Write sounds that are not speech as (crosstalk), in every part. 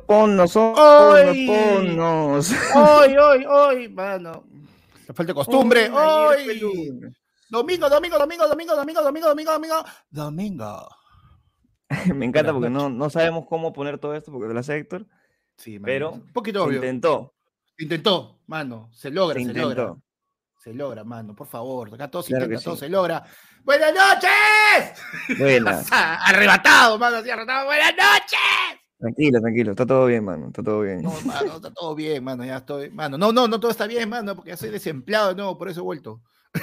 Ponnos, hoy, ponnos. Hoy, hoy, hoy, mano. La falta de costumbre. Hoy. Domingo, domingo, domingo, domingo, domingo, domingo, domingo, domingo, domingo. (laughs) Me encanta porque no, no sabemos cómo poner todo esto porque lo hace Héctor. Sí, pero un poquito obvio. Intentó. Intentó, mano. Se logra, se, logra. Se logra, mano, por favor. Acá todo se intenta, todo se logra. ¡Buenas noches! Buenas. (laughs) arrebatado, mano, así arrebatado. ¡Buenas noches! Tranquilo, tranquilo, está todo bien, mano, está todo bien. No, mano, está todo bien, mano, ya estoy, mano, no, no, no todo está bien, mano, porque ya soy desempleado de nuevo, por eso he vuelto.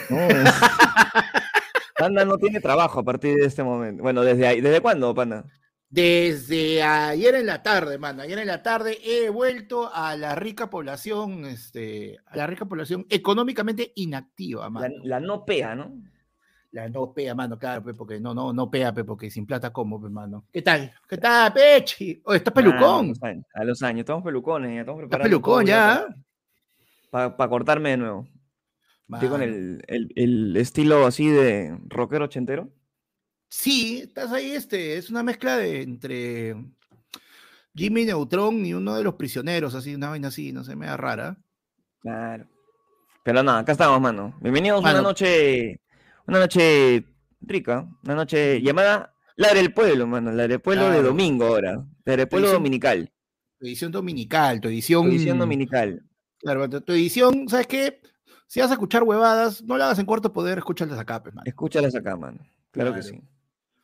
No. (laughs) Panda no tiene trabajo a partir de este momento. Bueno, ¿desde ahí? ¿Desde cuándo, Panda? Desde ayer en la tarde, mano. Ayer en la tarde he vuelto a la rica población, este, a la rica población económicamente inactiva, mano. La, no pea, ¿no? La no pea, mano, claro, porque no, no, no pea, porque sin plata como, mano. ¿Qué tal? ¿Qué tal, Pechi? Oh, ¿estás pelucón? a, los años, estamos pelucones, ya estamos preparando. ¿Estás pelucón ya? Para cortarme de nuevo. Estoy con el, el, estilo así de rockero ochentero. Sí, estás ahí, este, es una mezcla de entre Jimmy Neutron y uno de los prisioneros, así, una vaina así, no sé, me da rara. Claro. Pero nada, acá estamos, mano. Bienvenidos a una noche, una noche rica, una noche llamada La del Pueblo, mano, La del Pueblo de domingo ahora, La del Pueblo dominical. Tu edición dominical, tu edición... Tu edición dominical. Claro, tu edición, ¿sabes qué? Si vas a escuchar huevadas, no la hagas en cuarto poder, escúchalas acá, pues, mano. Escúchalas acá, mano. Claro, que sí.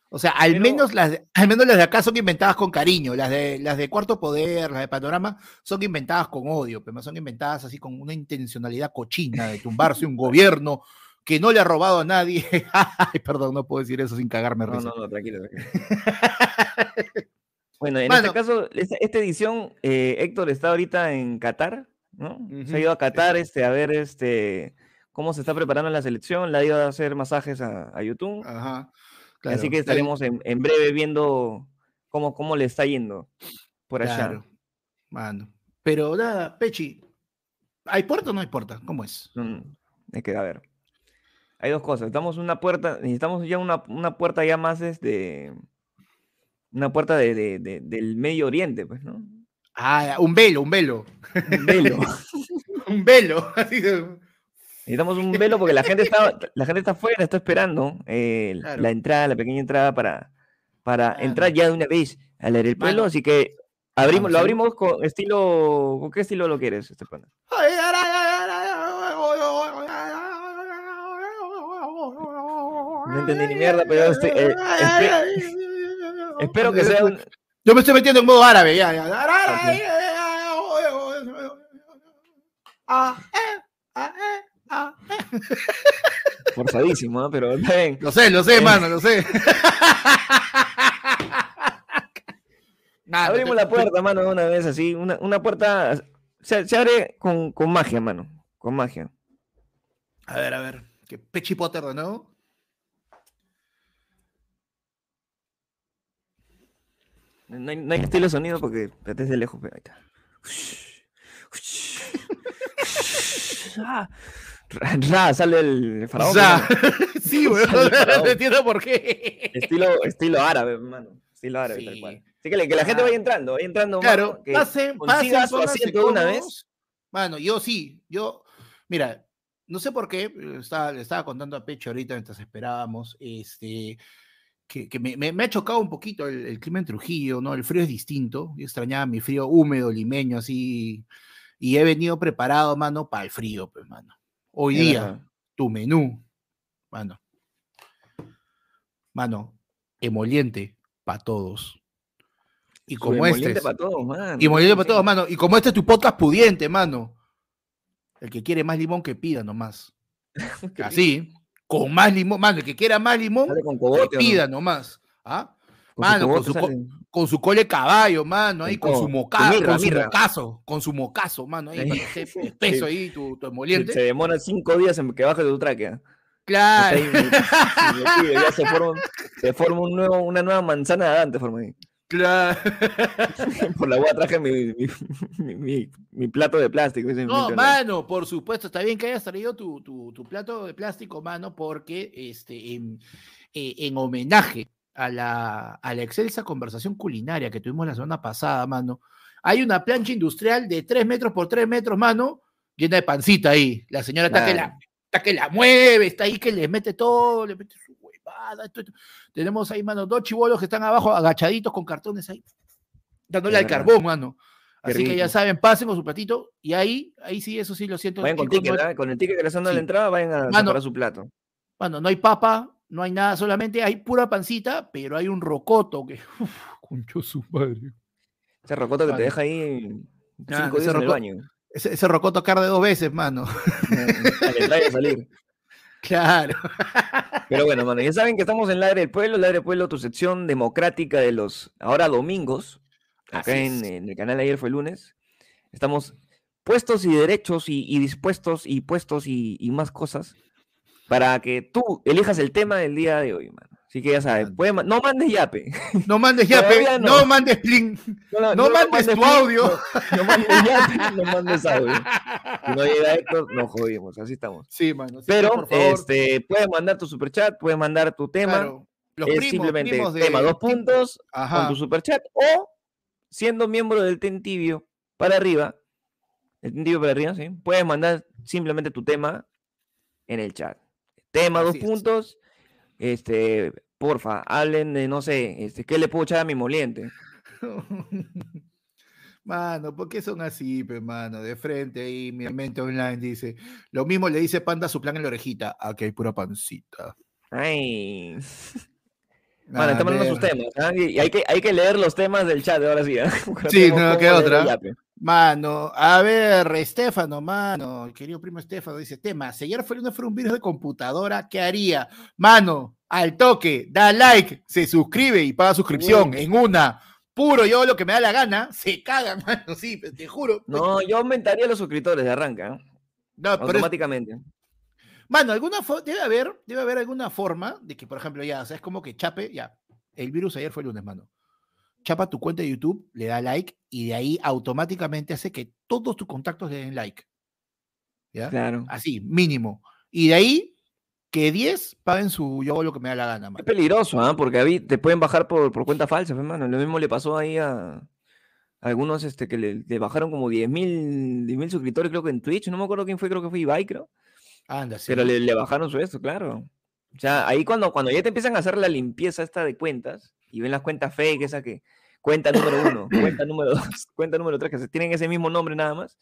O sea, al, menos las de, al menos las de acá son inventadas con cariño. Las de, las de Cuarto Poder, las de Panorama, son inventadas con odio, pero son inventadas así con una intencionalidad cochina de tumbarse un (laughs) gobierno que no le ha robado a nadie. (laughs) Ay, perdón, no puedo decir eso sin cagarme. No, no, no, tranquilo, tranquilo. (laughs) bueno, en este caso, esta, edición, eh, Héctor está ahorita en Qatar. Se ha ido a Qatar este, a ver este, cómo se está preparando la selección, le ha ido a hacer masajes a, YouTube. Así que estaremos en, breve viendo cómo, cómo le está yendo por allá. Mano. Pero nada, Pechi, ¿hay puerta o no hay puerta? ¿Cómo es? Mm, hay que a ver. Hay dos cosas. Estamos una puerta, necesitamos ya una, puerta ya más este. Una puerta de, del Medio Oriente, pues, ¿no? Ah, un velo, un velo. Un velo. (laughs) un velo. (laughs) Necesitamos un velo porque la gente está, la gente está afuera, está esperando eh, la entrada, la pequeña entrada para, para entrar ya de una vez a leer el pelo, así que abrimos, lo abrimos con estilo, ¿con qué estilo lo quieres, este No entendí ni mierda, pero estoy, eh, espero que sea un, yo me estoy metiendo en modo árabe, ya, ya. Forzadísimo, ¿no? Pero bien. Lo sé, lo sé, hermano, lo sé. Abrimos la puerta, mano, una vez así. Una, una puerta. Se, se abre con, con, magia, mano. Con magia. A ver, a ver. ¿Qué Pechi Potter de nuevo? No hay, no hay estilo de sonido porque desde lejos, pero ahí está. Ra, sale el faraón. (laughs) sí, güey, no entiendo por qué. Estilo, estilo árabe, hermano. Estilo árabe, tal cual. Así que, que la gente vaya entrando, vaya entrando. Claro, mano, que pasen, pasen su asiento una vez. Mano, yo sí, yo, mira, no sé por qué, estaba, le estaba contando a Pecho ahorita mientras esperábamos, este, que, me, ha chocado un poquito el, clima en Trujillo, ¿no? El frío es distinto. Yo extrañaba mi frío húmedo, limeño, así. Y he venido preparado, mano, para el frío, pues, mano. Hoy día, tu menú, mano. Mano, emoliente para todos. Y como este. para todos, mano. Emoliente para todos, mano. Y como este es tu podcast pudiente, mano. El que quiere más limón que pida nomás. (laughs) Así con más limón, mano, el que quiera más limón, pida nomás. ¿Ah? Mano, con su, con su, cole caballo, mano, ahí con, su mocazo, con su mocazo, con su mocazo, mano, ahí para que esté (laughs) espeso ahí tu, tu emoliente. Se demora cinco días en que baje tu tráquea. Claro. ya se (laughs) forma, se forma un nuevo, una nueva manzana de Adán, forma ahí. Claro. (laughs) por la agua traje mi, mi, mi, plato de plástico. No, mano, por supuesto. Está bien que hayas traído tu, tu, tu plato de plástico, mano, porque este, en, eh, en homenaje a la, a la excelsa conversación culinaria que tuvimos la semana pasada, mano, hay una plancha industrial de 3 metros por 3 metros, mano, llena de pancita ahí. La señora está que la, está que la mueve, está ahí que le mete todo, le mete Tenemos ahí, mano, dos chivolos que están abajo agachaditos con cartones ahí, dándole al carbón, mano. Así que ya saben, pasen con su platito y ahí, ahí sí, eso sí lo siento. Vayan con, con el ticket que les dan la entrada, vayan a mano, su plato. Bueno, no hay papa, no hay nada, solamente hay pura pancita, pero hay un rocoto que. (laughs) concho su madre. Ese rocoto que te deja ahí cinco días en el baño. Ese, rocoto carde dos veces, mano. Salir. (laughs) Claro. Pero bueno, mano, ya saben que estamos en Ladre del Pueblo, Ladre del Pueblo, tu sección democrática de los ahora domingos. Acá en, el canal ayer fue lunes. Estamos puestos y derechos y, dispuestos y puestos y, y, más cosas para que tú elijas el tema del día de hoy, mano. Así que ya sabes, no mandes yape. No mandes yape, no. mandes plin. No, mandes tu audio. No, mandes yape, no mandes audio. Si no llega esto, nos jodimos, así estamos. Sí, mano. Pero este, puedes mandar tu superchat, puedes mandar tu tema. es simplemente tema, dos puntos con tu superchat o siendo miembro del Tentibio para arriba, el Tentibio para arriba, ¿sí? Puedes mandar simplemente tu tema en el chat. Tema, dos puntos. Este, porfa, hablen de, no sé, este, ¿qué le puedo echar a mi moliente? (laughs) Mano, ¿por qué son así, pues, mano? De frente ahí, mi mente online dice. Lo mismo le dice Panda a su plan en la orejita. Aquí hay pura pancita. Ay. (laughs) Bueno, estamos hablando sus temas. ¿ah? Y hay que, hay que leer los temas del chat ahora sí. (laughs) ¿eh? Sí, no, ¿qué otra? Mano, a ver, Estefano, mano, el querido primo Estefano dice, tema, si ayer fuera un virus de computadora, ¿qué haría? Mano, al toque, da like, se suscribe y paga suscripción en una. Puro yo lo que me da la gana, se caga, (laughs) mano, sí, te juro. No, yo aumentaría los suscriptores de arranca, ¿eh? no, automáticamente. Mano, alguna debe haber, debe haber alguna forma de que, por ejemplo, ya, o sea, es como que chape, ya, el virus ayer fue el lunes, mano. Chapa tu cuenta de YouTube, le da like y de ahí automáticamente hace que todos tus contactos le den like. ¿Ya? Claro. Así, mínimo. Y de ahí que 10 paguen su yo hago lo que me da la gana. Es peligroso, ¿ah? porque ahí te pueden bajar por, por cuenta falsa, hermano. Lo mismo le pasó ahí a, algunos este, que le, bajaron como 10 mil suscriptores, creo que en Twitch. No me acuerdo quién fue, creo que fue Ibai, creo. Anda, sí. Pero le, bajaron su esto, claro. O sea, ahí cuando, cuando ya te empiezan a hacer la limpieza esta de cuentas y ven las cuentas fake, esa que cuenta número uno, (coughs) cuenta número dos, cuenta número tres, que tienen ese mismo nombre nada más,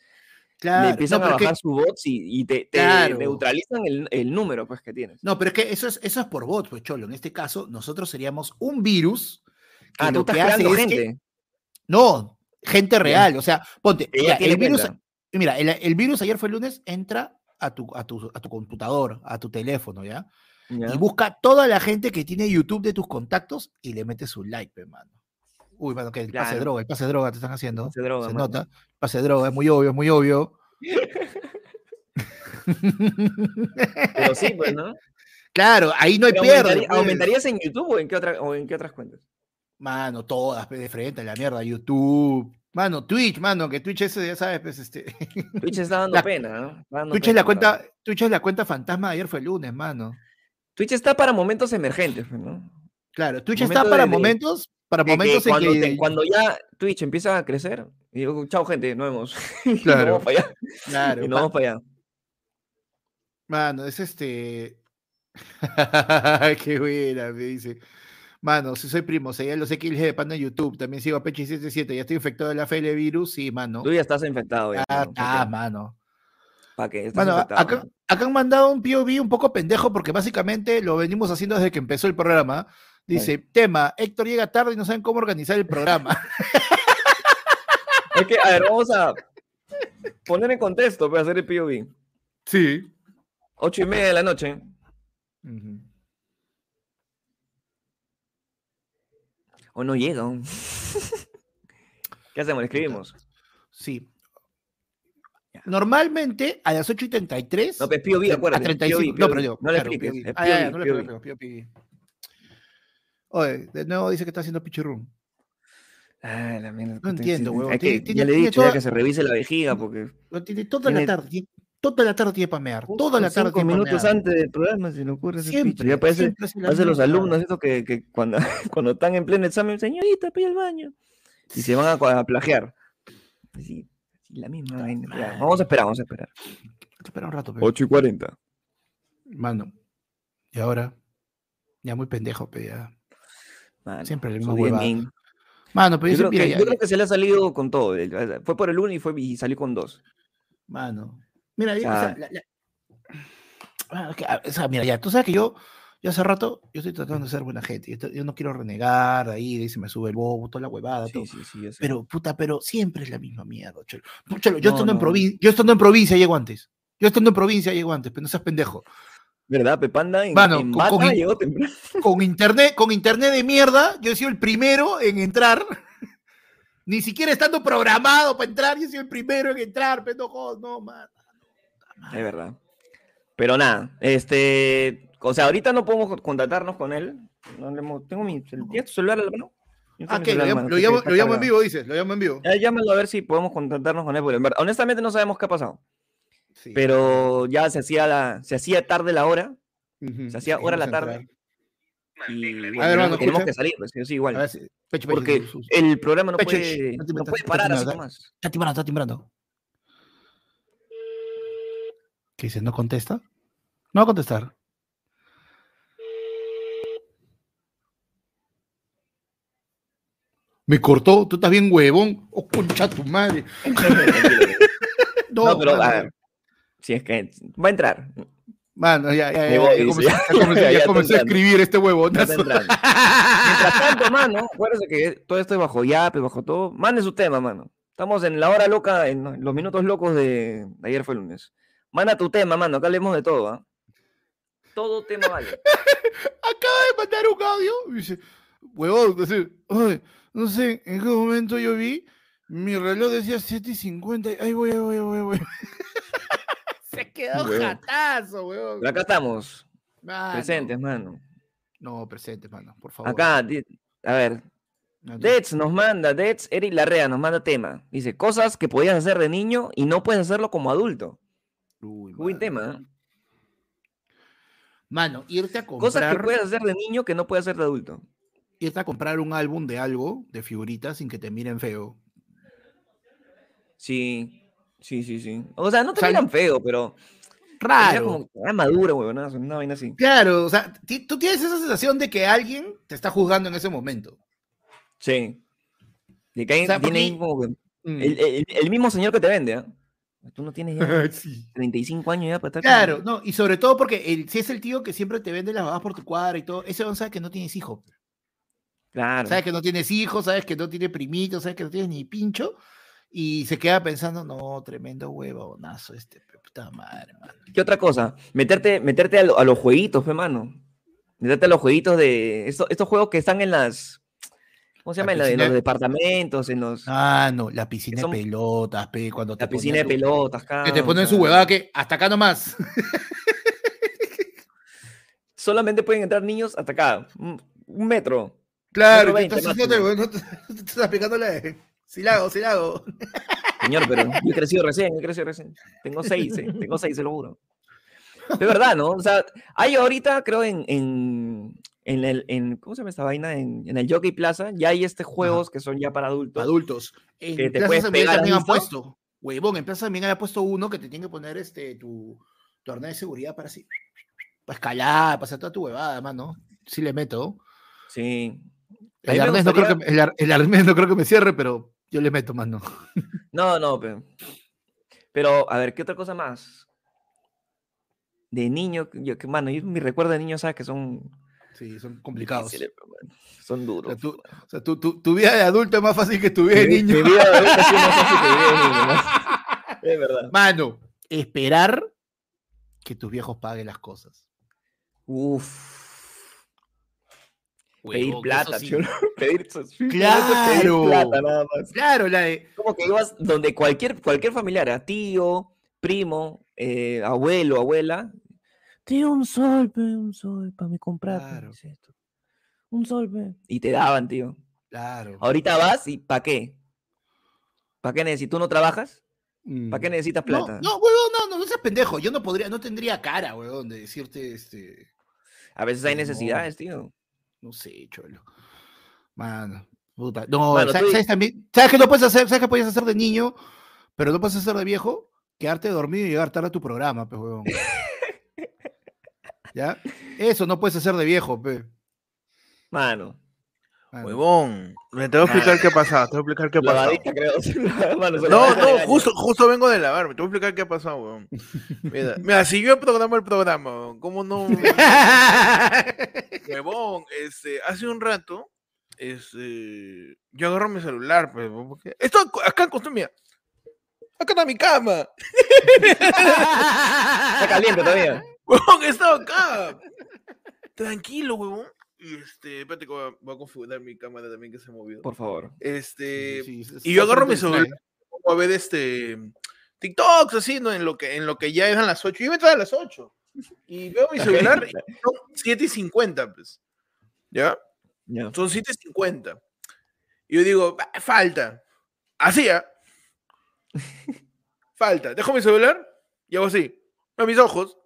Claro, empiezan a bajar su bots y, te, neutralizan el, número pues, que tienes. No, pero es que eso es, eso es por bots, pues, Cholo. En este caso, nosotros seríamos un virus que ah, lo que hace gente. no, gente real. O sea, ponte, el virus, mira, el, virus ayer fue el lunes, entra a tu, a tu, a tu computador, a tu teléfono, ¿ya? Y busca toda la gente que tiene YouTube de tus contactos y le mete su like, hermano. Uy, bueno, que el pase de droga, el pase de droga te están haciendo. Pase droga, Se nota. pase de droga, es muy obvio, es muy obvio. (laughs) Pero sí, pues, ¿no? Claro, ahí no hay pierde. Pues. ¿Aumentarías en YouTube o en qué, otra, o en qué otras cuentas? Mano, todas, de frente, la mierda, YouTube. Mano, Twitch, mano, que Twitch eso ya sabes, pues este. (laughs) Twitch está dando pena, ¿no? Twitch, es la cuenta, Twitch es la cuenta fantasma de ayer fue el lunes, mano. Twitch está para momentos emergentes, pues, ¿no? Claro, Twitch está para momentos, para momentos en que... cuando ya Twitch empieza a crecer, y digo, chao gente, nos vemos. (laughs) Claro. y vamos para allá. Claro. Y nos vamos para allá. Mano, es este. (laughs) Qué buena, me dice. Mano, si soy primo, ya los XLG de Panda en YouTube, también sigo a Pechi77, ya estoy infectado de la FL virus, sí, mano. Tú ya estás infectado. Ya, ah, mano. ¿Para qué? Mano, acá, acá, han mandado un POV un poco pendejo porque básicamente lo venimos haciendo desde que empezó el programa. Dice, tema, Héctor llega tarde y no saben cómo organizar el programa. (laughs) es que, a ver, vamos a poner en contexto para hacer el POV. Sí. Ocho y media de la noche. O no llega. (laughs) ¿Qué hacemos? ¿Le escribimos? Sí. Normalmente a las 8 y 33. No, pero es POV, acuérdate. A 35, no, pero yo. No le expliques. Ah, no le expliques, Oye, de nuevo dice que está haciendo pichurrún. Ah, la mierda. No entiendo, huevón. ya le he dicho que se revise la vejiga porque. Tiene toda la tarde. Toda la tarde tiene para mear. Toda la tarde. Cinco minutos antes del programa se le ocurre ese siempre, Ya parece, parece los alumnos eso que, que cuando, (laughs) cuando están en pleno examen, señorita, pide el baño. Y se van a, a plagiar. Sí, la misma vamos a esperar, vamos a esperar. Espera un rato. 8 y 40. Mano. Y ahora, ya muy pendejo, pero ya. Siempre el mismo huevada. Mano, pero yo, creo, que, yo creo que se le ha salido con todo. Fue por el uno y, fue, y salió con dos. Mano. Mira, o sea, mira, ya, tú sabes que yo, yo hace rato, yo estoy tratando de ser buena gente. Yo, no quiero renegar ahí, dice, me sube el bobo, toda la huevada, todo. Sí, sí, pero, puta, pero siempre es la misma mierda, cholo. yo, estando en provincia, yo estando en provincia llego antes. Yo estando en provincia llego antes, pero no seas pendejo. ¿Verdad? Pepanda en, con, (laughs) con, internet, con internet de mierda, yo he sido el primero en entrar. (laughs) Ni siquiera estando programado para entrar, yo he sido el primero en entrar, pero no, man. Es verdad. Pero nada, este, o sea, ahorita no podemos contactarnos con él. Tengo mi ¿tienes tu celular a la mano? Ah. Lo, llamo, lo, llamo, en vivo, dices, lo llamo en vivo. llámalo a ver si podemos contactarnos con él, porque honestamente no sabemos qué ha pasado. Pero ya se hacía, la, se hacía tarde la hora, se hacía hora la tarde. Y bueno, a ver, hermano, tenemos que salir, pues, sí, igual. pecho, porque el programa no, puede, no puede parar así más. Está timbrando, está timbrando. ¿Qué dice? ¿No contesta? No va a contestar. Me cortó, tú estás bien huevón. Oh, concha tu madre. (laughs) no, pero a ver, si es que va a entrar. Mano, ya, ya, ya, ya, comencé, ya, (laughs) comencé, a escribir este huevo. Mientras tanto, mano, acuérdense que todo esto es bajo yape, bajo todo. Mande su tema, mano. Estamos en la hora loca, en los minutos locos de, ayer fue lunes. Manda tu tema, mano, acá hablemos de todo, ¿ah? Todo tema vale. (laughs) Acaba de mandar un audio y dice, huevón, no sé, en qué momento yo vi, mi reloj decía 7 y 50, ahí voy, ahí voy, ahí voy, ahí voy. (laughs) Se quedó jatazo, weón. acá estamos. Presentes, mano. No, presentes, mano, por favor. Acá, a ver. Dets nos manda, Dets, Eric Larrea nos manda tema. Dice, cosas que podías hacer de niño y no puedes hacerlo como adulto. Uy, Buen tema. ¿eh? Mano, irte a comprar. Cosas que puedes hacer de niño que no puedes hacer de adulto. Irte a comprar un álbum de algo, de figuritas, sin que te miren feo. Sí, Sí, sí, sí. O sea, no te miran feo, pero. Raro. Como, ah, maduro, güey, una vaina así. Claro, o sea, tú tienes esa sensación de que alguien te está juzgando en ese momento. Sí. De que alguien tiene como que, mm. el, mismo señor que te vende, ¿ah? Tú no tienes ya (laughs) 35 años ya para estar. Claro, no, y sobre todo porque si es el tío que siempre te vende las babas por tu cuadra y todo, ese don sabe que no tienes hijo. Claro. Sabes que no tienes hijos, sabes que no tiene primitos, sabes que no tienes ni pincho y se queda pensando, no, tremendo huevonazo este, puta madre, mano. ¿Qué otra cosa? Meterte, meterte a, los jueguitos, hermano. Meterte a los jueguitos de estos, estos juegos que están en las, ¿Cómo se llama? En, los departamentos, en los. Ah, no, la piscina de pelotas, pe, cuando te La piscina de pelotas, Que te ponen su huevada que hasta acá nomás. (laughs) Solamente pueden entrar niños hasta acá, un, metro. Claro, te estás, no te, estás aplicando la Sí la hago, sí la hago. Señor, pero (laughs) yo he crecido recién, he crecido recién. Tengo seis, eh, (laughs) tengo seis, se lo juro. De verdad, ¿no? O sea, hay ahorita, creo, en, en, en el, en, ¿cómo se llama esta vaina? En, en el Jockey Plaza, ya hay este juegos que son ya para adultos. Adultos. En que te puedes pegar también han puesto, huevón, en Plaza también ha puesto uno que te tiene que poner este, tu, tu arnés de seguridad para así, para escalar, para hacer toda tu huevada, mano. Sí le meto. Sí. El arnés, no creo que, el, el arnés no creo que me cierre, pero yo le meto mano. No, no, pero, pero a ver, ¿qué otra cosa más? De niño, yo, que mano, yo mi recuerdo de niño, sabes que son. Sí, son complicados. Son duros. O sea, tu, tu, tu, vida de adulto es más fácil que tu vida de niño. Mi vida de adulto es más fácil que vida de niño. (laughs) Es verdad. Mano, esperar que tus viejos paguen las cosas. Uf pedir plata, (laughs) pedir, claro, plata nada más. Claro, la de... Como que ibas donde cualquier, cualquier familiar, a tío, primo, eh, abuelo, abuela, tío, un sol, un sol para me comprar. Claro. Un sol, Y te daban, tío. Claro. Ahorita vas y ¿para qué? ¿Para qué necesitas? ¿Tú no trabajas? ¿Para qué mm. necesitas plata? No, no, huevón, no, no, no seas pendejo. Yo no podría, no tendría cara, huevón, de decirte este. A veces hay necesidades, tío. No sé, cholo. Mano. Puta. No, ¿sabes, también, ¿sabes qué no puedes hacer? ¿Sabes qué puedes hacer de niño? Pero no puedes hacer de viejo, quedarte dormido y llegar tarde a tu programa, pues, huevón. (laughs) ¿Ya? Eso no puedes hacer de viejo, pe. Mano. Huevón, me tengo que explicar qué ha pasado, te voy a explicar qué ha pasado. (laughs) no, no, justo, justo vengo de lavar, me tengo que explicar qué ha pasado, huevón. (laughs) Mira, mira, si yo programa el programa, ¿cómo no? (laughs) huevón, este, hace un rato, este, yo agarro mi celular, pues, porque esto acá en mira, acá está mi cama. está caliente todavía. Huevón, está acá. Tranquilo, huevón. Y este, espérate voy a, configurar mi cámara también que se movió. Por favor. Este, y yo agarro mi celular, a ver este TikToks así, ¿no? En lo que, en lo que ya eran las 8. Yo iba a entrar a las 8. Y veo mi celular, son 7 y 50, pues. ¿Ya? Son 7 y 50. Y yo digo, falta. Así, ¿ah? (laughs) falta. Dejo mi celular y hago así. A mis ojos.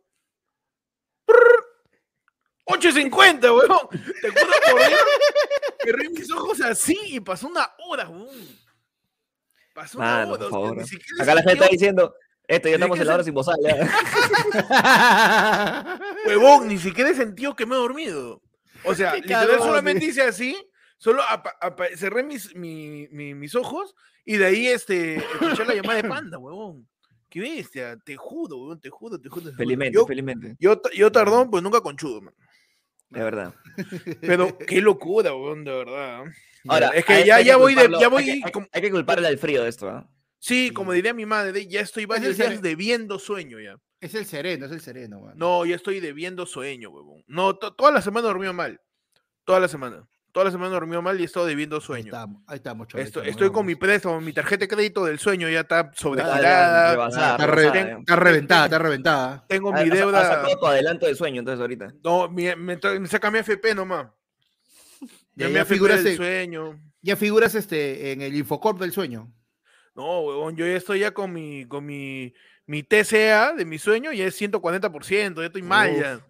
8.50, weón. Te juro por Dios reí mis ojos así y pasó una hora, weón. Pasó una hora. Acá la gente está diciendo, esto ya estamos en la hora sin bozal. (laughs) (laughs) Huevón, ni siquiera he sentido que me he dormido. O sea, literal solamente hice así, solo cerré mis, mis ojos y de ahí este, escuché la llamada de panda, huevón. Qué bestia, te juro, weón, te juro, te juro. Felizmente, yo, felizmente. Yo, yo tardón, pues nunca conchudo, man. De verdad. (laughs) Pero qué locura, weón, de verdad. Ahora, es que ya, ya voy de. Ya voy, hay, que, hay, que culparle al frío de esto, ¿eh? Sí, como diría mi madre, ya estoy varios días debiendo sueño ya. Es el sereno, es el sereno, weón. No, ya estoy debiendo sueño, weón. No, toda la semana dormí mal. Toda la semana toda la semana dormió mal y he estado debiendo sueño. Ahí estamos, ahí estamos Estoy, con mi préstamo, mi tarjeta de crédito del sueño ya está sobregirada. Está, reventada, está reventada. Tengo mi deuda. Has sacado tu adelanto de sueño entonces ahorita. No, me, me, saca mi FP nomás. Ya, me figuras el sueño. Ya figuras este en el Infocorp del sueño. No, huevón, yo ya estoy ya con mi, con mi, mi TCA de mi sueño y es 140%, ya estoy mal ya.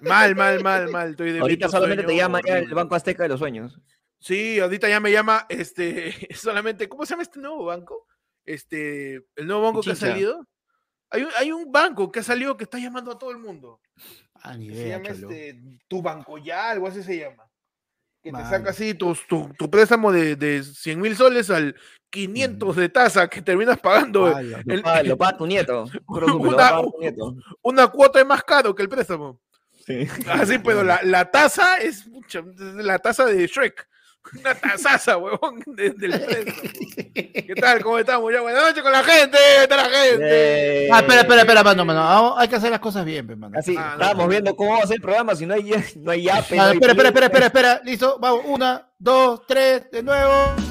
Mal, mal, mal, mal. Estoy ahorita solamente te llama ya el Banco Azteca de los Sueños. Sí, ahorita ya me llama, este, (laughs) solamente, ¿cómo se llama este nuevo banco? Este, el nuevo banco que ha salido. Hay, hay, un banco que ha salido que está llamando a todo el mundo. Ah, ni idea, se llama este, tu banco ya, algo así se llama. Que te saca así tu, tu, tu préstamo de, de 100 mil soles al 500 de tasa que terminas pagando. lo, (laughs) paga, tu nieto. Una, una cuota es más caro que el préstamo. Así, ah, pero la, la taza es la taza de Shrek. Una tazaza, huevón, ¿Qué tal? ¿Cómo estamos? Ya, buenas noches con la gente. está la gente? Ah, espera, espera, espera, mano, mano. Hay que hacer las cosas bien, mano. Así, ah, estábamos viendo cómo va a ser el programa si no hay, no hay espera, espera, espera, espera, espera. Listo, vamos. Una, dos, tres, de nuevo.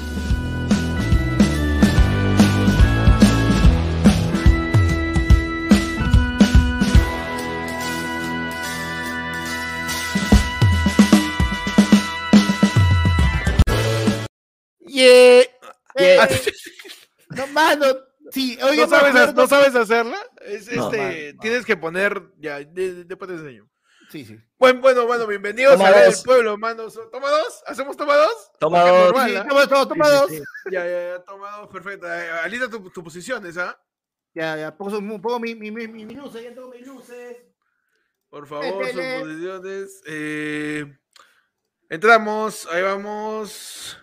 No, mano, sí, ¿No, sabes, ¿No sabes hacerla? este, tienes que poner, ya, después te enseño. Sí, sí. Bueno, bueno, bueno, bienvenidos a del pueblo, manos. ¿Toma dos? ¿Hacemos toma dos? Toma dos. toma, dos, Ya, ya, ya, toma dos, perfecto. Eh, alita tus tu posiciones, ¿ah? Ya, ya, pongo, pongo mi, mi, mi, mi, luces, ya tengo mis luces. Por favor, sus posiciones. Eh, entramos, ahí vamos.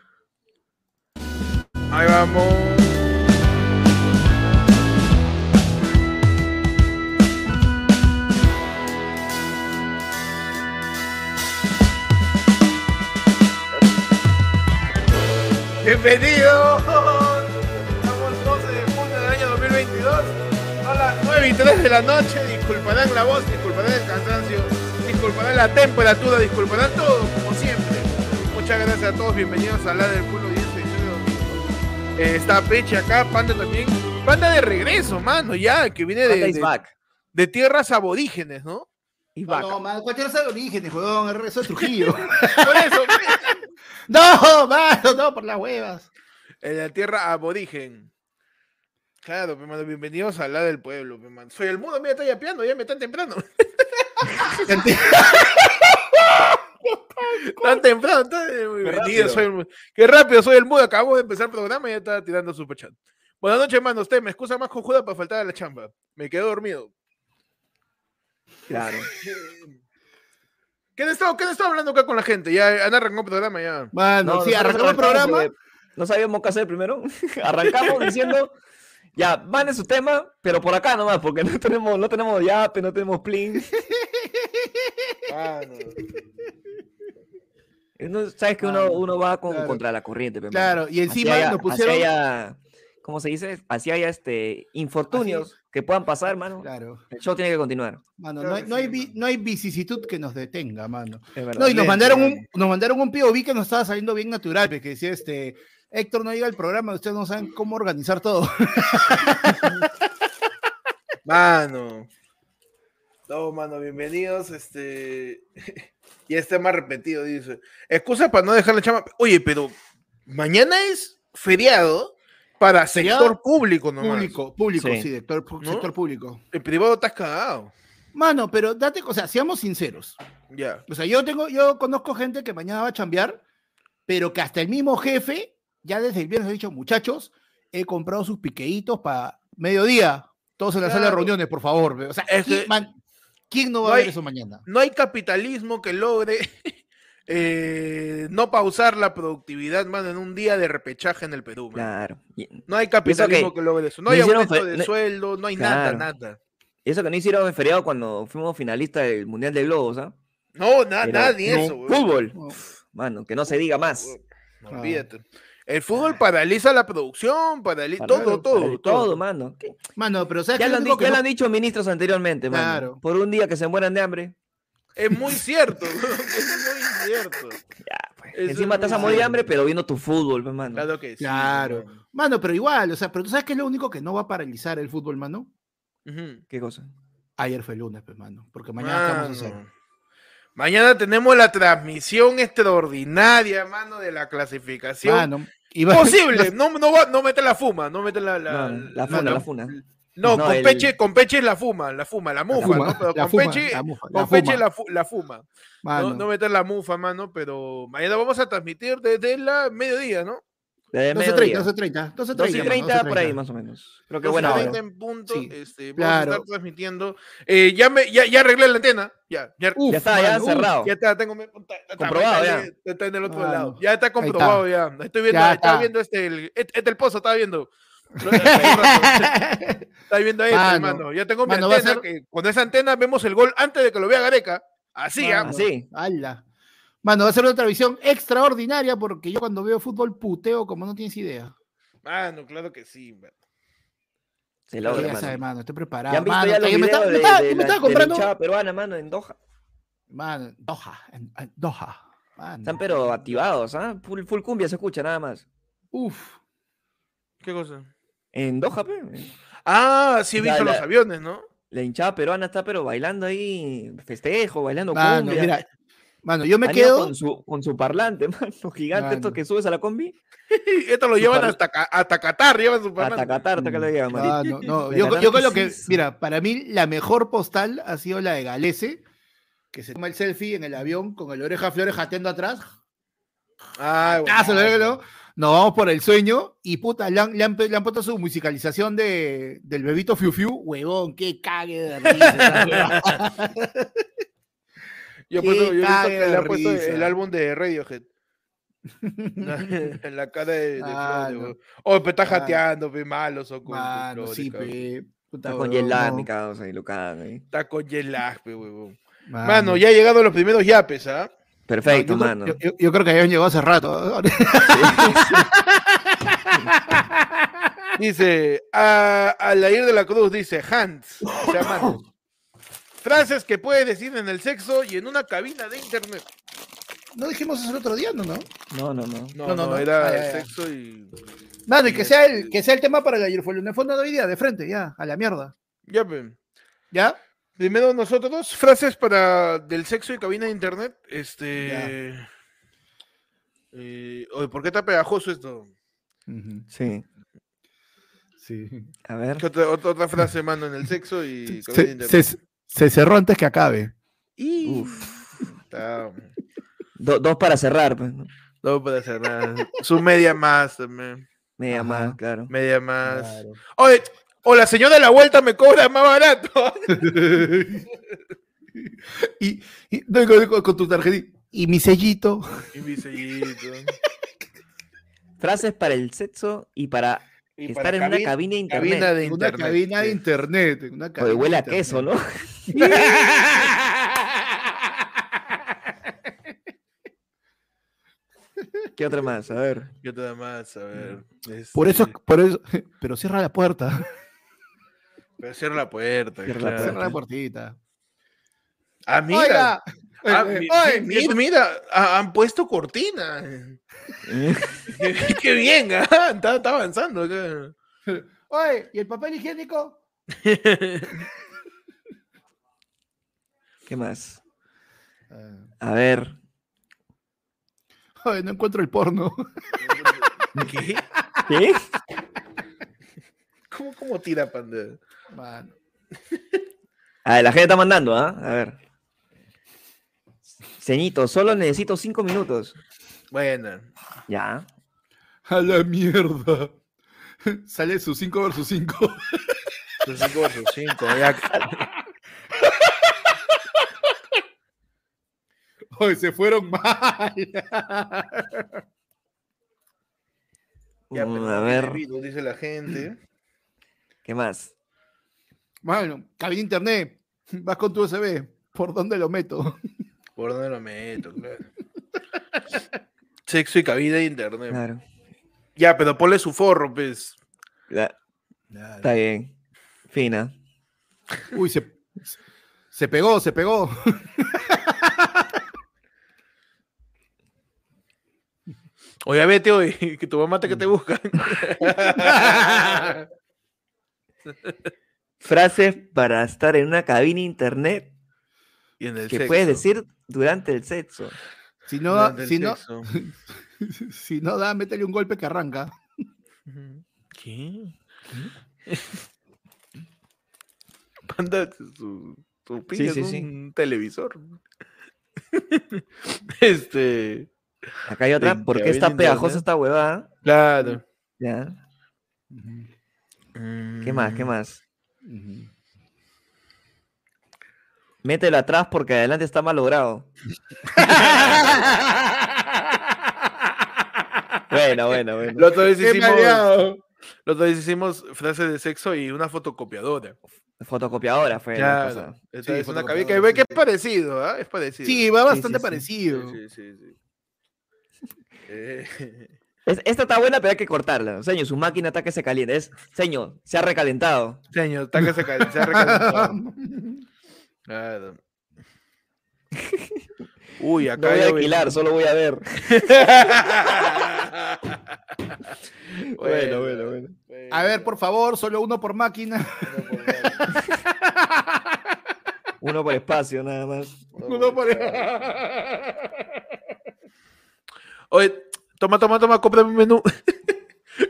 Ahí vamos. Bienvenidos. Estamos 12 de junio del año 2022. A las 9 y 3 de la noche. Disculparán la voz, disculparán el cansancio, disculparán la temperatura, disculparán todo, como siempre. Muchas gracias a todos. Bienvenidos a la del culo eh, está Peche acá, Panda también. Panda de regreso, mano, ya, que viene de, de, tierras aborígenes, ¿no? No, no, mano, ¿cuál tierras aborígenes, weón? El regreso de Trujillo. (laughs) por eso, (laughs) No, mano, no, por las huevas. En la tierra aborigen. Claro, hermano, bienvenidos al lado del pueblo, hermano. Soy el mundo, mira, está yapeando, ya me están temprano. (laughs) (laughs) tan temprano. Está, bienvenido, soy el, qué rápido soy el mudo. Acabo de empezar el programa y ya estaba tirando su chat. Buenas noches, hermano. Usted me excusa más conjuda para faltar a la chamba. Me quedo dormido. Claro. ¿Qué han estado, hablando acá con la gente? Ya han arrancado el programa ya. Bueno, sí, arrancamos el programa. No sabíamos qué hacer primero. (laughs) Arrancamos diciendo, ya, van en su tema, pero por acá nomás, porque no tenemos, no tenemos yape, no tenemos plin. Ah, Sabes que uno, uno va contra la corriente. claro, y encima nos pusieron... ¿cómo se dice? Así haya este, infortunios que puedan pasar, hermano. Claro. El show tiene que continuar. Mano, no, hay, no, hay, no, hay, vicisitud que nos detenga, mano. no, y nos mandaron, un, nos mandaron un POV que nos estaba saliendo bien natural, que decía, este, Héctor no llega al programa, ustedes no saben cómo organizar todo. (laughs) mano. No, mano, bienvenidos. Este. (laughs) y este más repetido, dice. Excusa para no dejar la chama. Oye, pero mañana es feriado. Para sector público nomás. Público, público, sí, sector, público. El privado está cagado. Mano, pero date, o sea, seamos sinceros. Ya. O sea, yo tengo, yo conozco gente que mañana va a chambear, pero que hasta el mismo jefe, ya desde el viernes ha dicho, muchachos, he comprado sus piqueitos para mediodía. Todos en la sala de reuniones, por favor. O sea, ¿quién, no va a ver eso mañana? No hay capitalismo que logre (laughs) eh, no pausar la productividad, mano, en un día de repechaje en el Perú. Claro. No hay capitalismo que, logre eso. No hay aumento de sueldo, no hay nada, nada. Eso que no hicieron en feriado cuando fuimos finalistas del Mundial de Globos, ¿ah? No, nada de eso. Fútbol. Mano, que no se diga más. No, olvídate. El fútbol paraliza la producción, paraliza todo, todo, todo, mano. Mano, pero ¿sabes ya, lo han, ya lo han dicho ministros anteriormente, mano. Por un día que se mueran de hambre. Es muy cierto, (laughs) es muy cierto. Pues. Encima estás a morir de hambre, pero viendo tu fútbol, pues, mano. Claro que sí. Claro. Mano. pero igual, o sea, pero tú sabes que es lo único que no va a paralizar el fútbol, mano. ¿Qué cosa? Ayer fue el lunes, pues, mano. Porque mañana vamos a hacer. Mañana tenemos la transmisión extraordinaria, mano, de la clasificación. Mano, Posible, no, no, va, no mete la fuma, no mete la, la, la funa, la funa. No, con, Peche, con Peche es la fuma, la fuma, la mufa, ¿no? Pero con Peche, la, con Peche la, la, fuma. No, no, meter la mufa, mano, pero mañana vamos a transmitir desde la mediodía, ¿no? 12.30, 12.30. 12.30 por ahí más o menos. Creo que bueno. en punto, este, vamos a estar transmitiendo. Eh, ya, me, ya, ya arreglé la antena. Ya, ya, ya está, ya cerrado. Ya está, tengo. Está, comprobado ya. Está en el otro lado. Ya está comprobado ya. Estoy viendo, estaba viendo este, el, este, el pozo, estaba viendo. (laughs) Está viendo ahí, ah, hermano. Ya tengo mi antena. Que con esa antena vemos el gol antes de que lo vea Gareca. Así, ah, Así. Mano, va a ser una visión extraordinaria porque yo cuando veo fútbol puteo como no tienes idea. Mano, claro que sí. Se logra, ya sabe, mano, estoy preparado. ¿Ya han visto ya los me, está, de, me, está, comprando. La peruana, mano, en Doha. Mano, Doha, en, Doha. Están pero activados, ¿ah? Full, full cumbia se escucha nada más. Uf. ¿Qué cosa? En Doha, pe. Ah, sí he visto los aviones, ¿no? La hinchada peruana está pero bailando ahí, festejo, bailando cumbia. Mira, mano, yo me quedo... Con su, con su parlante, (laughs) mano, gigante, esto que subes a la combi. (laughs) esto lo llevan hasta, hasta Qatar, llevan su parlante. Hasta Qatar, hasta que lo llevan, no, no, no. (laughs) Yo, yo creo que, mira, para mí la mejor postal ha sido la de Galese, que se toma el selfie en el avión con el oreja flores jateando atrás. Ah, bueno. Nos vamos por el sueño y puta, le han, le han, puesto su musicalización de, del bebito Fiu Fiu. Huevón, qué cague de risa. Yo, puesto, yo que le han puesto el álbum de Radiohead. en (laughs) (laughs) la cara de, de ah, no. Oh, pero está jateando, pe, malos o con, Mano, sí, pe. Puta, está con Yelag, mi causa, y lo cagan, ¿eh? Está con Yelag, pe, huevón. Mano. ya han llegado los primeros yapes, ¿ah? Perfecto, yo, mano. Yo, creo que habían llegado hace rato. (laughs) dice, a, la ir de la cruz, dice Hans. O sea, frases que puede decir en el sexo y en una cabina de internet. No dijimos eso el otro día, ¿no? No, no, no. No, no, no, era sexo y. Mano, y que sea el, que sea el tema para el ayer fue el fondo de hoy día, de frente, ya, a la mierda. Ya, pues. ¿Ya? Primero nosotros, frases para del sexo y cabina de internet. Este. Eh, oye, ¿por qué está pegajoso esto? Sí. Sí. A ver. Otra, otra, frase, mano, en el sexo y cabina de internet. Se, cerró antes que acabe. Uf. Está... dos para cerrar, pues, ¿no? Dos para cerrar. Su media más también. Media más, claro. Media más. Oye, o la señora de la vuelta me cobra más barato. (laughs) y, con, tu tarjetita. Y mi sellito. Y mi sellito. (laughs) Frases para el sexo y para estar en una cabina de internet. Cabina de internet. Una cabina de internet. Una cabina huele a queso, ¿no? (laughs) ¿Qué otra más? A ver. ¿Qué otra más? A ver. Por eso, este por eso, (laughs) pero cierra la puerta. Pero cierra la puerta. Cierra, la, puertita. Ah, mira. Ah, mira, mira, han puesto cortina. (laughs) qué, bien, ¿ah? está, avanzando. Oye, ¿y el papel higiénico? ¿Qué más? Ah. A ver. Ay, no encuentro el porno. ¿Qué? ¿Qué? ¿Cómo, cómo tira Panda? Mano. A ver, la gente está mandando, ¿ah? A ver. Ceñito, solo necesito cinco minutos. Bueno. Ya. A la mierda. Sale su 5 versus 5. Su 5 versus 5. Ya. Hoy se fueron mal. Ya, mm, a ver. Dice la gente. ¿Qué más? Bueno, cabina internet. Vas con tu USB. ¿Por dónde lo meto? ¿Por dónde lo meto? Claro. Sexo y cabida de internet. Claro. Ya, pero ponle su forro, pues. Está bien. Fina. Uy, se, se pegó, se pegó. Oye, vete hoy, (laughs) que tu mamá te que te busca. (laughs) Frases para estar en una cabina internet y en el que puedes decir durante el sexo. Si no, da, si, no, (laughs) si no da, métele un golpe que arranca. ¿Qué? Panda, (laughs) su, su sí, sí, es un televisor. (laughs) este. Acá hay otra. ¿Por qué está pegajosa esta huevada? Claro. Ya. ¿Qué más? ¿Qué más? Mételo atrás porque adelante está mal logrado. (laughs) bueno, bueno, bueno. Lo otra vez hicimos, lo otra vez hicimos frases de sexo y una fotocopiadora. Fotocopiadora fue. Ya, sí, es una cabina que, que es parecido, ¿eh? Es parecido. Sí, va bastante parecido. Sí, sí, sí. (laughs) Eh. esta está buena, pero hay que cortarla. Señor, su máquina está que se caliente. Es, señor, se ha recalentado. Señor, está que se, se ha recalentado. (laughs) Claro. (laughs) Uy, acá. No voy a alquilar, solo voy a ver. (laughs) bueno, bueno, bueno, A ver, por favor, solo uno por máquina. uno por espacio, nada más. Uno por. (laughs) Oye, toma, toma, toma, cómprame un menú.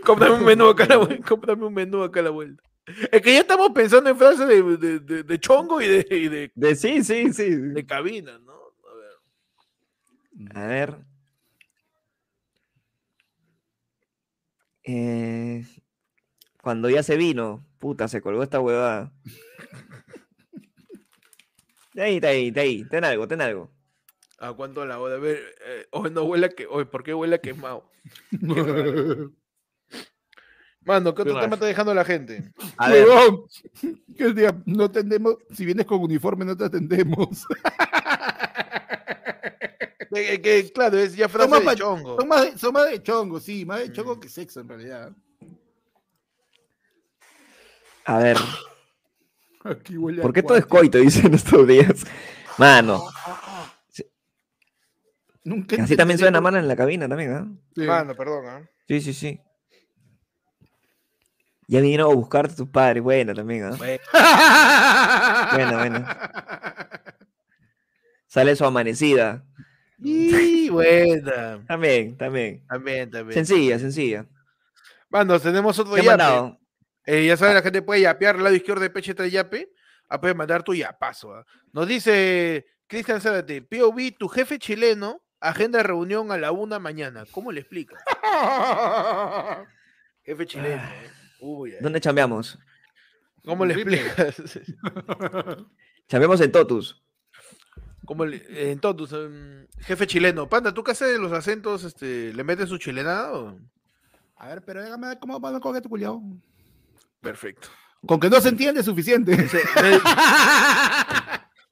cómprame un menú acá a la vuelta. Cómprame un menú acá a la vuelta. Es que ya estamos pensando en frases de, de, de, chongo y de, y de, de. sí, sí, sí. De cabina, ¿no? A ver. A ver. Eh, cuando ya se vino, puta, se colgó esta huevada. De (laughs) ahí, de ahí, de ahí. Ten algo, ten algo. ¿A cuánto la hora? A ver, eh, hoy no huele a que. Hoy, ¿por qué huele a quemado? (laughs) Mano, ¿qué otro tema está dejando la gente? A ver. ¿Qué día? No atendemos, si vienes con uniforme no te atendemos. que, claro, es ya frase de chongo. Son más, son más, de chongo, sí, más de chongo mm. que sexo en realidad. A ver. Aquí huele ¿Por qué todo es coito, dicen estos días? Mano. Nunca Así también suena mano en la cabina también, ¿ah? Sí. Mano, perdón, ¿ah? Sí, sí, sí. Ya vinieron a buscarte tus padres. Buena también, ¿ah? Buena, buena. Sale su amanecida. Y buena. También, también. También, también. Sencilla, sencilla. Mano, tenemos otro yape. Eh, ya saben, la gente puede yapear al lado izquierdo de Peche 3 Yape. Ah, mandar tu yapazo. ¿ah? Nos dice Cristian Zárate, POV, tu jefe chileno agenda de reunión a la una mañana. ¿Cómo le explica? (laughs) Jefe chileno. ¿eh? ¿Dónde chambeamos? ¿Cómo le explicas? (laughs) chambeamos en Totus. ¿Cómo en Totus, jefe chileno. Panda, ¿tú qué haces de los acentos? Este, ¿Le metes su chilenado? A ver, pero déjame ver cómo va con tu culiao. Perfecto. Con que no se entiende es suficiente. (laughs)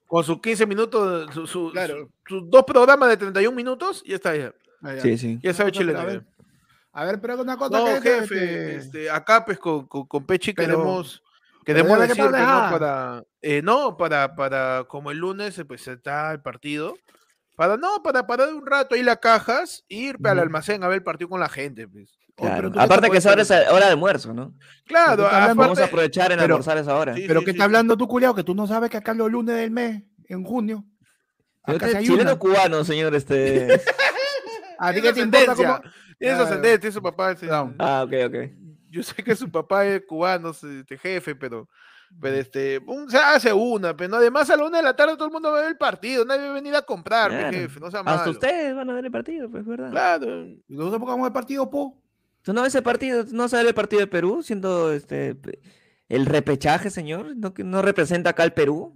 con sus 15 minutos, sus dos programas de 31 minutos, ya está ya. Ah, sí, sí. Ya sabe chileno. A ver, pero una cosa. No, jefe, este, acá pues con, con, Pechi queremos, queremos decir que no para, eh, no, para, para, como el lunes pues está el partido, para no, para parar un rato ahí las cajas e ir al almacén a ver el partido con la gente, pues. Aparte que esa hora es hora de almuerzo, ¿no? Claro, vamos a aprovechar en almorzar esa hora. pero ¿qué está hablando tú, culiao? Que tú no sabes que acá los lunes del mes, en junio. chileno cubano, señor, este. (laughs) ¿A ti qué te importa cómo, tiene su ascendencia, tiene su papá. Ah, ok, ok. Yo sé que su papá es cubano, este jefe, pero, pero este, se hace una, pero además a la una de la tarde todo el mundo va a ver el partido, nadie va a venir a comprar, jefe, no sea Hasta ustedes van a ver el partido, pues, ¿verdad? Claro. ¿Y nosotros vamos a ver el partido, po? ¿Tú no ves el partido, no sabes el partido de Perú, siendo este el repechaje, señor? ¿No, no representa acá el Perú?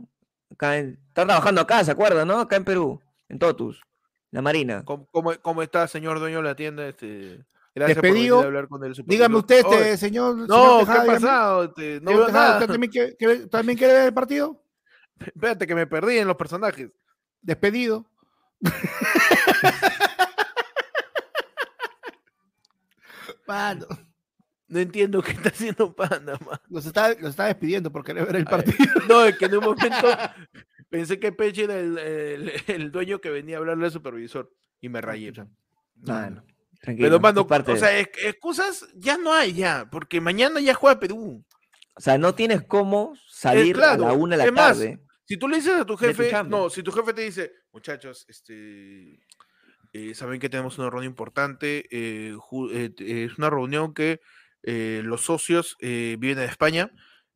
Acá está trabajando acá, ¿se acuerda, no? Acá en Perú, en Totus. La Marina. ¿Cómo, está, señor dueño de la tienda? Este, gracias Despedido. por hablar con el Dígame usted, este, señor. No, ¿qué ha pasado? Este, no veo nada. ¿Usted también quiere, también quiere ver el partido? (laughs) Espérate, que me perdí en los personajes. Despedido. (laughs) Pando. No entiendo qué está haciendo Panda, man. Los está, los está despidiendo por querer ver el partido. no, es que en un momento Pensé que Peche era (laughs) el, dueño que venía a hablarle al supervisor y me rayé. Bueno, tranquilo. Pero, o sea, excusas ya no hay ya, porque mañana ya juega Perú. O sea, no tienes cómo salir a la una de la tarde. si tú le dices a tu jefe, no, si tu jefe te dice, muchachos, este, eh, saben que tenemos una reunión importante, eh, eh, es una reunión que los socios viven en España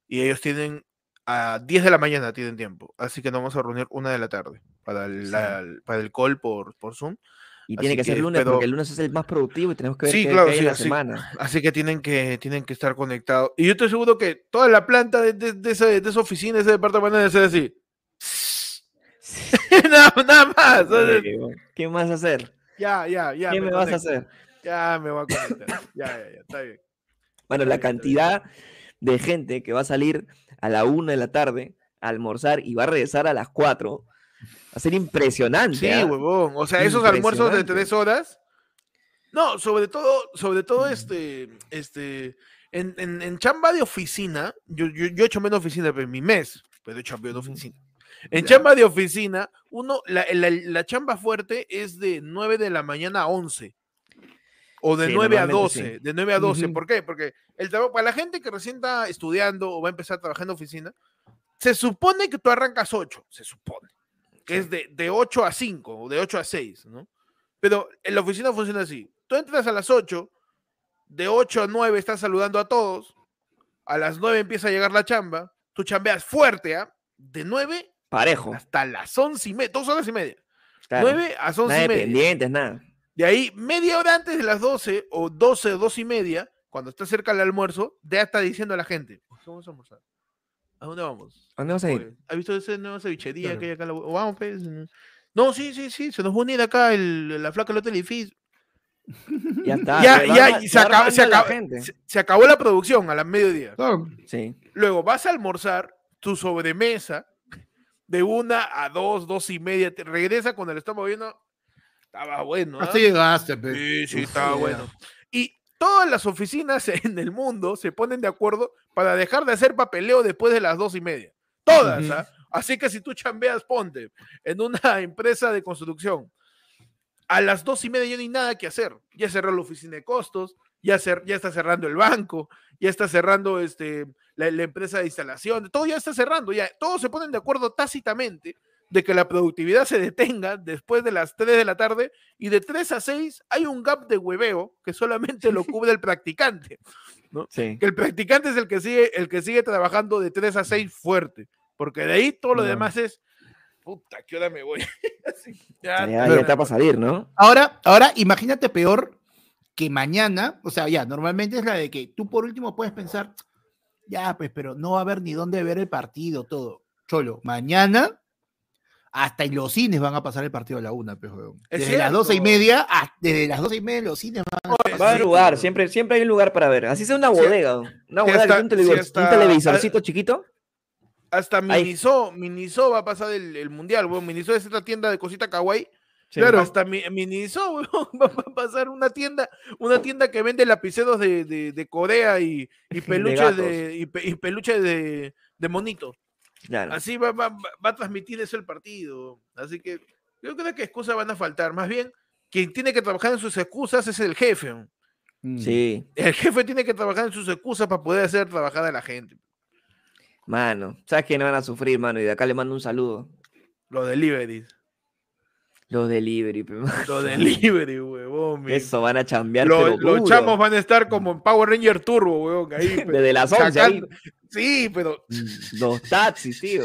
y ellos tienen a 10 de la mañana tienen tiempo, así que nos vamos a reunir una de la tarde para el, para el call por, por Zoom. Y tiene que ser lunes, porque el lunes es el más productivo y tenemos que ver sí, claro, sí, la semana. Así que tienen que, tienen que estar conectados. Y yo estoy seguro que toda la planta de, de, esa, de esa, oficina, ese departamento debe ser así. (laughs) nada, nada, más. ¿Qué más hacer? Ya, ya, ya. ¿Qué me, vas a hacer? Ya me voy a conectar. ya, ya, ya, está bien. (laughs) Bueno, la cantidad de gente que va a salir a la una de la tarde a almorzar y va a regresar a las cuatro. Va a ser impresionante. Sí, ¿ah? huevón. O sea, esos almuerzos de tres horas. No, sobre todo, sobre todo este, este, en, en, chamba de oficina, yo, yo, he hecho menos oficina en mi mes, pero he hecho de oficina. En chamba de oficina, uno, la, la, chamba fuerte es de 9 de la mañana a 11. O de 9 a 12, de 9 a 12. ¿Por qué? Porque el trabajo, para la gente que recién está estudiando o va a empezar a trabajar en oficina, se supone que tú arrancas 8, se supone. Que es de, de 8 a 5 o de 8 a 6, ¿no? Pero en la oficina funciona así. Tú entras a las 8, de 8 a 9 estás saludando a todos, a las 9 empieza a llegar la chamba, tú chambeas fuerte, ¿ah? De 9 Parejo. hasta las 11 y media, dos horas y media. 9 a 11 nada y media. pendientes, nada. De ahí, media hora antes de las 12 o 12 o 12 y media, cuando está cerca del almuerzo, ya está diciendo a la gente, vamos a almorzar. ¿A dónde vamos? ¿A dónde vamos a ir? ¿Has visto esa nueva cevichería que hay acá? Vamos, pues. No, sí, sí, sí, se nos va a unir acá el, la flaca del otro edificio. (laughs) Ya está. Ya, ya, se, acabó, se, acabó, se, acabó, la producción a las mediodía. Sí. Luego vas a almorzar tu sobremesa de una a dos, dos y media. Te regresa cuando el estómago lleno estaba bueno. Hasta llegaste, Sí, sí, estaba bueno. Y todas las oficinas (laughs) en el mundo se ponen de acuerdo para dejar de hacer papeleo después de las dos y media. Todas, ¿ah? Así que si tú chambeas, ponte en una (laughs) empresa de construcción. A las dos y media ya no hay nada que hacer. Ya cerró la oficina de costos, ya, ya está cerrando el banco, ya está cerrando este, la, la, empresa de instalación, todo ya está cerrando, ya todos se ponen de acuerdo tácitamente de que la productividad se detenga después de las 3 de la tarde y de 3 a 6 hay un gap de hueveo que solamente lo cubre el practicante. ¿no? (laughs) Que el practicante es el que sigue, el que sigue trabajando de 3 a 6 fuerte, porque de ahí todo lo demás es puta, ¿qué hora me voy? (laughs) ya, ya, está para salir, ¿no? Ahora, ahora, imagínate peor que mañana, o sea, ya, normalmente es la de que tú por último puedes pensar, ya, pues, pero no va a haber ni dónde ver el partido, todo. Cholo, mañana hasta en los cines van a pasar el partido a la una, pues, Desde las doce y media, desde las doce y media los cines van a Va a lugar, siempre, siempre hay un lugar para ver. Así sea una bodega, una bodega, un, televisorcito chiquito. Hasta Miniso, Miniso va a pasar el, mundial, weón. Miniso es esta tienda de cosita kawaii. claro. Hasta Miniso, (laughs) va a pasar una tienda, una tienda que vende lapiceros de, de, Corea y, y (laughs) peluches de, y, peluches de, de monito. Así va, va, a transmitir eso el partido. Así que yo creo que excusas van a faltar. Más bien, quien tiene que trabajar en sus excusas es el jefe. Mm. Sí. El jefe tiene que trabajar en sus excusas para poder hacer trabajar a la gente. Mano, ¿sabes que no van a sufrir, mano? Y de acá le mando un saludo. Los deliveries. Los delivery, Los (laughs) delivery, huevón. Eso van a chambear. los chamos van a estar como en Power Ranger Turbo, huevón. Ahí, (laughs) Desde las 11. Sí, pero. Mm, los taxis, tío.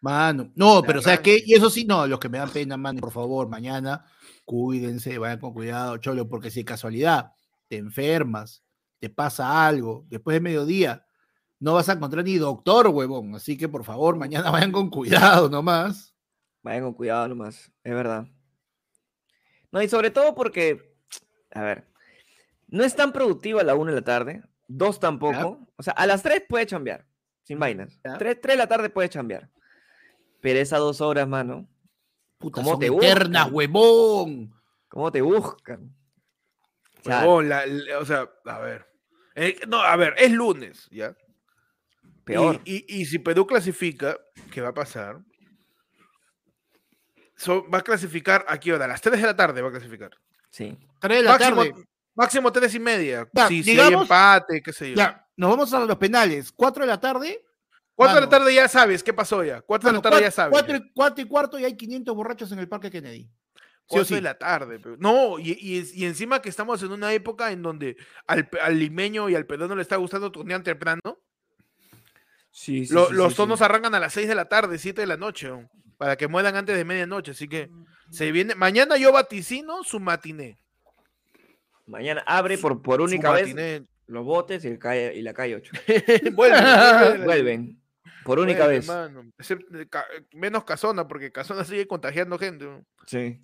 Mano, no, pero ¿sabes qué? Y eso sí, no, los que me dan pena, mano, por favor, mañana cuídense, vayan con cuidado, cholo, porque si de casualidad te enfermas, te pasa algo, después de mediodía, no vas a encontrar ni doctor, huevón. Así que por favor, mañana vayan con cuidado nomás. Vayan con cuidado nomás, es verdad. No, y sobre todo porque, a ver, no es tan productiva a la una de la tarde, dos tampoco. O sea, a las tres puede chambear, sin vainas. Tres, tres de la tarde puede chambear. Pero esas dos horas, mano. Puta, ¿Cómo te eternas, huevón? ¿Cómo te buscan? Huevón, o sea, a ver. Eh, no, a ver, es lunes, ¿ya? Peor. Y, y, si Perú clasifica, ¿qué va a pasar? Va a clasificar a qué hora? A las 3 de la tarde va a clasificar. Sí. 3 de la máximo, tarde. Máximo 3 y media. si, hay empate, qué sé yo. Ya, nos vamos a los penales. 4 de la tarde. 4 de la tarde ya sabes qué pasó ya. 4 de la tarde ya sabes. 4 y, cuarto y hay 500 borrachos en el Parque Kennedy. 4 de la tarde. No, y, y, encima que estamos en una época en donde al, al limeño y al peruano le está gustando turnear temprano. Sí, sí, los tonos arrancan a las 6 de la tarde, 7 de la noche para que mueran antes de medianoche. Así que se viene. Mañana yo vaticino su matiné. Mañana abre por, por única vez los botes y, cae, y la calle 8. (laughs) vuelven, vuelven. Por única vez. menos Casona, porque Casona sigue contagiando gente. Sí.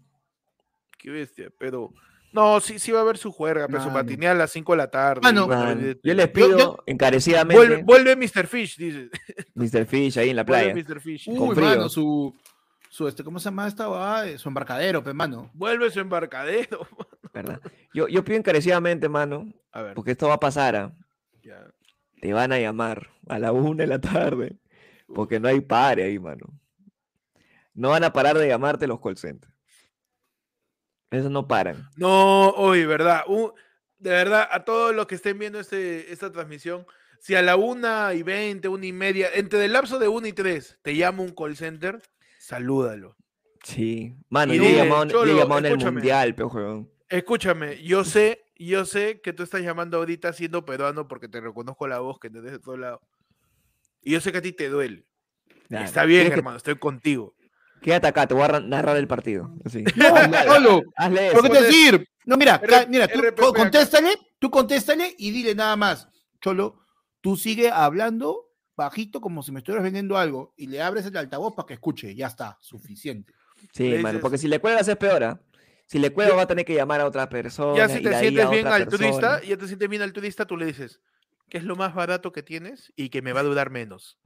Qué bestia, pero. No, sí, sí va a haber su juerga, pero su matiné a las 5 de la tarde. yo les pido encarecidamente. Vuelve, Mr. Fish, dice. Mr. Fish ahí en la playa. Vuelve Mr. Fish. Uy, mano, su, su este, ¿cómo se llama esta Su embarcadero, pe, mano. Vuelve su embarcadero. (laughs) ¿Verdad? Yo, yo pido encarecidamente, mano, a ver. porque esto va a pasar. ¿ah? Te van a llamar a la una de la tarde, porque no hay pare ahí, mano. No van a parar de llamarte los call centers. Eso no paran. No, hoy, ¿verdad? de verdad, a todos los que estén viendo este, esta transmisión, si a la una y veinte, una y media, entre el lapso de una y tres, te llama un call center, salúdalo. Sí, mano, yo he llamado, en el mundial, pero Escúchame, yo sé, yo sé que tú estás llamando ahorita siendo peruano porque te reconozco la voz que te de todo lado. Y yo sé que a ti te duele. Está bien, hermano, estoy contigo. Quédate acá, te voy a narrar el partido. No, (laughs) no, Hazle eso. ¿Qué decir? No, mira, mira, tú contéstale, tú contéstale y dile nada más. Cholo, tú sigue hablando bajito como si me estuvieras vendiendo algo y le abres el altavoz para que escuche. Ya está, suficiente. Sí, mano, porque si le cuelgas es peor. ¿ah? Si le cuelgas va a tener que llamar a otra persona. Ya si te sientes bien al turista, ya te sientes bien al turista, tú le dices, ¿qué es lo más barato que tienes y que me va a durar menos?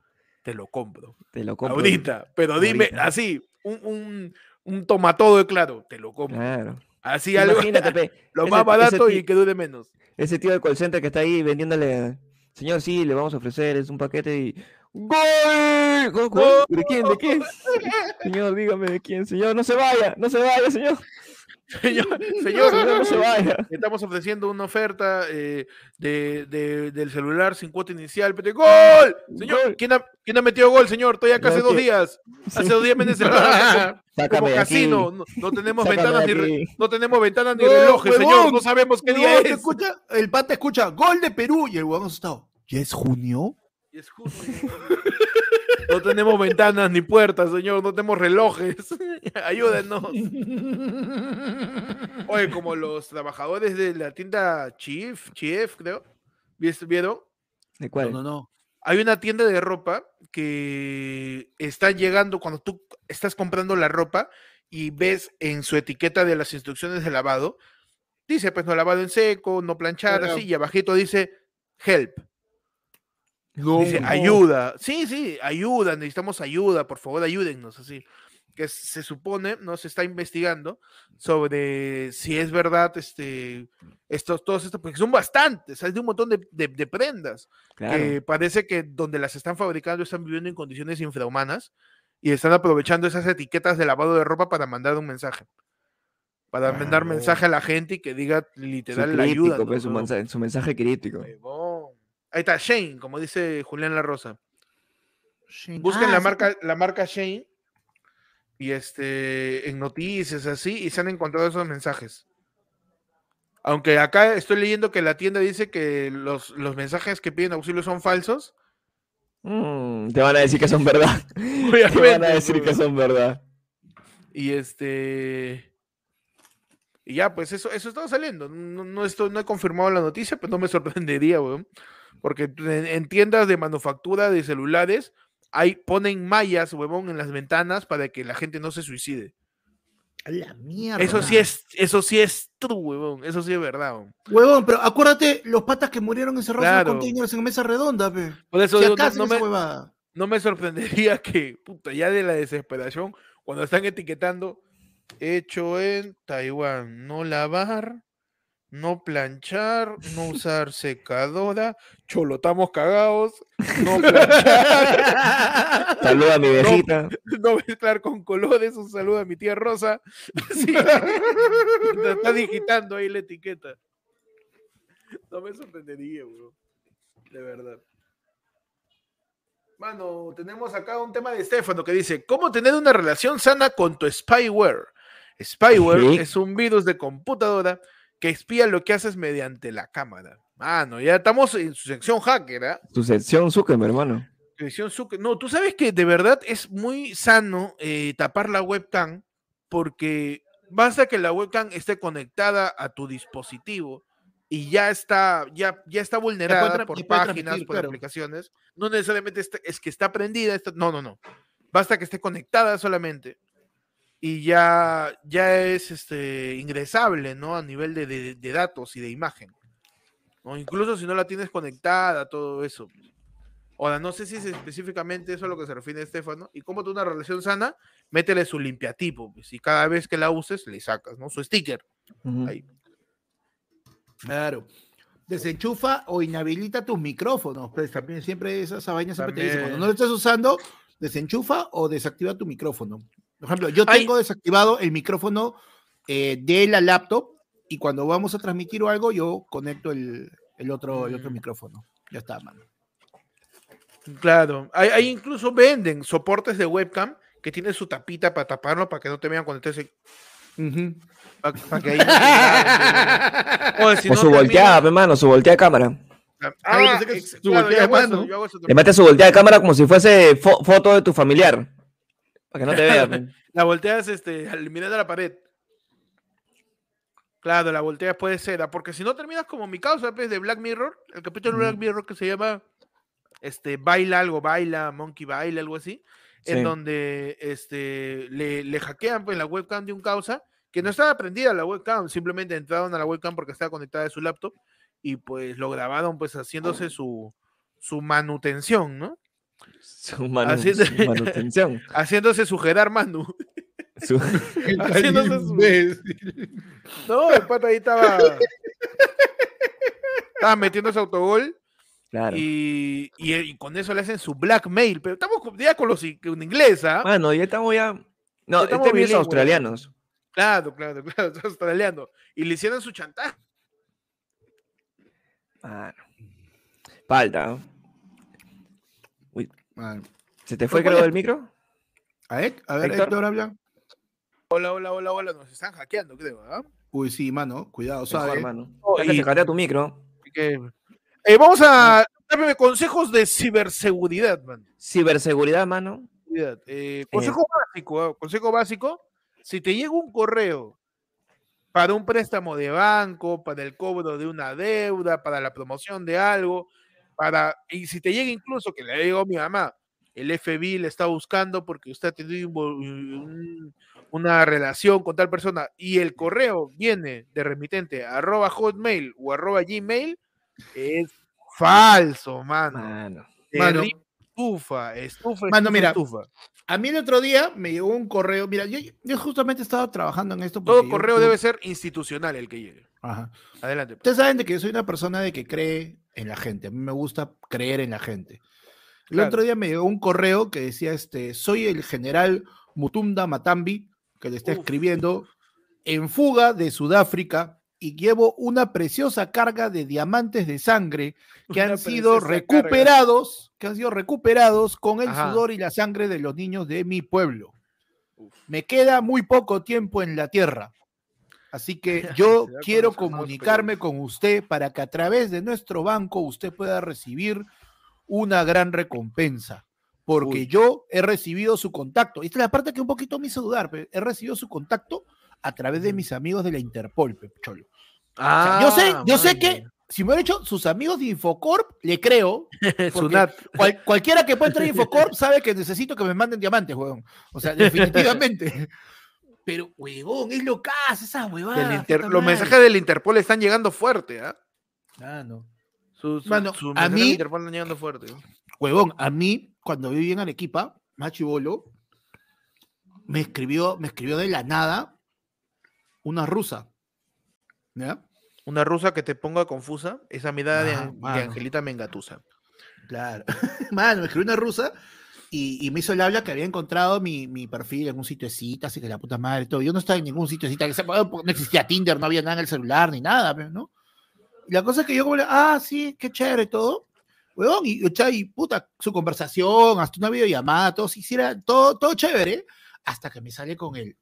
te lo compro. Te lo compro. Ahorita, pero dime así, un, un, un tomatodo de claro, te lo compro. Claro. Así algo. (laughs) lo más barato y que dure menos. Ese tío de call center que está ahí vendiéndole, señor, sí, le vamos a ofrecer, es un paquete y. ¡Gol! ¿De quién? ¿De quién? (laughs) señor, dígame de quién, señor, no se vaya, no se vaya, señor. Señor, señor, (laughs) no se vaya. Estamos ofreciendo una oferta eh, de, de, del celular sin cuota inicial. Pero, ¡Gol! Señor, ¿quién ha, ¿quién ha metido gol, señor? Estoy acá hace dos días. Hace dos días me celular como (laughs) casino. No, no, tenemos ventanas ni, no tenemos ventanas ni relojes, señor. No sabemos qué día es. Escucha, el pata escucha gol de Perú y el huevón está. ¿Ya es junio? (laughs) No tenemos ventanas ni puertas, señor, no tenemos relojes. (laughs) Ayúdenos. Oye, como los trabajadores de la tienda Chief, Chief, creo. ¿Vieron? ¿De cuál? No, no, no. Hay una tienda de ropa que está llegando cuando tú estás comprando la ropa y ves en su etiqueta de las instrucciones de lavado, dice pues no lavado en seco, no planchar, así, y abajito dice help. Dice ayuda. Sí, sí, ayuda, necesitamos ayuda, por favor, ayúdennos, así. Que se supone, no se está investigando sobre si es verdad, este, estos, todos estos, porque son bastantes, hay de un montón de, prendas que parece que donde las están fabricando están viviendo en condiciones infrahumanas y están aprovechando esas etiquetas de lavado de ropa para mandar un mensaje. Para mandar mensaje a la gente y que diga literal la ayuda. Pues, su, mensaje, crítico. Ahí está Shane, como dice Julián La Rosa. Busquen la, ah, marca, la marca Shane y este en noticias así y se han encontrado esos mensajes. Aunque acá estoy leyendo que la tienda dice que los, los mensajes que piden auxilio son falsos, Mm, te van a decir que son verdad. (laughs) te van a decir que son verdad. Y este. Y ya, pues eso, eso está saliendo. No, no, no he confirmado la noticia, pero no me sorprendería, weón. Porque en, tiendas de manufactura de celulares hay, ponen mallas, huevón, en las ventanas para que la gente no se suicide. La mierda. Eso sí es, eso sí es true, huevón. Eso sí es verdad, huevón. Huevón, pero acuérdate los patas que murieron encerrados claro. en containers en mesa redonda, pe. Por eso no, me, no, me, sorprendería (laughs) que, puta, ya de la desesperación, cuando están etiquetando, hecho en Taiwán, no lavar, no planchar, no (laughs) usar secadora, cholo, estamos cagados, no planchar. Saluda a mi viejita. (laughs) No, mezclar con colores, un saludo a mi tía Rosa. (laughs) está digitando ahí la etiqueta. No me sorprendería, bro. De verdad. Mano, tenemos acá un tema de Stefano que dice, ¿cómo tener una relación sana con tu spyware? Spyware es un virus de computadora que espía lo que haces mediante la cámara. Mano, ya estamos en su sección hacker, ¿eh? Su sección Zucker, hermano. Sección Zucker. No, tú sabes que de verdad es muy sano eh, tapar la webcam porque basta que la webcam esté conectada a tu dispositivo y ya está, ya, ya está vulnerada por páginas, por aplicaciones. No necesariamente es que está prendida, no, no, no. Basta que esté conectada solamente y ya, ya es este, ingresable, ¿no? A nivel de, datos y de imagen. ¿no? Incluso si no la tienes conectada, todo eso. Ahora, no sé si es específicamente eso a lo que se refiere Estefano. Y como tú una relación sana, métele su limpiatipo. Pues, y cada vez que la uses, le sacas, ¿no? Su sticker. Ahí. Claro. Desenchufa o inhabilita tus micrófonos. Pues también siempre esa, vaina siempre te dice, cuando no lo estás usando, desenchufa o desactiva tu micrófono. Por ejemplo, yo tengo desactivado el micrófono eh, de la laptop y cuando vamos a transmitir o algo, yo conecto el, otro, el otro mm. micrófono. Ya está, mano. Claro, hay, incluso venden soportes de webcam que tienen su tapita para taparlo para que no te vean cuando estés. para, que ahí (laughs) o, su volteada, hermano, su volteada de cámara. Ah, su volteada de Le metes su volteada de cámara como si fuese foto de tu familiar. Para que no te vean. (laughs) la volteas este, eliminando la pared. Claro, la volteas puede ser, ah, porque si no terminas como mi causa pues, de Black Mirror, el capítulo de Black Mirror que se llama este, Baila algo, baila, Monkey Baila, algo así, en donde este, le, le hackean pues, la webcam de un causa que no estaba prendida la webcam, simplemente entraron a la webcam porque estaba conectada a su laptop y pues lo grabaron pues haciéndose su, su manutención, ¿no? (laughs) Su, manutención. (laughs) Haciéndose sujetar Manu. (laughs) haciéndose su... No, el pata ahí estaba. estaba metiendo ese autogol. Claro. Y, y, con eso le hacen su blackmail. Pero estamos ya con los en inglés, ¿ah? Bueno, ya estamos ya. No, estamos bien australianos. Claro, claro, claro, australianos. Y le hicieron su chantaje. Bueno. Falta. ¿Se te fue, creo, del micro? A ver, a ver, Héctor, habla. Hola, hola, hola, hola, nos están hackeando, creo, ¿ah? Uy, sí, mano, cuidado, ¿sabes? Oh, y... se tu micro. Eh, vamos a, Dame consejos de ciberseguridad, man. Ciberseguridad, mano. Eh, consejo básico, ¿ah? consejo básico. Si te llega un correo para un préstamo de banco, para el cobro de una deuda, para la promoción de algo, para, y si te llega incluso, que le digo a mi mamá, el FBI le está buscando porque usted ha tenido una relación con tal persona y el correo viene de remitente arroba hotmail o arroba gmail, es falso, mano. Mano. mano. Estufa, estufa, mano, mira, A mí el otro día me llegó un correo. Mira, yo, yo justamente estaba trabajando en esto. Todo correo debe ser institucional el que llegue. Ajá. Adelante. Pues. Ustedes saben de que yo soy una persona de que cree en la gente. A mí me gusta creer en la gente. El otro día me llegó un correo que decía, este, soy el general Mutumda Matambi, que le está escribiendo, en fuga de Sudáfrica y llevo una preciosa carga de diamantes de sangre que han sido recuperados, que han sido recuperados con el sudor y la sangre de los niños de mi pueblo. Me queda muy poco tiempo en la tierra. Así (laughs) que yo quiero comunicarme con usted para que a través de nuestro banco usted pueda recibir una gran recompensa. Porque yo he recibido su contacto. Esta es la parte que un poquito me hizo dudar. He recibido su contacto a través de mis amigos de la Interpol, Cholo. yo sé, ah, yo sé que si me hubiera hecho sus amigos de Infocorp, le creo. (laughs) (laughs) cualquiera que pueda entrar a Infocorp sabe que necesito que me manden diamantes, huevón. O sea, definitivamente. Pero, huevón, es lo que hace esa huevada. Los mensajes del Interpol están llegando fuerte, ¿ah? Ah, no. Sus, a mí, Interpol llegando fuerte. Huevón, a mí, cuando viví en Arequipa, Machibolo, me escribió, me escribió de la nada una rusa. ¿Ya? Una rusa que te ponga confusa, esa mirada de, de, Angelita Mengatusa. Claro. (laughs) Mano, me escribió una rusa y, me hizo el habla que había encontrado mi, mi, perfil en un sitio de citas y que la puta madre todo. Yo no estaba en ningún sitio de citas, no existía Tinder, no había nada en el celular ni nada, ¿no? Y la cosa es que yo como, ah, sí, qué chévere y todo. Weón, y, y, puta, su conversación, hasta una videollamada, todo, si hiciera, todo, todo chévere, hasta que me sale con el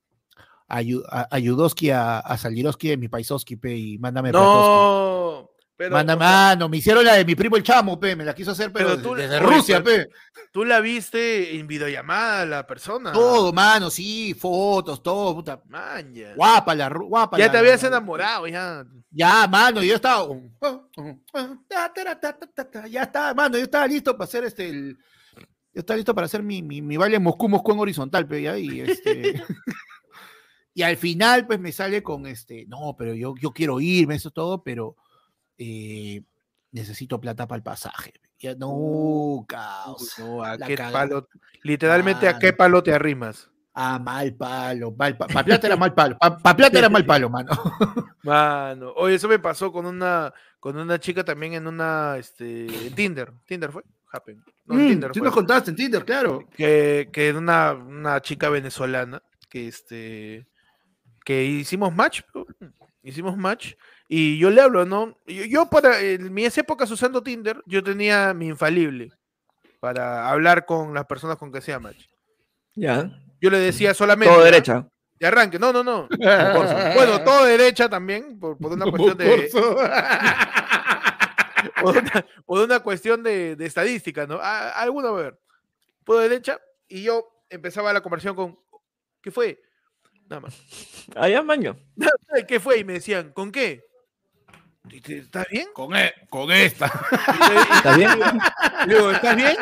Ayudowski a, a Saliroski de mi paisoski, pe, y mándame No, pero. Mándame, ah, no, me hicieron la de mi primo el chamo, pe, me la quiso hacer, pero, tú, desde, Rusia, pe. Tú la viste en videollamada la persona. Todo, mano, sí, fotos, todo, puta. Man, Guapa la, guapa. Ya te habías enamorado, ya. Ya, mano, yo estaba. Ya estaba, mano, yo estaba listo para hacer este. El, yo estaba listo para hacer mi, mi, mi baile Moscú, Moscú en horizontal, pe, ya, y este. (laughs) Y al final, pues me sale con este, no, pero yo, yo quiero irme, eso todo, pero eh, necesito plata para el pasaje. Ya, no, caos. ¿a qué palo, literalmente, ¿a qué palo te arrimas? Ah, mal palo, mal palo. Para plata era mal palo. Para plata era mal palo, mano. (laughs) Mano, oye, eso me pasó con una, con una chica también en una, este, en Tinder. ¿Tinder fue? Happen. No, en mm, Tinder. Tú nos contaste en Tinder, claro. Que, que una, una chica venezolana que, este, que hicimos match, hicimos match, y yo le hablo, ¿no? Yo, para en mis épocas usando Tinder, yo tenía mi infalible para hablar con las personas con que sea match. Ya. Yo le decía solamente. Todo derecha. De arranque, no, no, no. (laughs) bueno, todo derecha también, por, una (laughs) cuestión de. (laughs) por, una, cuestión de, estadística, ¿no? alguna a ver. Todo derecha, y yo empezaba la conversación con. ¿Qué fue? Nada más. Allá maño. ¿Qué fue? Y me decían, ¿con qué? ¿Estás bien? Con, e, con esta. ¿Estás bien? Le digo, ¿estás bien?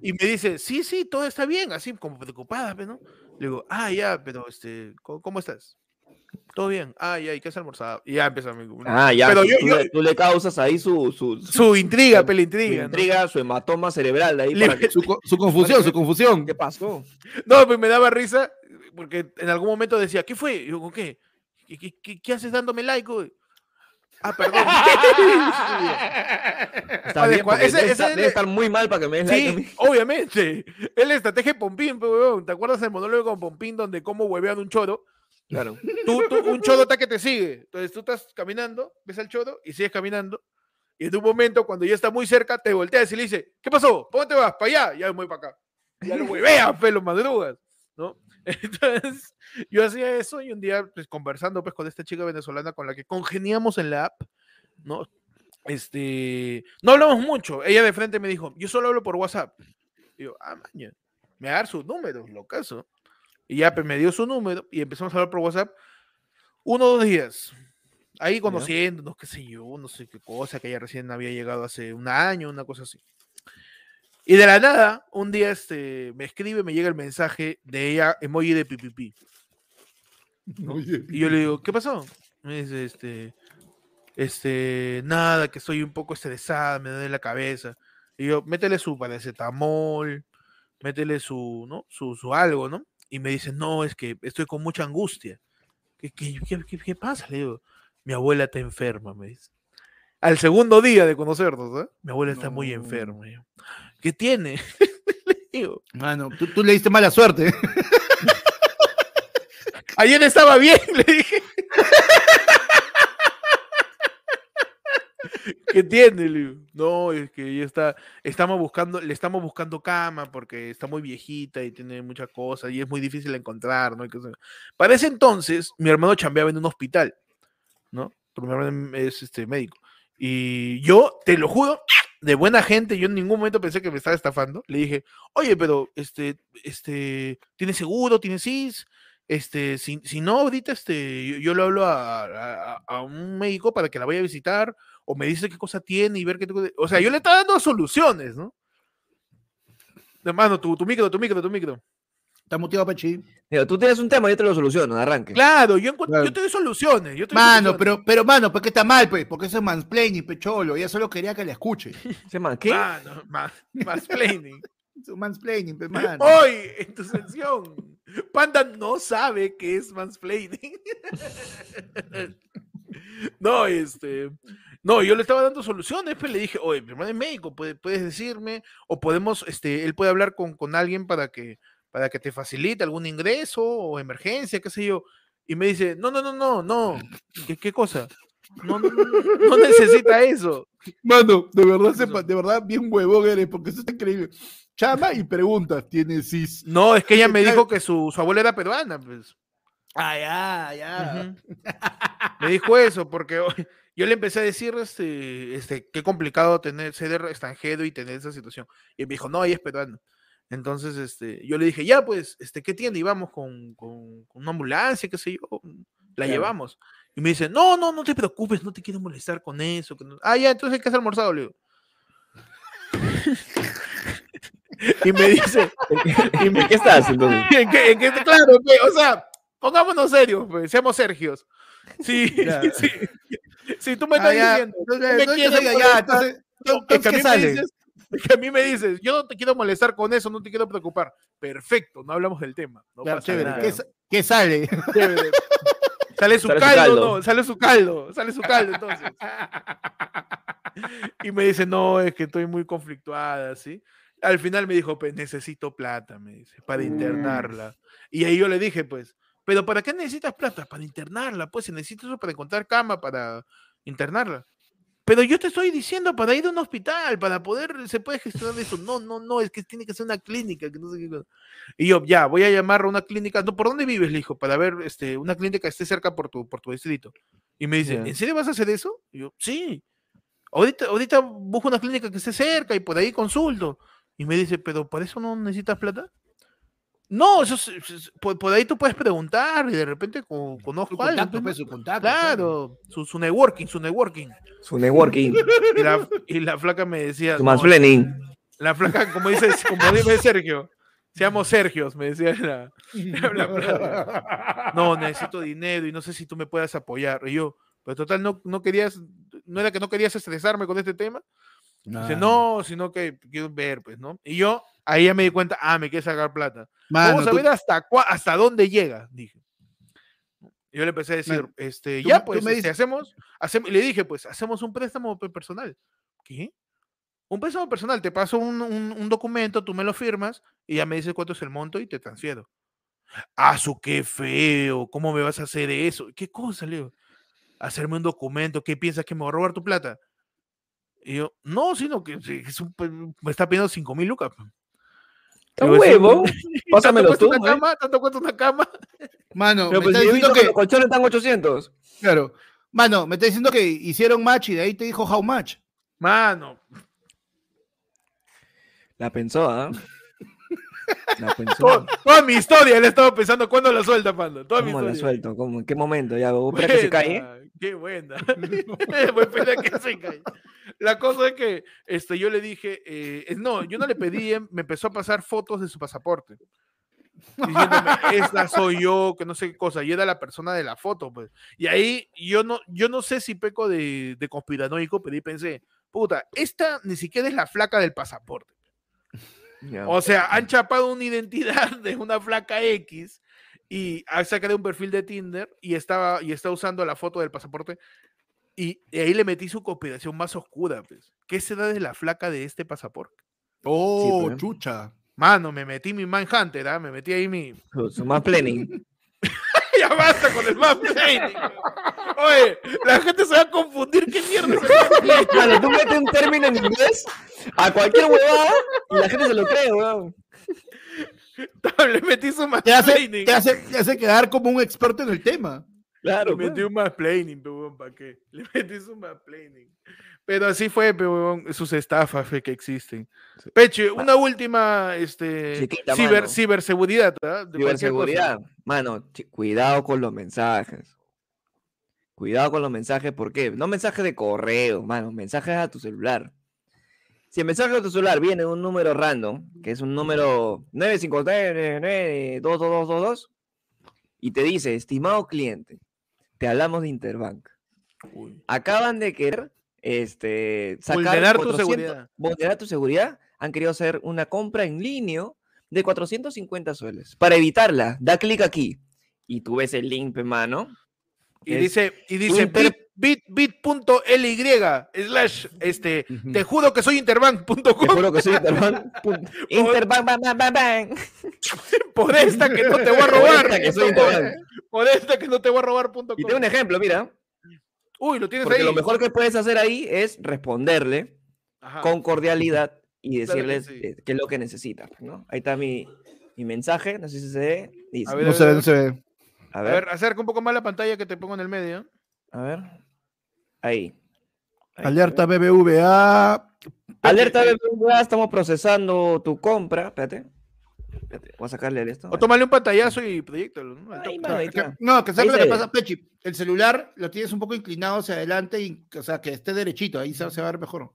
Y me dice, sí, sí, todo está bien, así como preocupada, ¿no? Le digo, ah, ya, pero este, ¿cómo, estás? Todo bien. Ah, ya, ¿y qué has almorzado? Y ya empieza mi. Ah, ya. Pero tú, yo, tú, le causas ahí su. Su, su intriga, pela intriga. Su intriga, su hematoma cerebral. De ahí su, su, confusión, su confusión. ¿Qué pasó? No, pues me daba risa porque en algún momento decía, ¿qué fue? Y yo, ¿con qué? ¿Qué, qué, haces dándome like? Ah, perdón. (laughs) Está bien, ese, ese, debe, estar muy mal para que me des sí, like (laughs) obviamente. Es la estrategia de Pompín, ¿te acuerdas del monólogo con Pompín donde cómo huevean un choro? Claro. Tú, tú, un choro está que te sigue. Entonces tú estás caminando, ves al choro y sigues caminando. Y en un momento, cuando ya está muy cerca, te volteas y le dice, ¿qué pasó? ¿Por dónde vas? ¿Para allá? Ya me voy para acá. Ya lo hueveas, pelo madrugas, ¿no? Entonces, yo hacía eso y un día, pues, conversando pues, con esta chica venezolana con la que congeniamos en la app, ¿no? este, no hablamos mucho. Ella de frente me dijo, yo solo hablo por WhatsApp. Y yo, ah, maña, me va a dar sus números, lo caso. Y ya pues, me dio su número y empezamos a hablar por WhatsApp uno o dos días. Ahí conociéndonos, qué sé yo, no sé qué cosa, que ella recién había llegado hace un año, una cosa así. Y de la nada, un día este, me escribe, me llega el mensaje de ella, emoji de pipipi. Y yo le digo, ¿qué pasó? Me dice, este, este, nada, que estoy un poco estresada, me duele la cabeza. Y yo, métele su paracetamol, métele su, ¿no? Su, su algo, ¿no? Y me dice, no, es que estoy con mucha angustia. ¿Qué, qué, qué, qué pasa? Le digo, mi abuela está enferma, me dice. Al segundo día de conocernos, ¿eh? Mi abuela está muy enferma. ¿Qué tiene? (laughs) le digo. Mano, tú, tú le diste mala suerte. (laughs) Ayer estaba bien, (laughs) le dije. ¿Qué tiene? No, es que ella está, estamos buscando, le estamos buscando cama porque está muy viejita y tiene muchas cosas y es muy difícil encontrar, ¿no? Para ese entonces, mi hermano chambeaba en un hospital, ¿no? Porque mi hermano es este, médico. Y yo, te lo juro, de buena gente, yo en ningún momento pensé que me estaba estafando. Le dije, oye, pero, este, este, ¿tiene seguro? ¿Tiene CIS? Este, si, si no, ahorita, este, yo, yo le hablo a, a, un médico para que la vaya a visitar o me dice qué cosa tiene y ver qué... O sea, yo le estaba dando soluciones, ¿no? Hermano, tu, tu micro, tu micro, tu micro. Está muteado, Pachi. tú tienes un tema, yo te lo soluciono, arranque. Claro, yo, yo te doy soluciones. Yo mano, pero, pero, mano, ¿por qué está mal, pues? Porque eso es mansplaining, pecholo. Ella solo quería que la escuche. (laughs) ¿Se man, ¿Qué? Mano, mansplaining. (laughs) mansplaining, pues, mano. Hoy, en tu sección, Panda no sabe qué es mansplaining. (laughs) no, este. No, yo le estaba dando soluciones, pues le dije, oye, mi hermano es médico, puedes, puedes decirme, o podemos, este, él puede hablar con, con, alguien para que, para que te facilite algún ingreso o emergencia, qué sé yo. Y me dice, no, no, no, no, no, ¿qué, qué cosa? No, no, no, necesita eso. Mano, de verdad, de verdad, bien huevón eres, porque eso está increíble. Chama y pregunta, ¿tiene cis? No, es que ella me dijo que su, su abuela era peruana, pues. Ah, ya, ya. Me dijo eso, porque (laughs) yo le empecé a decir, este, este, qué complicado tener, ser extranjero y tener esa situación. Y me dijo, no, ella es peruano. Entonces, este, yo le dije, ya, pues, este, ¿qué tiene? Y vamos con, con, una ambulancia, qué sé yo, la llevamos. Y me dice, no, no, no te preocupes, no te quiero molestar con eso. Ah, ya, entonces hay que hacer almorzado, le digo. y me dice, (laughs) ¿en qué estás entonces? (laughs) ¿En qué, en qué, claro, o sea, pongámonos serios, pues, seamos Sergios. Sí, (laughs) sí. Si tú me estás diciendo, (laughs) que a mí me dices, yo no te quiero molestar con eso, no te quiero preocupar. Perfecto, no hablamos del tema. ¿Qué, sale? (laughs) Sale su caldo, no, sale su caldo, sale su caldo entonces. y me dice, no, es que estoy muy conflictuada, ¿sí? Al final me dijo, pues necesito plata, me dice, para internarla. Y ahí yo le dije, pues, pero ¿para qué necesitas plata? Para internarla, pues, si necesitas eso para encontrar cama, para internarla. Pero yo te estoy diciendo para ir a un hospital, para poder, se puede gestionar eso. No, no, no, es que tiene que ser una clínica, que no sé qué. Y yo, ya, voy a llamar a una clínica. No, ¿por dónde vives? Le dijo, para ver este, una clínica que esté cerca por tu, por tu distrito. Y me dice, ¿en serio vas a hacer eso? Y yo, sí. Ahorita, ahorita busco una clínica que esté cerca y por ahí consulto. Y me dice, ¿pero para eso no necesitas plata? No, eso por, ahí tú puedes preguntar y de repente con, conozco a alguien. Pues, su contacto, claro, su, su, networking, su networking. Su networking. Y la, y la flaca me decía. Su mansplaining. La flaca, como dice, como dice Sergio, seamos Sergios, me decía la, No, necesito dinero y no sé si tú me puedas apoyar. Y yo, pero total, no, no querías, no era que no querías estresarme con este tema. Dice, no, sino que quiero ver, pues, ¿no? Y yo, ahí ya me di cuenta, ah, me quiere sacar plata. Vamos a ver hasta, hasta dónde llega, dije. Yo le empecé a decir, este, ya, pues, me este, hacemos, hacemos, le dije, pues, hacemos un préstamo personal. ¿Qué? Un préstamo personal, te paso un, un, documento, tú me lo firmas y ya me dices cuánto es el monto y te transfiero. Ah, su qué feo, ¿cómo me vas a hacer eso? ¿Qué cosa, Leo? Hacerme un documento, ¿qué piensas que me va a robar tu plata? Y yo, no, sino que me está pidiendo 5 mil lucas. ¿Qué huevo? Pásamelo tú. Una cama, ¿Tanto cuesta una cama? Mano, pero pues, yo he visto que, los colchones están 800. Claro. Mano, me está diciendo que hicieron match y de ahí te dijo how much. Mano. La pensó, ¿ah? La. Toda, mi historia le estaba pensando cuándo la suelta, Pando. Toda ¿Cómo mi la suelto? ¿Cómo? ¿En qué momento? Ya, espera que se cae. Qué buena. (laughs) Voy a que se cae. La cosa es que este, yo le dije, eh, no, yo no le pedí, em, me empezó a pasar fotos de su pasaporte diciéndome, (laughs) esta soy yo, que no sé qué cosa, y era la persona de la foto, pues. Y ahí yo no, yo no sé si peco de, de conspiranoico, pero ahí pensé, puta, esta ni siquiera es la flaca del pasaporte. O sea, han chapado una identidad (laughs) de una flaca X y ha sacado un perfil de Tinder y estaba y está usando la foto del pasaporte y, ahí le metí su conspiración más oscura, pues. ¿Qué será de la flaca de este pasaporte? Oh, pues. chucha. Mano, me metí mi Manhunter, ¿ah? Me metí ahí mi. Su, más planning. (laughs) ya basta con el más planning. Oye, la gente se va a confundir. ¿Qué mierda es Cuando tú metes un término en inglés a cualquier huevada y la gente se lo cree, weón. Le metí su más te hace, te hace, te hace quedar como un experto en el tema. Claro. Le metí un más planning, ¿para qué? Le metí su más planning. Pero así fue, pero sus estafas que existen. Peche, una última este, ciber, ciberseguridad. ¿ah? Ciberseguridad. Mano, cuidado con los mensajes. Cuidado con los mensajes, ¿por qué? No mensajes de correo, mano, mensajes a tu celular. Si el mensaje a tu celular viene de un número random, que es un número 953 y te dice, estimado cliente, te hablamos de Interbank. Acaban de querer este, sacar tu seguridad. tu seguridad. Han querido hacer una compra en línea de 450 soles. Para evitarla, da clic aquí y tú ves el link, hermano. Y dice, y dice bit, bit.ly slash este te juro que soy interbank.com. Te juro que soy interbank. interbank, Por esta que no te voy a robar. Por esta que no te voy a robar. Y tengo un ejemplo, mira. Uy, lo tienes Porque lo mejor que puedes hacer ahí es responderle con cordialidad y decirles qué es lo que necesitas, ¿no? Ahí está mi, mi mensaje, no sé si se ve. no se ve, no se ve. A ver. acerca un poco más la pantalla que te pongo en el medio. A ver. Ahí. Alerta BBVA. Alerta BBVA, estamos procesando tu compra. Espérate. Voy a sacarle esto. O tómale un pantallazo y proyectalo. ¿no? no, que sabes lo que pasa, Pechi. El celular lo tienes un poco inclinado hacia adelante y, o sea, que esté derechito. Ahí se, va a ver mejor.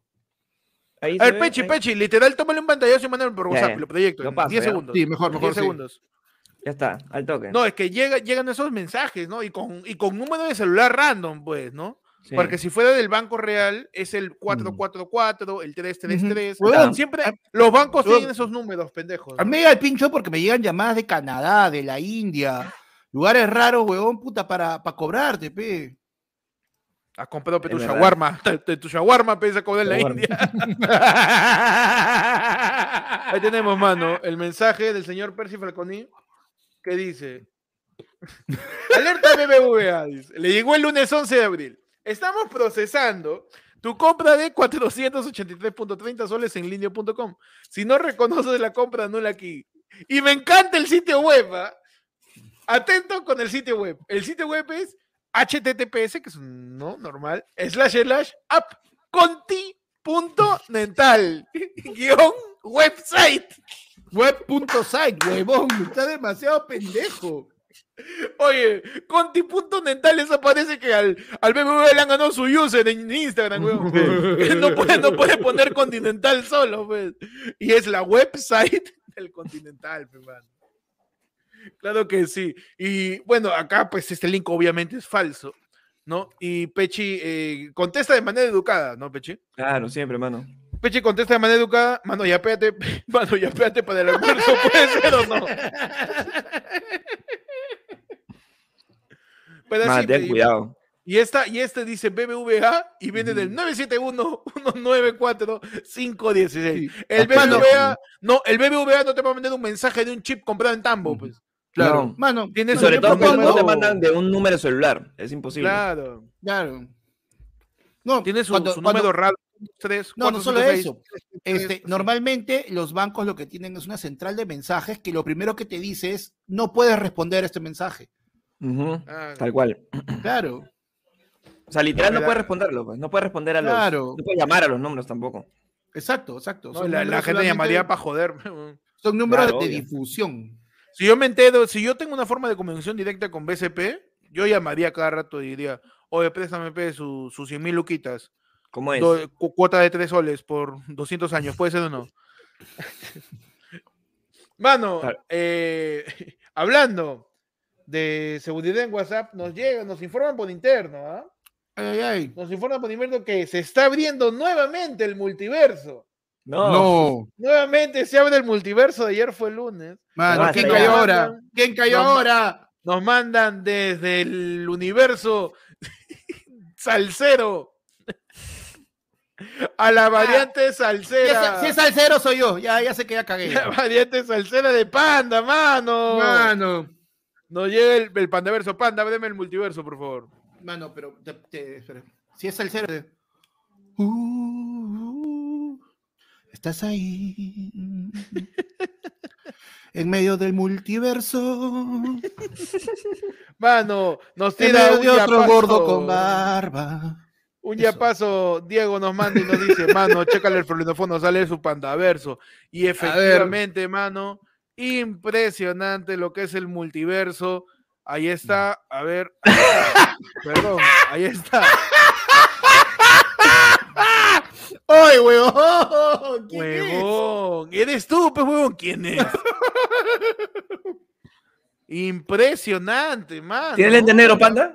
Ahí a ver, Pechi, Pechi, literal, tómale un pantallazo y mándalo por WhatsApp. Lo proyecto. 10 segundos. Sí, mejor, mejor. 10 segundos. Ya está, al toque. No, es que llega, llegan esos mensajes, ¿no? Y con, y con número de celular random, pues, ¿no? Porque si fuera del banco real, es el 444, el 333. Siempre los bancos tienen esos números, pendejos. A mí me el pincho porque me llegan llamadas de Canadá, de la India, lugares raros, huevón, puta, para, para cobrarte, pe. Has comprado tu shawarma, tu shawarma, pe, a cobrar en la India. (laughs) Ahí tenemos, mano, el mensaje del señor Percy Falconi que dice: (laughs) Alerta BBVA, le llegó el lunes 11 de abril. Estamos procesando tu compra de 483.30 soles en línea.com. Si no reconoces la compra, anula aquí. Y me encanta el sitio web. ¿ah? Atento con el sitio web. El sitio web es https, que es no normal, slash slash app (laughs) guion website. Web.site, huevón, está demasiado pendejo. Oye, Conti.dental eso parece que al, al BBV le han ganado su user en Instagram, weón. (laughs) no, puede, no puede poner Continental solo, pues. Y es la website (laughs) del Continental, pues, Claro que sí. Y bueno, acá pues este link obviamente es falso, ¿no? Y Pechi eh, contesta de manera educada, ¿no, Pechi? Claro, siempre, mano. Pechi contesta de manera educada, mano, ya pégate, (laughs) mano, ya pégate para el almuerzo, ¿puede ser o no? Cuidado. Y esta, y este dice BBVA y viene del 971-194-516. El BBVA, no, el BBVA no te va a vender un mensaje de un chip comprado en Tambo, pues. Claro. Mano, sobre todo cuando no te mandan de un número celular. Es imposible. Claro. Claro. No, tiene su, número raro. no, no solo eso. Este, normalmente los bancos lo que tienen es una central de mensajes que lo primero que te dice es no puedes responder a este mensaje. Ah, tal cual. Claro. O sea, literal no puede responderlo, pues. No puede responder a los. Claro. No puede llamar a los números tampoco. Exacto, exacto. la, gente llamaría para joder. (laughs) Son números de difusión. Si yo me entero, si yo tengo una forma de comunicación directa con BCP, yo llamaría cada rato y diría, oye, préstame sus su 100 mil luquitas. ¿Cómo es? cuota de 3 soles por 200 años, ¿puede ser o no? (laughs) Mano, eh, (laughs) hablando de seguridad en WhatsApp, nos llega, nos informan por interno, ¿ah? Nos informan por interno que se está abriendo nuevamente el multiverso. No. Nuevamente se abre el multiverso de ayer fue el lunes. Mano, ¿quién cayó ahora? ¿Quién cayó ahora? Nos mandan desde el universo (laughs) salsero a la ah, variante salsera. Si es salsero soy yo, ya, ya sé que ya cagué. (laughs) La variante salsera de panda, mano. Mano. Nos llega el, el pandaverso. Panda, ábreme el multiverso, por favor. Mano, pero si es salsero. Uh, uh, estás ahí. (laughs) en medio del multiverso. (laughs) Mano, nos tiene otro gordo con barba. Un día paso, Diego nos manda y nos dice, mano, chécale el florinofono, sale su pandaverso. Y efectivamente, mano, impresionante lo que es el multiverso. Ahí está, a ver, (laughs) perdón, ahí está. ¡Ay, huevón! huevón, eres tú, pues, huevón, ¿quién es? (laughs) Impresionante, mano. ¿Tiene lente negro, panda?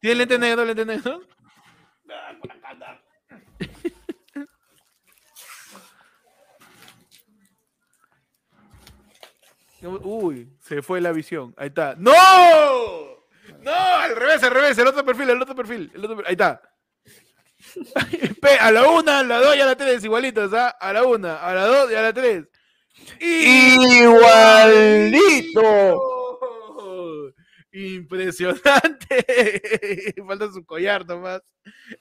¿Tiene lente negro, lente negro? Uy, se fue la visión. Ahí está. ¡No! ¡No! Al revés, al revés. El otro perfil, el otro perfil. El otro... Ahí está. (laughs) a la una, a la dos y a la tres, igualitos, ¿ah? A la una, a la dos y a la tres. ¡Igualito! Impresionante. (laughs) Falta su collar nomás.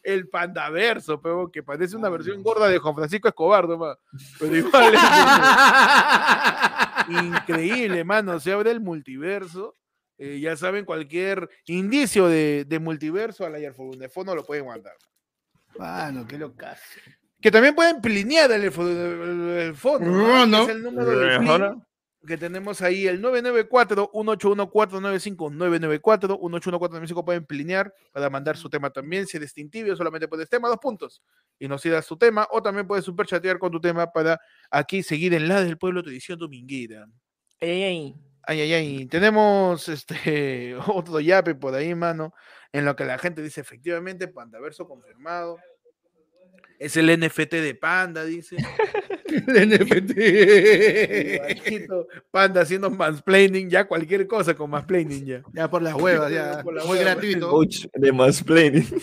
El pandaverso, pero que parece una versión gorda de Juan Francisco Escobar nomás. Pero igual. (laughs) Increíble, mano. Se abre el multiverso. Eh, ya saben, cualquier indicio de, multiverso al ayer fondo lo pueden mandar. Mano, qué loca. Que también pueden plinear el, fondo. No, no. Es el número de que tenemos ahí el 994-181-495, 994-181-495 pueden plinear para mandar su tema también, si eres tintibio solamente puedes tema, dos puntos, y nos sigas su tema, o también puedes superchatear con tu tema para aquí seguir en la del pueblo, tu edición dominguera. Ay, ay, ay. Ay, ay, Tenemos este (laughs) otro yape por ahí, mano, en lo que la gente dice efectivamente, Pandaverso confirmado. Es el NFT de Panda, dice. (laughs) el NFT. Panda haciendo mansplaining, ya cualquier cosa con mansplaining ya. Ya por las huevas, ya. (laughs) Muy gratuito. Coach de mansplaining. (laughs)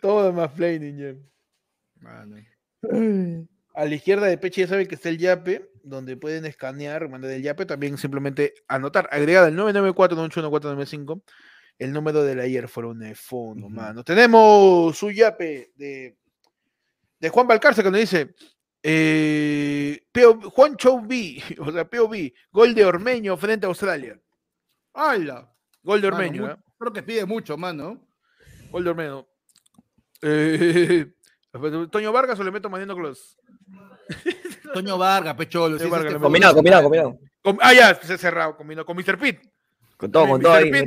Todo mansplaining ya. A la izquierda de Peche ya saben que está el yape, donde pueden escanear, mandar el yape, también simplemente anotar, agregada el 994 el número de la ayer fueron de fondo, mano. Tenemos su yape de, de Juan Balcarce que nos dice eh, Juan Chow B, (laughs) o sea, POV, gol de Ormeño frente a Australia. ¡Hala! Gol de Ormeño. ¿eh? Creo que pide mucho, mano. Gol de Ormeño. Eh, (laughs) Toño Vargas o le meto Mariano Clos. Toño Vargas, Pecholo. Este combinado, combinado, combinado. ah, ya, se cerrado, combinado. Con Mr. Pitt. Con todo, con todo ahí. (laughs)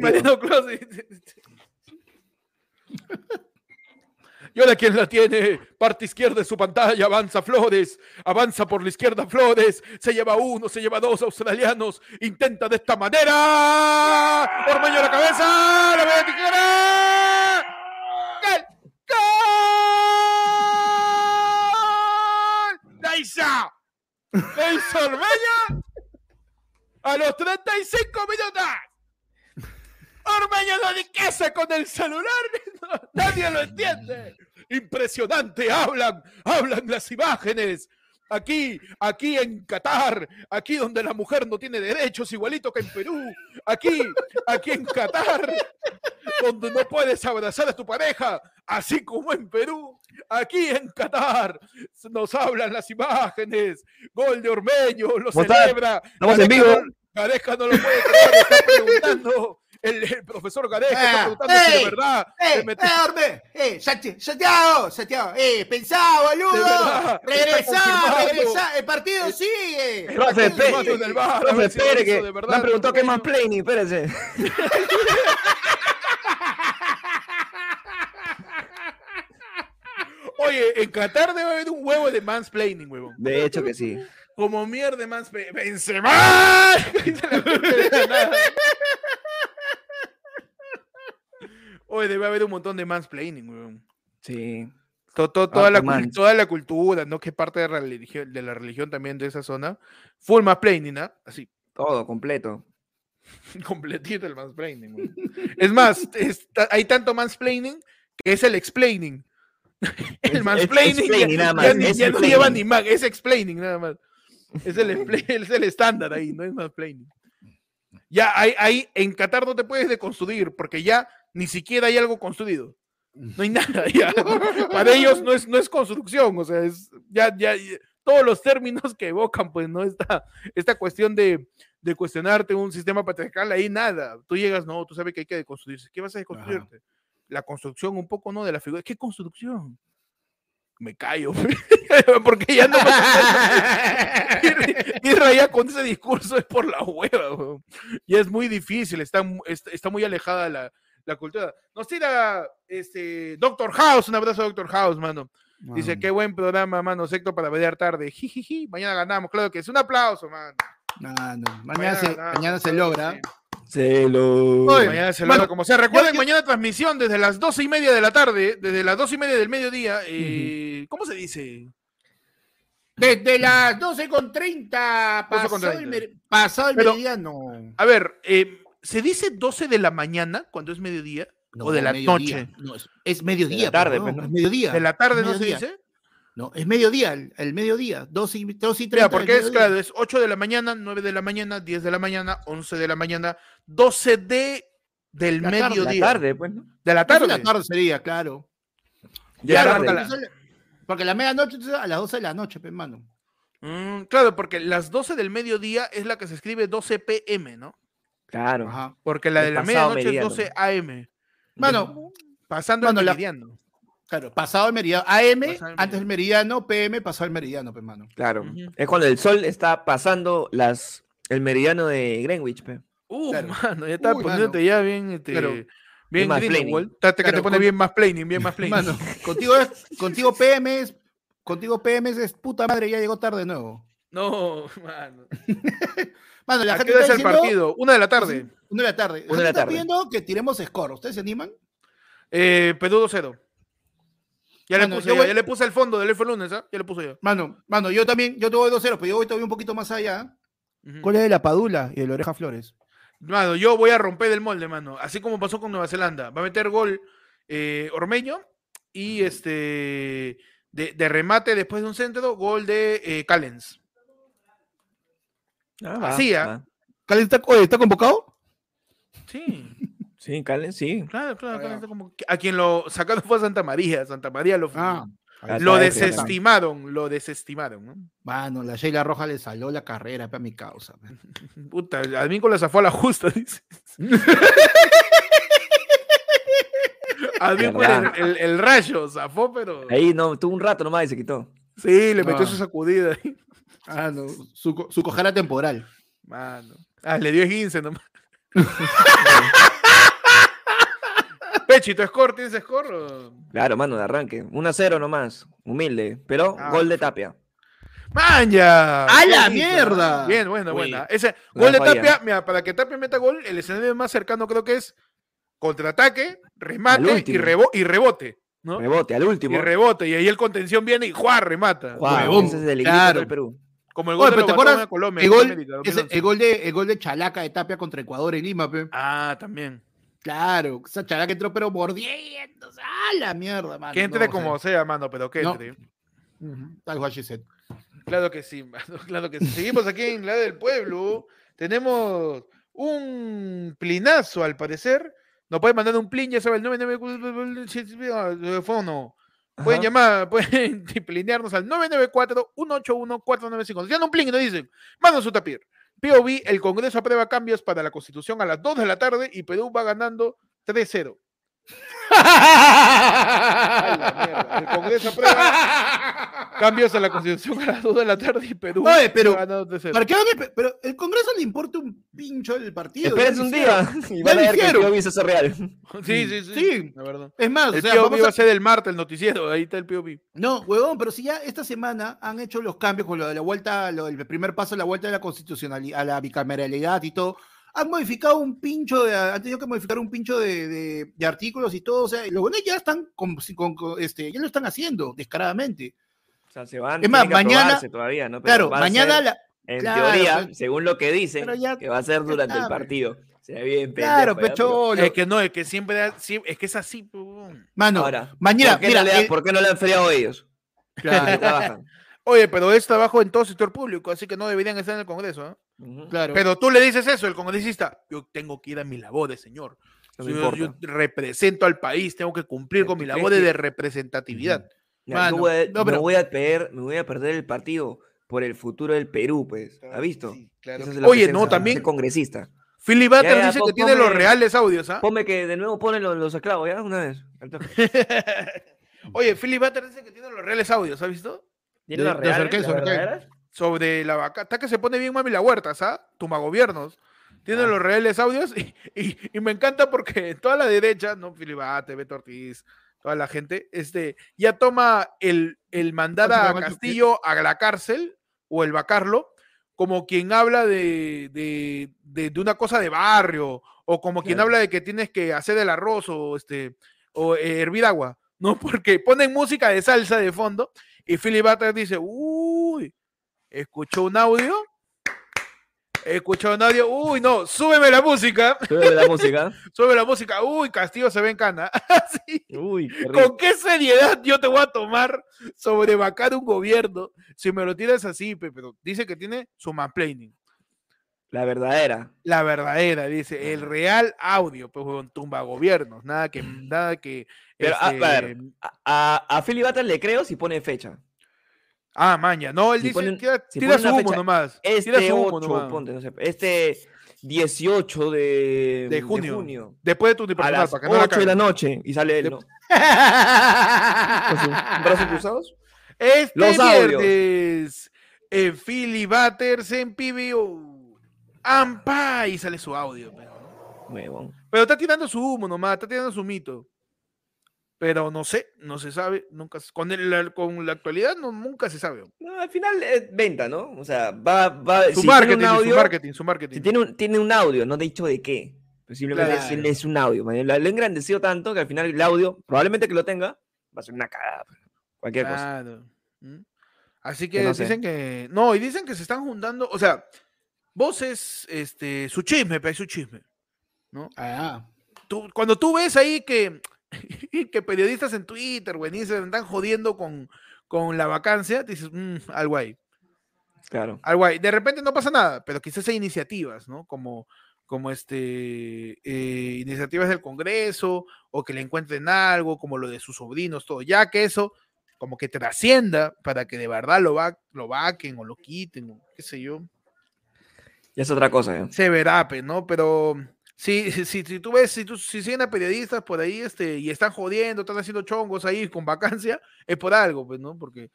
Y ahora quien la tiene, parte izquierda de su pantalla, avanza Flores, avanza por la izquierda Flores, se lleva uno, se lleva dos australianos, intenta de esta manera, Ormeño a la cabeza, la media tijera, ¡Gol! ¡Gol! ¡Laisa! ¡Laisa Ormeño! A los 35 minutos. Ormeño no qué con el celular, (laughs) nadie lo entiende. Impresionante, hablan, hablan las imágenes. Aquí, aquí en Qatar, aquí donde la mujer no tiene derechos, igualito que en Perú. Aquí, aquí en Qatar, donde no puedes abrazar a tu pareja, así como en Perú. Aquí en Qatar nos hablan las imágenes. Gol de Ormeño, lo celebra. Estamos en vivo. Gareca no lo puede creer, está preguntando. El, profesor Gareca está ah, preguntando si de verdad. ¡Eh! Mete... ¡Eh, eh Santiago! ¡Santiago! ¡Eh! ¡Pensá, boludo! ¡Regresá! ¡Regresá! ¡El partido sigue! El profe, profe, espere que me han preguntado qué más planning, espérese. (laughs) Oye, en Qatar debe haber un huevo de mansplaining, huevón. De hecho que sí. Como mierda mansplaining. ¡Benzema! (laughs) Oye, debe haber un montón de mansplaining, weón. Sí. toda, la, toda la cultura, ¿no? Que parte de la, religión, de la religión también de esa zona. Full mansplaining, ¿no? Así. Todo, completo. (laughs) Completito el mansplaining, Es más, hay tanto mansplaining que es el explaining. el mansplaining ya, no lleva ni es explaining nada más. Es el, (laughs) es el estándar ahí, no es mansplaining. Ya hay, hay, en Qatar no te puedes deconstruir porque ya ni siquiera hay algo construido. No hay (laughs) nada. Ya. Para ellos no es, no es construcción, o sea, es ya, ya, todos los términos que evocan, pues, ¿no? Esta, esta cuestión de, de cuestionarte un sistema patriarcal, ahí nada. Tú llegas, no, tú sabes que hay que deconstruirse. ¿Qué vas a deconstruirte? La construcción un poco, ¿no? De la figura. ¿Qué construcción? me callo, (laughs) porque ya no y (laughs) raya con ese discurso es por la hueva, y es muy difícil, está, está muy alejada la, la cultura. Nos tira este Doctor House, un abrazo a Doctor House, mano. Dice, qué buen programa, mano, secto para ver tarde. Jijiji, mañana ganamos, claro que es. Un aplauso, mano. Mañana, se, mañana se logra. Se lo... mañana se logra como sea. Recuerden, mañana transmisión desde las doce y media de la tarde, desde las doce y media del mediodía. Eh, ¿Cómo se dice? Desde las 12 con 30 pasado, El, pasado el mediano. A ver, eh, ¿Se dice 12 de la mañana cuando es mediodía? ¿O de la noche? No, es, mediodía. De la tarde, ¿no? es mediodía. ¿De la tarde no se dice? No, es mediodía, el, mediodía, 2 y, 2 y 30. porque es, claro, es 8 de la mañana, 9 de la mañana, 10 de la mañana, 11 de la mañana, 12 de, del mediodía. de la tarde, pues, ¿no? De la tarde. De la tarde sería, claro. claro, porque, la, medianoche a las 12 de la noche, hermano. Mm, claro, porque las 12 del mediodía es la que se escribe 12 pm, ¿no? Claro. Porque la de la medianoche es 12 AM. Bueno, pasando el meridiano. claro, pasado el meridiano. AM, antes del meridiano, PM, pasado el meridiano, pues, mano. Claro. Es cuando el sol está pasando las, el meridiano de Greenwich, pe. Uh, mano, ya está poniéndote ya bien, este, bien más que te pone bien más planning, bien más planning. Mano, contigo, contigo PM es, contigo PM es puta madre, ya llegó tarde de nuevo. No, (laughs) mano. (laughs) Mano, la gente está el partido? Una de la tarde. Una de la tarde. Una de la tarde. está pidiendo que tiremos score. ¿Ustedes se animan? Eh, Perú 2-0. Ya, le puse, ya, le puse el fondo del F lunes, ¿ah? Ya le puse yo. Mano, mano, yo también, yo te voy 2-0, pero yo voy todavía un poquito más allá. ¿Cuál es de la Padula y de la Oreja Flores? Mano, yo voy a romper el molde, mano. Así como pasó con Nueva Zelanda. Va a meter gol eh, Ormeño y este de, remate después de un centro, gol de eh, Callens. Ah, sí, ¿ah? está, está, convocado? Sí. (laughs) Sí, Calen, sí. Claro, claro, Calen está como... A quien lo sacaron fue a Santa María. Santa María lo, ah, lo desestimaron, lo desestimaron. ¿no? Mano, la Sheila Roja le salió la carrera para mi causa. (laughs) Puta, a mí con la zafó a la justa, (laughs) dice. a mí el, el, rayo zafó, pero. Ahí no, tuvo un rato nomás y se quitó. Sí, le metió su sacudida ahí. Ah, no. Su, su cojera temporal. Mano. Ah, le dio 15 nomás. (laughs) Pechito, ¿score? ¿Tienes score? Claro, mano, de arranque. 1 a 0 nomás. Humilde. Pero ah, gol de Tapia. ¡Maña! ¡A la mierda! Bien, bueno, buena. Ese gol de Tapia, mira, para que Tapia meta gol, el escenario más cercano creo que es contraataque, remate y, y rebote. ¿no? Rebote, al último. Y rebote, y ahí el contención viene y ¡juá! remata. ese es el claro. del Perú. Como el gol de Colombia. El gol, el, gol de, el gol de Chalaca de Tapia contra Ecuador en Lima, pe. Ah, también. Claro, esa Chalaca entró pero mordiendo. ¡Ah, la mierda, mano! Que entre como sea, mano, pero que entre. Tal cual she Claro que sí, mano, claro que sí. Seguimos aquí en la del pueblo. Tenemos un plinazo, al parecer. Nos pueden mandar un plin, ya saben, el 99 fono. Pueden llamar, (laughs) pueden disciplinearnos al 994-181-495. Ya no un plin y nos dicen, manda su tapir. POV, el Congreso aprueba cambios para la Constitución a las 2 de la tarde y Perú va ganando 3-0. (laughs) El Congreso aprueba (laughs) cambios a la Constitución a las 2 de la tarde y Perú. Oye, pero, ¿para qué pero el Congreso le importa un pincho el partido. Espérense un día (laughs) y van a ver que el real. Sí, sí, sí. sí. La verdad. Es más, el o sea, POV va a ser el martes, el noticiero. Ahí está el POV. No, huevón, pero si ya esta semana han hecho los cambios con lo de la vuelta, lo del primer paso de la vuelta de la constitucionalidad, a la bicameralidad y todo han modificado un pincho, de, han tenido que modificar un pincho de, artículos y todo, o sea, los buenos ya están, con, este, ya lo están haciendo descaradamente. O sea, se van es más, mañana, todavía, ¿no? claro, mañana la, en teoría, pues, según lo que dicen, que va a ser durante el partido. Se ve bien Claro, pecho. Es que no, es que siempre, es que es así. Mano, mañana, ¿por qué, no le, ¿por qué no le han feriado ellos? Claro. (laughs) Oye, pero es trabajo en todo sector público, así que no deberían estar en el Congreso. ¿eh? Claro. Pero tú le dices eso, el congresista, yo tengo que ir a mi labores, señor. yo, represento al país, tengo que cumplir con mi labor de representatividad. No, pero... me, voy a perder, me voy a perder el partido por el futuro del Perú, pues. ¿Ha visto? Oye, no, también. Congresista. Philly Butter dice que tiene los reales audios, ¿ah? Ponme que de nuevo pone los, esclavos, ¿ya? Una vez. (laughs) Oye, Philly Butter dice que tiene los reales audios, ¿has visto? ¿Tiene los reales? sobre la vaca. Está que se pone bien mami la huerta, ¿sabes? Tuma gobiernos. Tiene ah. los reales audios (laughs) y, me encanta porque toda la derecha, ¿no? Filibate, Beto Ortiz, toda la gente, este, ya toma el, el mandar a Castillo a la cárcel o el vacarlo como quien habla de, de, de, una cosa de barrio o como quien habla de que tienes que hacer el arroz o, este, o hervir agua, ¿no? (laughs) Porque ponen música de salsa de fondo y Philly dice, uy, escuchó un audio. Escuchó un audio. Uy, no, súbeme la música. Súbeme la música. (laughs) Súbeme la música. Uy, Castillo se ve en cana. (laughs) Uy, ¿Con qué seriedad yo te voy a tomar sobre vacar un gobierno si me lo tiras así, pero dice que tiene su mansplaining. La verdadera. La verdadera, dice. El real audio, pues, tumba gobiernos. Nada que. Nada que Pero, a, ver, este, a, a Philly le creo si pone fecha. Ah, maña. No, él dice, tira, su humo nomás. Este este 18 de, de, junio. Después de tu A las 8 de la noche. Y sale él, ¿no? brazos cruzados? Este Los viernes, en Philly Butters en PBO. ¡Ampa! Y sale su audio. Pero, pero está tirando su humo nomás, está tirando su mito pero no sé, no se sabe, nunca con, con la actualidad no, nunca se sabe. No, al final es venta, ¿no? O sea, va, va su, marketing, su marketing, su marketing, Si tiene, un, tiene un audio, no dicho de qué. Pues simplemente es, un audio. Lo ha engrandecido tanto que al final el audio, probablemente que lo tenga, va a ser una cagada. Pues, cualquier cosa. Así que, dicen que. No, y dicen que se están juntando. O sea, voces, este, su chisme, pero su chisme. ¿No? Ah. Tú, cuando tú ves ahí que (laughs) que periodistas en Twitter o en Instagram están jodiendo con, con la vacancia, dices, mmm, algo ahí. Claro. Algo ahí. De repente no pasa nada, pero quizás hay iniciativas, ¿no? Como, como este, eh, iniciativas del Congreso o que le encuentren algo, como lo de sus sobrinos, todo. Ya que eso, como que trascienda para que de verdad lo, va, lo vaquen o lo quiten, o qué sé yo. Ya es otra cosa, ¿eh? Se verá, ¿no? Pero Sí, (laughs) si, si, tú ves, si, tú, si siguen a periodistas por ahí este, y están jodiendo, están haciendo chongos ahí con vacancia, es por algo, pues, ¿no? Porque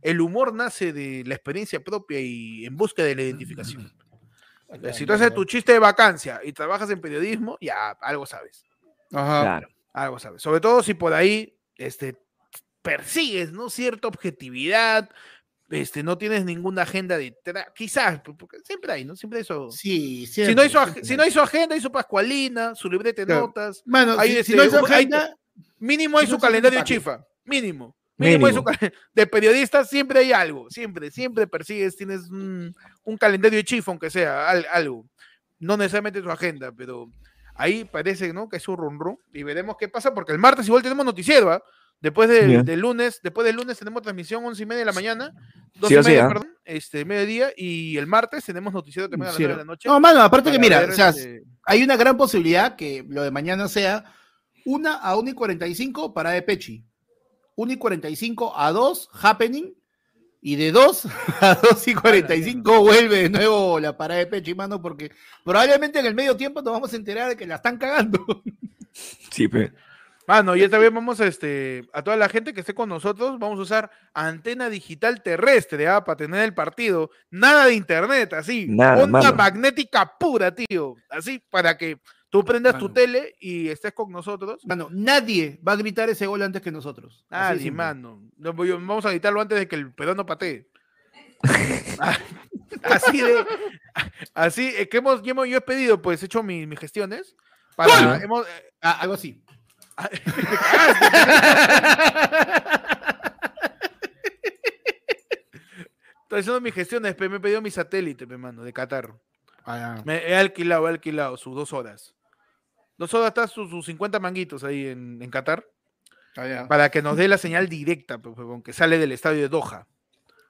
el humor nace de la experiencia propia y en busca de la identificación. si tú haces tu chiste de vacancia y trabajas en periodismo, ya algo sabes. Ajá. Claro. Algo sabes. Sobre todo si por ahí este, persigues, ¿no? Cierta objetividad, este, no tienes ninguna agenda de quizás, porque siempre hay, ¿no? Siempre hay eso. Sí, si, no hay su, si no hay su agenda, hay su pascualina, su libreta de notas. Bueno, si, este, no hay su agenda, mínimo hay su calendario de chifa, mínimo. Mínimo, Hay su, (laughs) de periodistas siempre hay algo, siempre, siempre persigues, tienes un, calendario de chifa, aunque sea algo. No necesariamente su agenda, pero ahí parece, ¿no? Que es un run run y veremos qué pasa, porque el martes igual tenemos noticiero, ¿ah? Después del lunes, después del lunes tenemos transmisión once y media de la mañana, doce y media, perdón, este, mediodía, y el martes tenemos noticiero también a las nueve de la noche. No, mano, aparte que mira, o sea, este hay una gran posibilidad que lo de mañana sea una a 1 y 45 para de Pechi, 1 y 45 a 2 Happening, Y de 2 (laughs) a 2 y 45 vuelve de nuevo la parada de pecho y mano porque probablemente en el medio tiempo nos vamos a enterar de que la están cagando. Sí, pe. Mano, y esta vez vamos a, este, a toda la gente que esté con nosotros, vamos a usar antena digital terrestre ¿ah? para tener el partido. Nada de internet, así. Nada, Onda mano. magnética pura, tío. Así para que tú prendas tu tele y estés con nosotros. Mano, nadie va a gritar ese gol antes que nosotros. Nadie, mano. Vamos a gritarlo antes de que el peruano patee. (laughs) Ah, así de. Así eh, que hemos, yo he pedido, pues, he hecho mi- mis gestiones. Para, hemos, eh, Ah, algo así. Estoy haciendo mis gestiones, me he pedido mi satélite, pe, mano, de Qatar. Ah, Me he alquilado, he alquilado sus dos horas. Dos horas está sus, sus 50 manguitos ahí en, en Qatar. ah, ya. Para que nos dé la señal directa, que sale del estadio de Doha.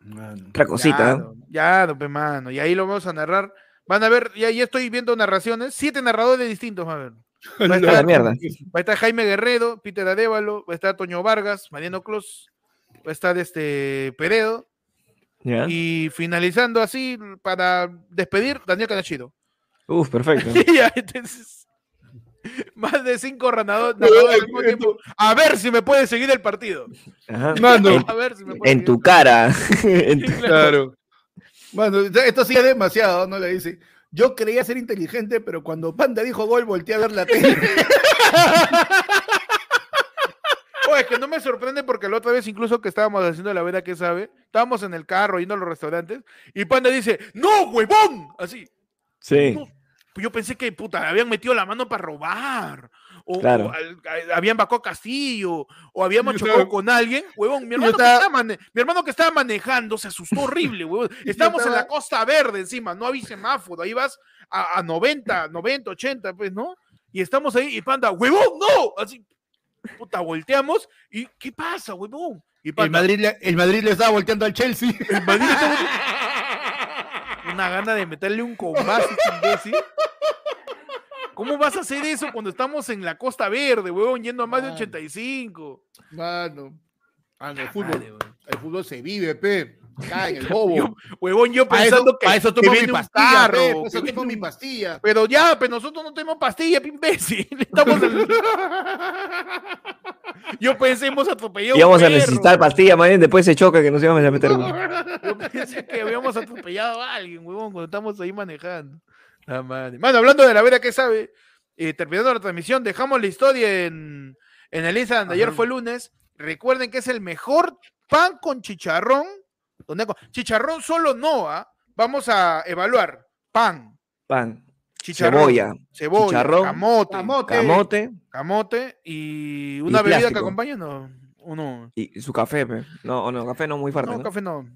Mano. Otra cosita. ¿eh? Ya, no, mano. Y ahí lo vamos a narrar. Van a ver, ya, ya estoy viendo narraciones. Siete narradores distintos, van a ver. Va a, (laughs) estar, mierda. va a estar Jaime Guerrero, Peter Arevalo, va a estar Toño Vargas, Mariano Cruz, va a estar este Peredo. Y finalizando así, para despedir, Daniel Canachido. Uf, perfecto. (laughs) Ya, entonces, más de cinco tiempo. A ver si me puede seguir el partido. Ajá. Mano. (laughs) A ver si me puede En seguir tu cara. En tu-. Claro. Bueno, esto sí es demasiado, ¿no? Le dice. Yo creía ser inteligente, pero cuando Panda dijo gol, volteé a ver la tele. (laughs) Oye, es que no me sorprende porque la otra vez, incluso que estábamos haciendo la vera que sabe, estábamos en el carro yendo a los restaurantes y Panda dice: ¡No, huevón! Así. Sí. No, pues yo pensé que puta, habían metido la mano para robar. O, Claro. o al- a- habían a Castillo, o habíamos chocado estaba- con alguien, huevón. Mi hermano, que estaba- estaba mane- mi hermano que estaba manejando se asustó horrible, huevón. (laughs) Estábamos en la estaba- Costa Verde encima, no había semáforo, ahí vas a, a 90, 90, 80, pues, ¿no? Y estamos ahí, y panda, huevón, no, así, puta, volteamos, y ¿qué pasa, huevón? Y El Madrid, le, el Madrid le estaba volteando al Chelsea. el Madrid está (laughs) una gana de meterle un combazo, imbécil. ¿Cómo vas a hacer eso cuando estamos en la Costa Verde, huevón, yendo a más de Mano. 85? Mano. Mano, el fútbol, el fútbol se vive, pe. En el (laughs) bobo. Yo, huevón, yo Para eso, pensando que, pa' eso tomo mi un pastilla, carro, pe, eso tomo mi un- pastilla. Pero ya, pero nosotros no tenemos pastilla, pe, imbécil. (laughs) Estamos en- Yo pensé hemos atropellado. un Íbamos a perro. necesitar pastillas, más bien después se choca que nos íbamos a meter. (laughs) Yo pensé que habíamos atropellado a alguien, huevón, cuando estamos ahí manejando. La madre. Mano, hablando de la vera que sabe, eh, terminando la transmisión, dejamos la historia en, en el Instagram de ayer fue lunes. Recuerden que es el mejor pan con chicharrón. donde Chicharrón solo no, ¿ah? Vamos a evaluar. Pan, Pan, chicharrón, cebolla, cebolla, chicharrón, camote, Camote. camote camote y una bebida que no, uno. y su café. pe. No, no, café no muy fuerte. No, ¿no? café no.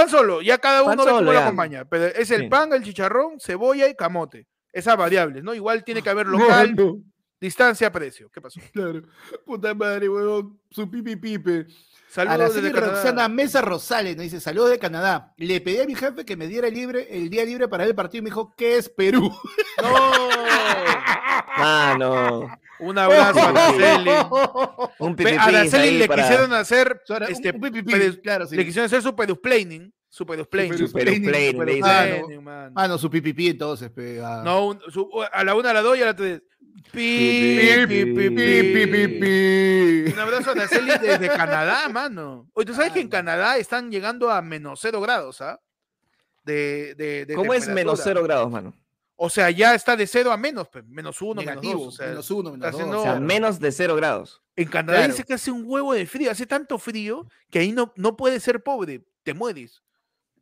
Pan solo, ya cada uno ve cómo lo acompaña. Pero es el Sí. pan, el chicharrón, cebolla y camote. Esas variables, ¿no? Igual tiene que haber (laughs) local, No, no, distancia, precio. ¿Qué pasó? (laughs) claro. Puta madre, huevón. Su pipi pipe. Saludos Canadá. Roxana Mesa Rosales nos dice, saludos de Canadá. Le pedí a mi jefe que me diera libre, el día libre para ver el partido y me dijo, ¿qué es Perú? (laughs) ¡No! Ah, no. Un abrazo a Araceli. (laughs) Un A Araceli le para- quisieron hacer, este, un pipi pipi, pedes- claro, sí. le quisieron hacer su pedusplaining. Su pedusplaining. Su pedusplaining, mano. Ah, no, su pipi pipi entonces, pe. ah. No, un- su- a la una, a la dos y a la tres. Pi, Pi, pi, pi, Pi, pi, pi, pi. pi. Un abrazo a Araceli desde Canadá, mano. Oye, ¿tú sabes que en Canadá están llegando a menos cero grados, ah? De, de, de ¿Cómo es menos cero grados, mano? O sea, ya está de cero a menos, pe, menos uno, Negativo, menos dos. O sea, menos uno, menos está dos. haciendo- O sea, No. menos de cero grados. en Canadá claro. dice que hace un huevo de frío, hace tanto frío que ahí no, no puedes ser pobre, te mueres.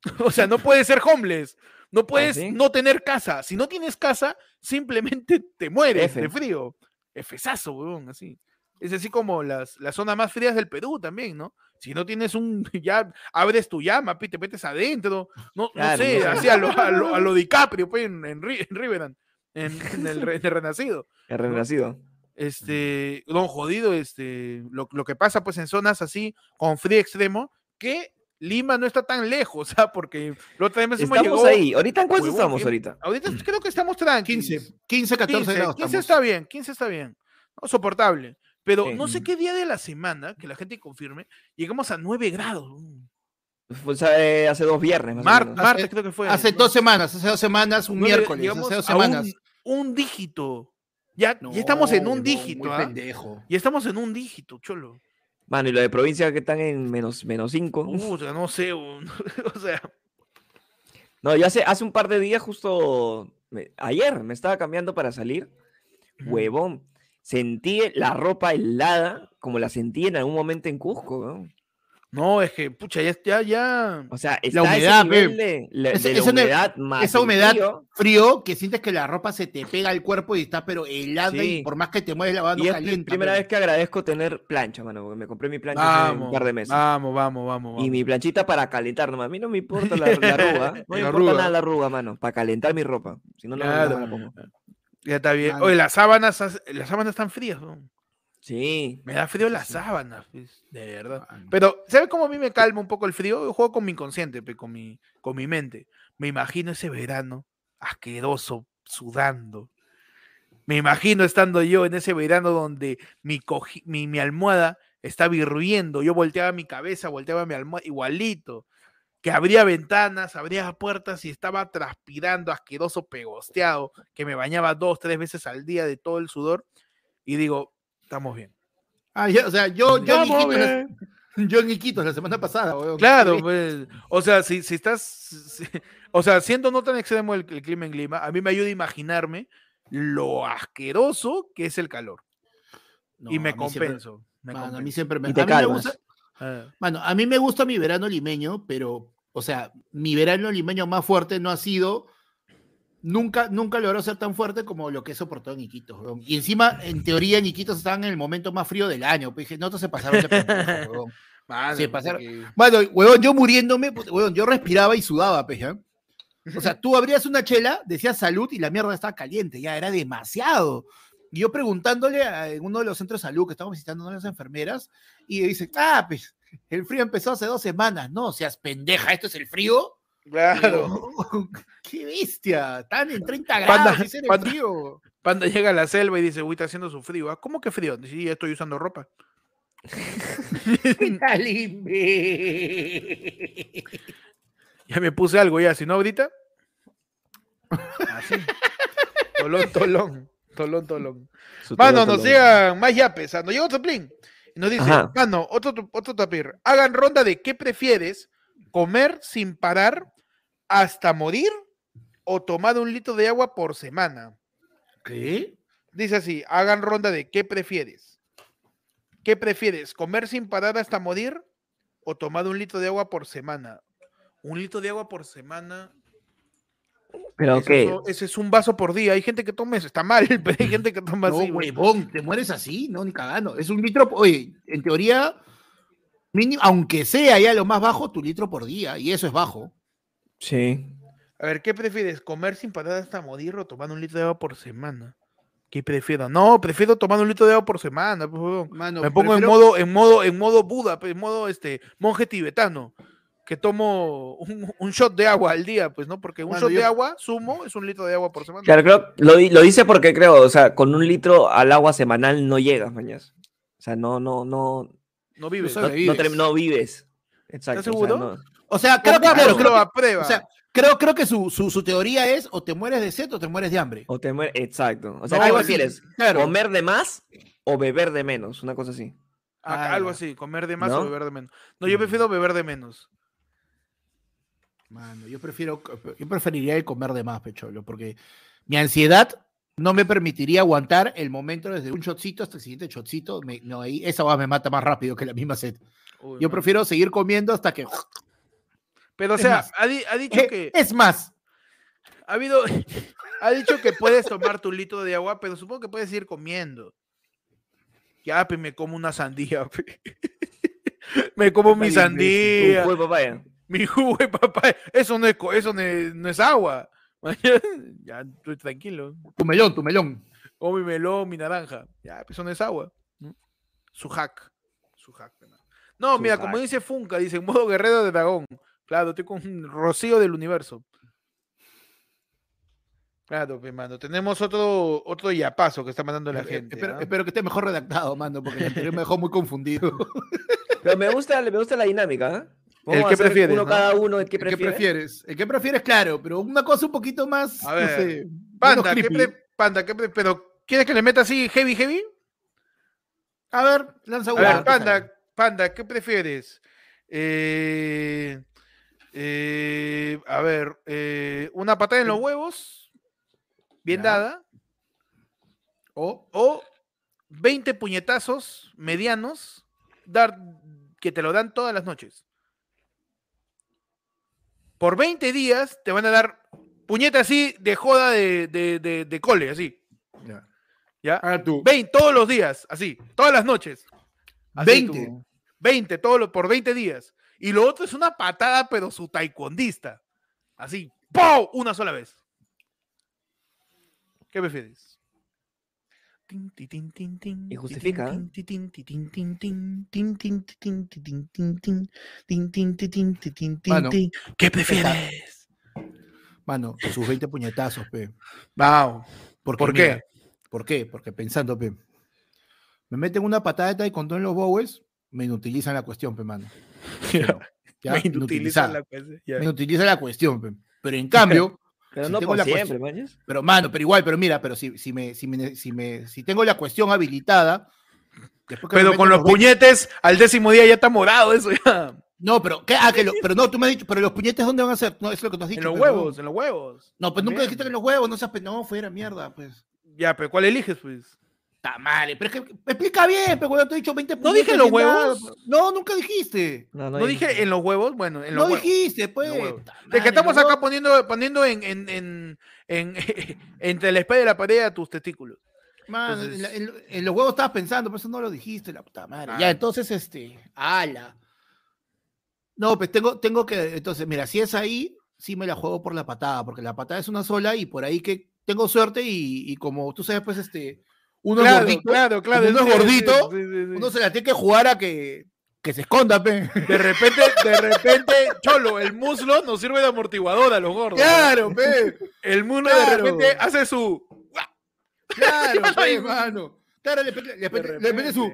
(laughs) O sea, no puedes ser homeless, no puedes sí? no tener casa. Si no tienes casa, simplemente (laughs) te mueres F. de frío. Efesazo, huevón, así. Es así como las, las zonas más frías del Perú también, ¿no? Si no tienes un, (laughs) ya abres tu llama, te metes adentro, no, no sé, no. así a lo, a lo, a lo (laughs) DiCaprio, pues, en, en, en Riverand, en, en el, re- en el Renacido. El renacido. Este, don jodido, este, lo, lo que pasa pues en zonas así, con frío extremo, que Lima no está tan lejos, (laughs) ¿ah? Porque la otra vez Estamos llegado- ahí. ¿Ahorita en cuánto estamos ahorita? Ahorita creo que estamos tranquilos. 15, 15, 14 15, grados. 15 estamos. está bien, 15 está bien. No, soportable. Pero Sí. no sé qué día de la semana, que la gente confirme, llegamos a 9 grados. mm. Fue hace dos viernes. martes creo que fue. Hace dos semanas, hace dos semanas, un miércoles, hace dos semanas. Un, dígito. Ya, estamos en un dígito. ¿ah? Y estamos en un dígito, cholo. Mano, y lo de provincia que están en menos, menos cinco. Uh, no sé, (laughs) o sea. No, yo hace, hace un par de días, justo ayer, me estaba cambiando para salir. Huevón, sentí la ropa helada como la sentí en algún momento en Cusco. ¿no? No, es que, pucha, ya, ya, O sea, está la humedad, de la humedad más Esa humedad frío. que sientes que la ropa se te pega al cuerpo y está pero helada y por más que te mueves lavando y Es la primera vez que agradezco tener plancha, mano, porque me compré mi plancha hace un par de meses. Vamos, vamos, vamos, Y mi planchita para calentar, no, a mí no me importa la, (laughs) arruga, no me importa nada la arruga, mano, para calentar mi ropa. Si no, no, la pongo. Ya está bien. Oye, las sábanas, las sábanas están frías, ¿no? Sí. Me da frío las sábanas, pues, de verdad. Pero, ¿sabe cómo a mí me calma un poco el frío? Yo juego con mi inconsciente, con mi, con mi mente. Me imagino ese verano asqueroso, sudando. Me imagino estando yo en ese verano donde mi, mi, mi almohada estaba hirviendo. Yo volteaba mi cabeza, volteaba mi almohada, igualito. Que abría ventanas, abría puertas y estaba transpirando, asqueroso, pegosteado, que me bañaba dos, tres veces al día de todo el sudor. Y digo, Estamos bien. Ah, o sea, yo, yo, en (laughs) yo en Iquitos la semana pasada. Claro, pues, o sea, si, si estás, o sea, siendo no tan extremo el, clima en Lima, a mí me ayuda a imaginarme lo asqueroso que es el calor. y me compenso. a mí siempre me, a mí me gusta, bueno, ah. a mí me gusta mi verano limeño, pero, o sea, mi verano limeño más fuerte no ha sido nunca, nunca logró ser tan fuerte como lo que soportó en Iquitos. Y encima, en teoría, en Iquitos estaban en el momento más frío del año. Pues dije, no, se pasaron de pendejo, (laughs) se pasaron. Bueno, huevón, yo muriéndome, pues, huevón, yo respiraba y sudaba, pues, O sea, tú abrías una chela, decías salud y la mierda estaba caliente, ya era demasiado. Y yo preguntándole a uno de los centros de salud que estamos visitando a las enfermeras, y dice, ah, pues, el frío empezó hace dos semanas. No, seas pendeja, ¿esto es el frío? Claro. ¡Qué bestia! Están en 30 grados panda, frío. Panda llega a la selva y dice, uy, está haciendo su frío. Ah, ¿Cómo que frío? Sí, ya estoy usando ropa. (laughs) ya me puse algo ya, si no ahorita. Así. Tolón, tolón. Tolón, tolón. Mano, nos llegan más yapes. Nos plin. Y nos dice, mano, otro, otro tapir. Hagan ronda de qué prefieres, comer sin parar hasta morir o tomar un litro de agua por semana. ¿Qué? Dice así, hagan ronda de ¿qué prefieres? ¿Qué prefieres? ¿Comer sin parar hasta morir o tomar un litro de agua por semana? Un litro de agua por semana. ¿Pero qué? ese es un vaso por día. Hay gente que toma eso, está mal, (laughs) pero hay gente que toma no, huevón, te mueres así, no, ni cagando. Es un litro, oye, en teoría, aunque sea ya lo más bajo, tu litro por día, y eso es bajo. Sí. A ver, ¿qué prefieres? ¿Comer sin parar hasta morir o tomar un litro de agua por semana? ¿Qué prefiero? No, prefiero tomar un litro de agua por semana. Pues, Me pongo en modo, en modo, en modo Buda, en modo este monje tibetano, que tomo un, shot de agua al día, pues, ¿no? Porque un shot de agua, sumo, es un litro de agua por semana. Claro, creo, lo, lo dice porque creo, o sea, con un litro al agua semanal no llegas, mañana. O sea, no, no, no. No vives. No, vives. Exacto. ¿Estás seguro? O sea, creo que, claro, creo, o sea, creo, creo que su, su, teoría es o te mueres de sed o te mueres de hambre. O te mueres, exacto. O sea, ¿qué prefieres? ¿Comer de más o beber de menos? Una cosa así. Ah, algo así, comer de más o beber de menos. No, yo prefiero beber de menos. Mano, yo prefiero, yo preferiría el comer de más, Pecholo, porque mi ansiedad no me permitiría aguantar el momento desde un shotcito hasta el siguiente shotcito. no, ahí, esa va me mata más rápido que la misma sed. yo prefiero seguir comiendo hasta que pero, o sea, ha, dicho eh, que. Es más. Ha habido. (laughs) Ha dicho que puedes tomar tu litro de agua, pero supongo que puedes ir comiendo. Ya, pues me como una sandía. (laughs) me como mi sandía. Mi jugo de papaya. Mi jugo de papaya. Eso no es, eso no es, agua. (laughs) ya estoy tranquilo. Tu melón, tu melón. O mi melón, mi naranja. Ya, pues eso no es agua. Su hack. Su hack. No, mira, como dice Funka, dice modo guerrero de dragón. Claro, estoy con un rocío del universo. Claro, hermano. Tenemos otro, otro yapazo que está mandando la gente. Espero, que esté mejor redactado, mando, porque el me dejó muy confundido. Pero me gusta, me gusta la dinámica, ¿eh? ¿El que prefieres? Uno cada uno, ¿el que prefieres? ¿El que prefieres? Claro, pero una cosa un poquito más. A ver, Panda, ¿qué Panda, ¿qué pero ¿quieres que le meta así heavy, heavy? A ver, lanza uno. A ver, Panda, Panda, ¿qué prefieres? Eh, eh, a ver, eh, una patada en los huevos, bien dada. O, o 20 puñetazos medianos dar, que te lo dan todas las noches. Por 20 días te van a dar puñetas así de joda de, de, cole, así. Ya. ¿Ya? Ah, tú. 20 todos los días, así, todas las noches. 20. 20, todo por 20 días. Y lo otro es una patada, pero su taekwondista. Así, ¡pum! Una sola vez. ¿Qué prefieres? Y justifica. ¿Qué prefieres? Mano, sus 20 puñetazos, pe. Wow. ¿Por qué? ¿Por qué? Porque pensando, pe. Me meten una patada de taekwondo en los bowels, me inutilizan la cuestión, pe, mano. me inutilizan la cuestión. Me inutilizan la cuestión, pe. Pero en cambio, Pero no por siempre, Pero, mano, pero igual, pero mira, pero si, si, me, si, me, si, me, si tengo la cuestión habilitada. Pero con los, puñetes, al décimo día ya está morado eso ya. No, pero, ¿qué? Ah, que lo, pero no, tú me has dicho, pero los puñetes, ¿dónde van a ser? No, es lo que tú has dicho. En los huevos, en los huevos. No, pues nunca dijiste que en los huevos, no seas, no, fuera mierda, pues. Ya, pero ¿cuál eliges, pues? Tamale, pero es que explica bien, pero cuando te he dicho 20 ¿No dije en los huevos? No, nunca dijiste. No, dije en los huevos, bueno, en los No dijiste, pues. De que estamos acá poniendo, poniendo en, en, en, en (laughs) entre la espalda y la pared a tus testículos. Man, en, los huevos estabas pensando, por eso no lo dijiste, la puta madre. Ya, entonces, este, ala. No, pues tengo, tengo que, entonces, mira, si es ahí, sí me la juego por la patada, porque la patada es una sola y por ahí que tengo suerte y, y como tú sabes, pues, este, uno claro, gordito, claro, claro, uno es gordito, uno se la tiene que jugar a que, que se esconda, pe. De repente, de repente, cholo, el muslo nos sirve de amortiguador a los gordos. Claro, pe. El muslo de repente hace su. Claro, (laughs) pe, hermano. Claro, le, le, mete su.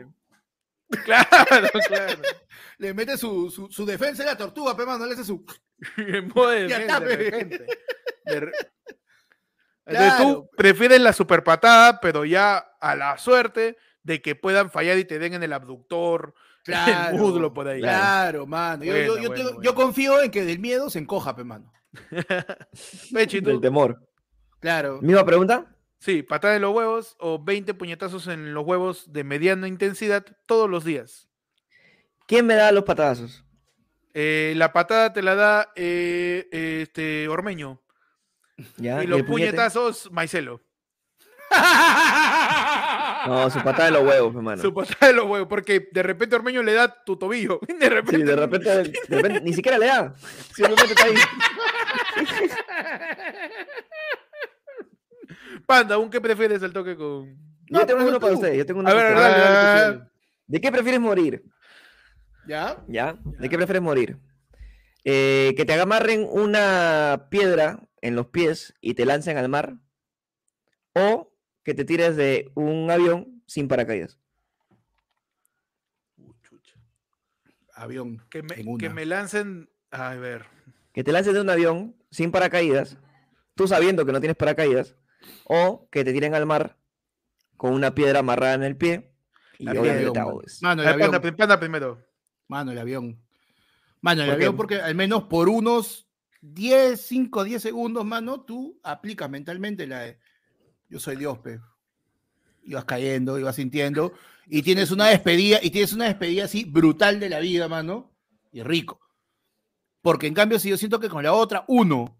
Claro, (laughs) claro. Le mete su, su, su defensa de la tortuga, pe, mano. Le hace su. (laughs) En modo de, de repente. De, entonces tú prefieres la super patada, pero ya a la suerte de que puedan fallar y te den en el abductor, claro, el muslo por ahí. Claro, mano. Yo, confío en que del miedo se encoja, pe, mano. (laughs) Del temor. Claro. ¿Misma pregunta? Sí, patada en los huevos o 20 puñetazos en los huevos de mediana intensidad todos los días. ¿Quién me da los patadazos? Eh, la patada te la da eh, este Ormeño y los puñetazos, Maicelo. No, su patada de los huevos, hermano. Su patada de los huevos, porque de repente Ormeño le da tu tobillo. (laughs) De repente. Sí, de repente, ni siquiera le da. Simplemente está ahí. (laughs) Panda, ¿un qué prefieres el toque con.? yo tengo uno para usted. Yo tengo uno a ver, dale, dale, ¿De qué prefieres morir? ¿Ya? ¿Ya? ¿De qué prefieres morir? Eh, que te amarren una piedra en los pies y te lancen al mar, o que te tires de un avión sin paracaídas. Avión. Que me, que me lancen. A ver. Que te lancen de un avión sin paracaídas, tú sabiendo que no tienes paracaídas, o que te tiren al mar con una piedra amarrada en el pie y obviamente Mano, el avión. primero. Mano, el avión. Mano, el avión, porque al menos por unos 10, 5, 10 segundos, mano, tú aplicas mentalmente la de yo soy Dios, pe. Y vas cayendo, y vas sintiendo, y tienes una despedida, y tienes una despedida así brutal de la vida, mano, y rico. Porque en cambio, si yo siento que con la otra, uno,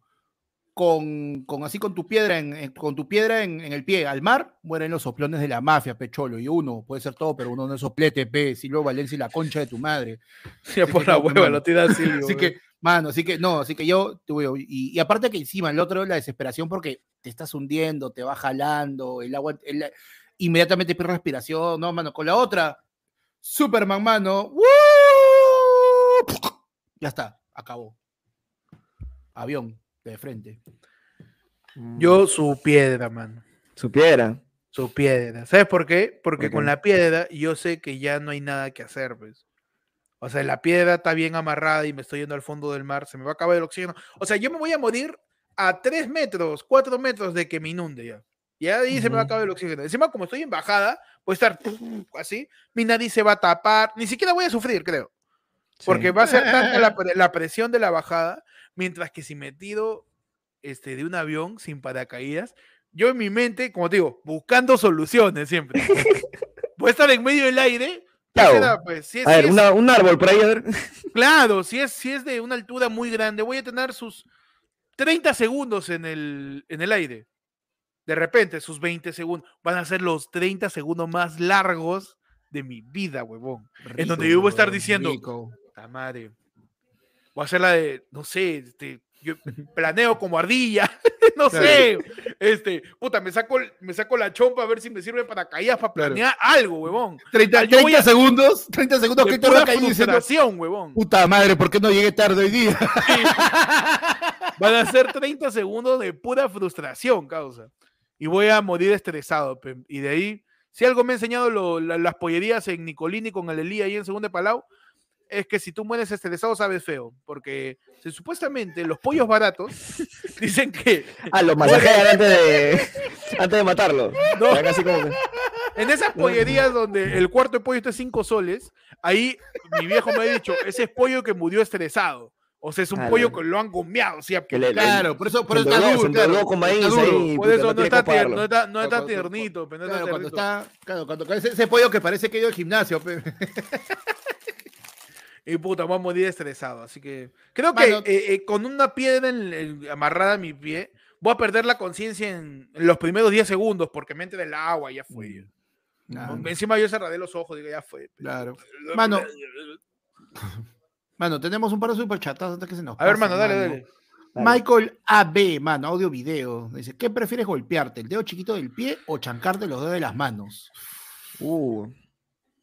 con, con así con tu piedra, en, con tu piedra en, el pie al mar, mueren los soplones de la mafia, pecholo. Y uno, puede ser todo, pero uno no es soplete, pe, Silvio Valencia y la concha de tu madre. (laughs) Sí, por la hueva, lo tiras Silvio. así (laughs) que, Mano, así que no, así que yo, y, y, aparte que encima el otro, la desesperación porque te estás hundiendo, te va jalando, el agua, inmediatamente pierdes respiración, no, mano, con la otra, Superman, mano, ya está, acabó. Avión, de frente. Yo su piedra, mano. Su piedra. Su piedra. ¿Sabes por qué? Porque con la piedra yo sé que ya no hay nada que hacer, pues. O sea, la piedra está bien amarrada y me estoy yendo al fondo del mar, se me va a acabar el oxígeno. O sea, yo me voy a morir a 3 metros, 4 metros de que me inunde ya. Y ahí se me va a acabar el oxígeno. Encima, como estoy en bajada, voy a estar (clears throat) así, mi nariz se va a tapar, ni siquiera voy a sufrir, creo. Porque va a ser tanta (laughs) la, presión de la bajada, mientras que si me tiro este, de un avión sin paracaídas, yo en mi mente, como te digo, buscando soluciones siempre. (laughs) voy a estar en medio del aire. Pues, a ver, un árbol por ahí, a ver. Claro, si es, si es de una altura muy grande, voy a tener sus 30 segundos en el, en el aire. De repente, sus 20 segundos van a ser los 30 segundos más largos de mi vida, huevón. en donde yo voy a estar diciendo, la madre, voy a hacer la de, no sé, este, yo (laughs) planeo como ardilla, (laughs) no sé, este, puta, me saco, me saco la chompa a ver si me sirve para caídas, para planear algo, huevón. 30, 30 segundos, 30 segundos, que pura frustración, huevón. Puta madre, ¿por qué no llegué tarde hoy día? (laughs) Van a ser 30 segundos de pura frustración, causa. Y voy a morir estresado, y de ahí, si algo me ha enseñado las pollerías en Nicolini con el ahí en Segundo de Palau, es que si tú mueres estresado sabes feo, porque supuestamente los pollos baratos (laughs) dicen que... Ah, los masajean (laughs) antes de, antes de matarlo. En esas pollerías donde el cuarto de pollo está 5 soles, ahí mi viejo me ha dicho, ese es pollo que murió estresado. O sea, es un pollo que lo han gomeado. O sea, claro, por eso, por eso está duro. Claro, con maíz ahí, por eso no está, tier, no está, no está tiernito. Claro, cuando está, claro, cuando ese, ese pollo que parece que ido al gimnasio. (laughs) Y puta, voy a morir estresado. Así que creo que eh, eh, con una piedra amarrada a mi pie, voy a perder la conciencia en, los primeros 10 segundos porque me entra el agua y ya fue. Encima yo cerraré los ojos, digo, ya fue. Claro. Mano, (laughs) mano, tenemos un par de superchatas antes que se nos A ver, mano, dale, dale. Michael AB, mano, audio video. Dice, ¿qué prefieres golpearte? ¿El dedo chiquito del pie o chancarte los dedos de las manos? Uh.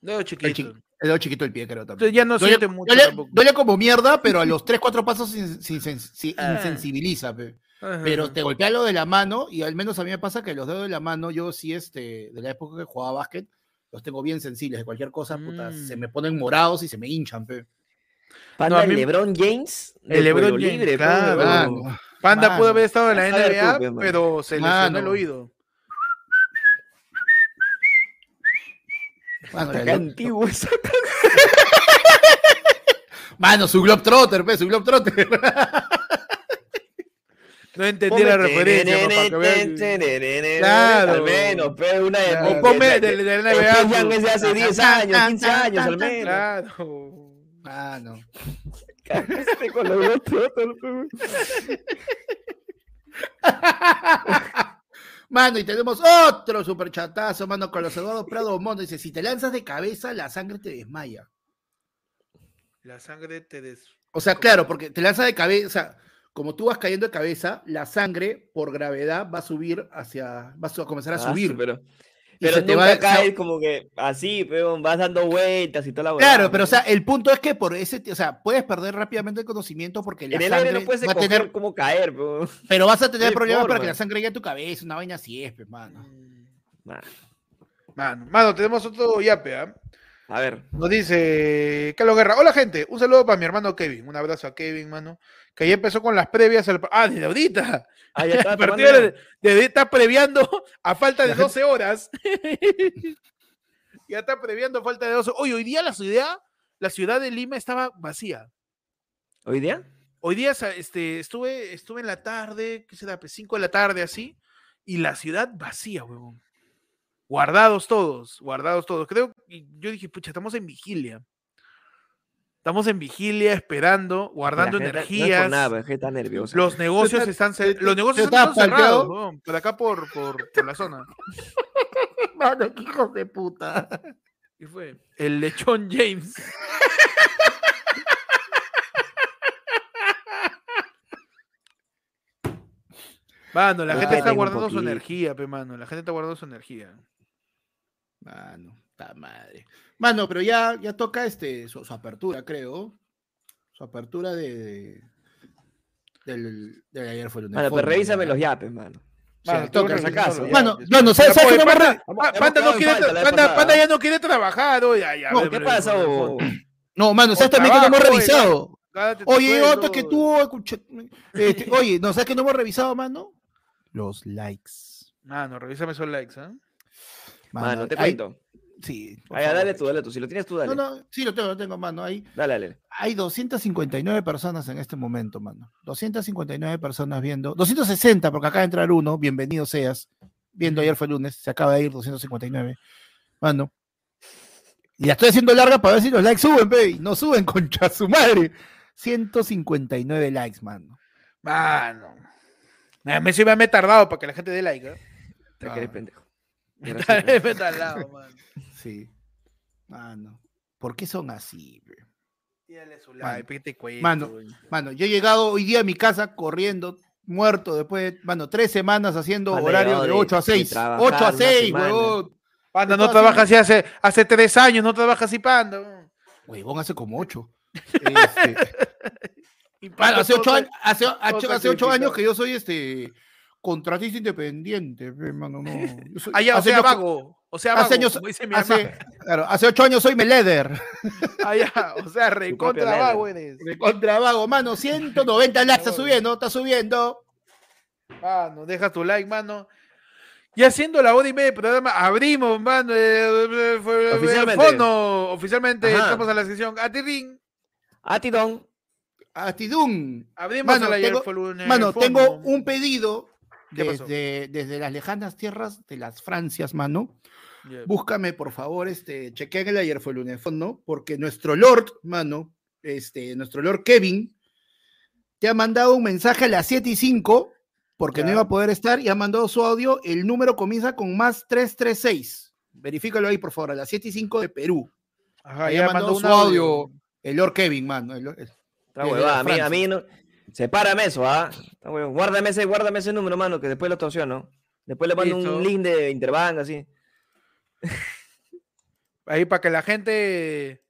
Dedo chiquito. El dedo chiquito del pie, creo también. ya no duele, siente mucho. Duele, como mierda, pero a (laughs) los 3, 4 pasos se, ah. insensibiliza. Pero te golpea lo de la mano, y al menos a mí me pasa que los dedos de la mano, yo sí, este, de la época que jugaba básquet, los tengo bien sensibles. De cualquier cosa, puta, se mm. me ponen morados y se me hinchan, pe. Panda, LeBron James. El LeBron James, libre, claro. Panda pudo haber estado en la NBA, pero se lesionó el oído. Mano, qué antiguo esa (laughs) Mano, su Globetrotter, pe, su Globetrotter. No entendí la referencia, Claro. Al menos, pe, una de. O ponme de, la NBA. es de hace 10 años, 15 años al menos. Claro. Mano. Cagaste con los Globetrotter, (laughs) Mano, y tenemos otro superchatazo, mano, con los Eduardo Prado Mondo. Dice, si te lanzas de cabeza, la sangre te desmaya. La sangre te des... O sea, claro, porque te lanzas de cabeza, como tú vas cayendo de cabeza, la sangre, por gravedad, va a subir hacia, va a comenzar a ah, subir. pero pero te va a caer como que así, pero vas dando vueltas y toda la vuelta. Claro, pero o sea, el punto es que por ese, o sea, puedes perder rápidamente el conocimiento porque la en el sangre aire no puedes va a tener como caer, pero, pero vas a tener problemas para que la sangre llegue a tu cabeza, una vaina así es, hermano. Mano. mano, tenemos otro yape, ¿ah? A ver. Nos dice Carlos Guerra. Hola, gente. Un saludo para mi hermano Kevin. Un abrazo a Kevin, mano. Que ya empezó con las previas. Ah, desde ahorita. Ah, ya está. (laughs) de, está previando a falta de 12 horas. (laughs) ya está previando a falta de 12. Oye, hoy día la ciudad, la ciudad de Lima estaba vacía. ¿Hoy día? Hoy día este, estuve, estuve en la tarde, ¿qué será? 5 pues, de la tarde así. Y la ciudad vacía, huevón. Guardados todos, guardados todos. Creo, yo dije, pucha, estamos en vigilia. Estamos en vigilia, esperando, guardando energías. está nerviosa. Los negocios están, los negocios están cerrados, por acá por, por, por la zona. (laughs) Mano, hijos de puta. ¿Qué fue? El lechón James. (laughs) Mano, la gente está guardando su energía, pe, mano. La gente está guardando su energía. Mano, madre. Mano, pero ya, ya toca este, su, apertura, creo. Su apertura de. del, de ayer fue el Mano, pero revísame los yapes, mano. Mano, toca esa casa. Mano, no, ¿sabes, qué no Panda, no quiere, Panda, Panda, ya no quiere trabajar, oh, ya, ya. No, ¿qué pasa? No, mano, exactamente no hemos revisado. Oye, otro que tú, este, oye, ¿no sabes que no hemos revisado, mano? Los likes. Mano, revísame esos likes, ¿eh? Mano, te cuento. Sí. Ahí, dale tú, dale tú. Si lo tienes tú, dale. No, no, sí lo tengo, lo tengo, mano. Ahí. Dale, dale. Hay 259 personas en este momento, mano. 259 personas viendo. 260, porque acaba de entrar uno. Bienvenido seas. Viendo ayer fue lunes. Se acaba de ir 259. Mano. Y la estoy haciendo larga para ver si los likes suben, baby. No suben, (laughs) concha su madre. 159 likes, mano. Mano. Me, me, me he tardado para que la gente dé like, ¿eh? Te ah. querés pendejo. Me tardado, (laughs) mano. Sí. Mano. ¿Por qué son así, bro? su like, mano, mano, yo he llegado hoy día a mi casa corriendo, muerto, después, mano, tres semanas haciendo horario de 8 a 6. 8 a 6, huevón. Panda, no trabajas así hace, hace tres años, no trabajas así, Panda. Huevón, hace como ocho. (laughs) este, hace ocho, años, hace, hace ocho años que yo soy este contratista independiente, hermano, no. Allá, o sea, vago. O sea, vago, hace años, hace, claro, hace ocho años soy Meleder. (laughs) Allá, o sea, recontra vago eres. Recontra vago, mano, 190 likes, está subiendo, está subiendo. Mano, deja tu like, mano. Y haciendo la hora y media de programa, abrimos, mano, eh, eh, oficialmente. Fondo, oficialmente estamos a la sección Atirin. Atidón. Atidún. Abrimos mano, la tengo, mano, tengo un pedido desde, desde, las lejanas tierras de las Francias, mano. Búscame, por favor, este, chequea el ayer fue lunes fondo, porque nuestro Lord, mano, este, nuestro Lord Kevin, te ha mandado un mensaje a las 7 y 5, porque no iba a poder estar, y ha mandado su audio. El número comienza con más 336. Verifícalo ahí, por favor, a las 7 y 5 de Perú. Ajá, ya ha mandado su audio, el Lord Kevin, mano. Está huevada, a mí, a mí no, Sepárame eso, ¿ah? Guárdame ese, guárdame ese número, mano, que después lo torsiono. Después le mando un link de Interbank, así. Ahí para que la gente.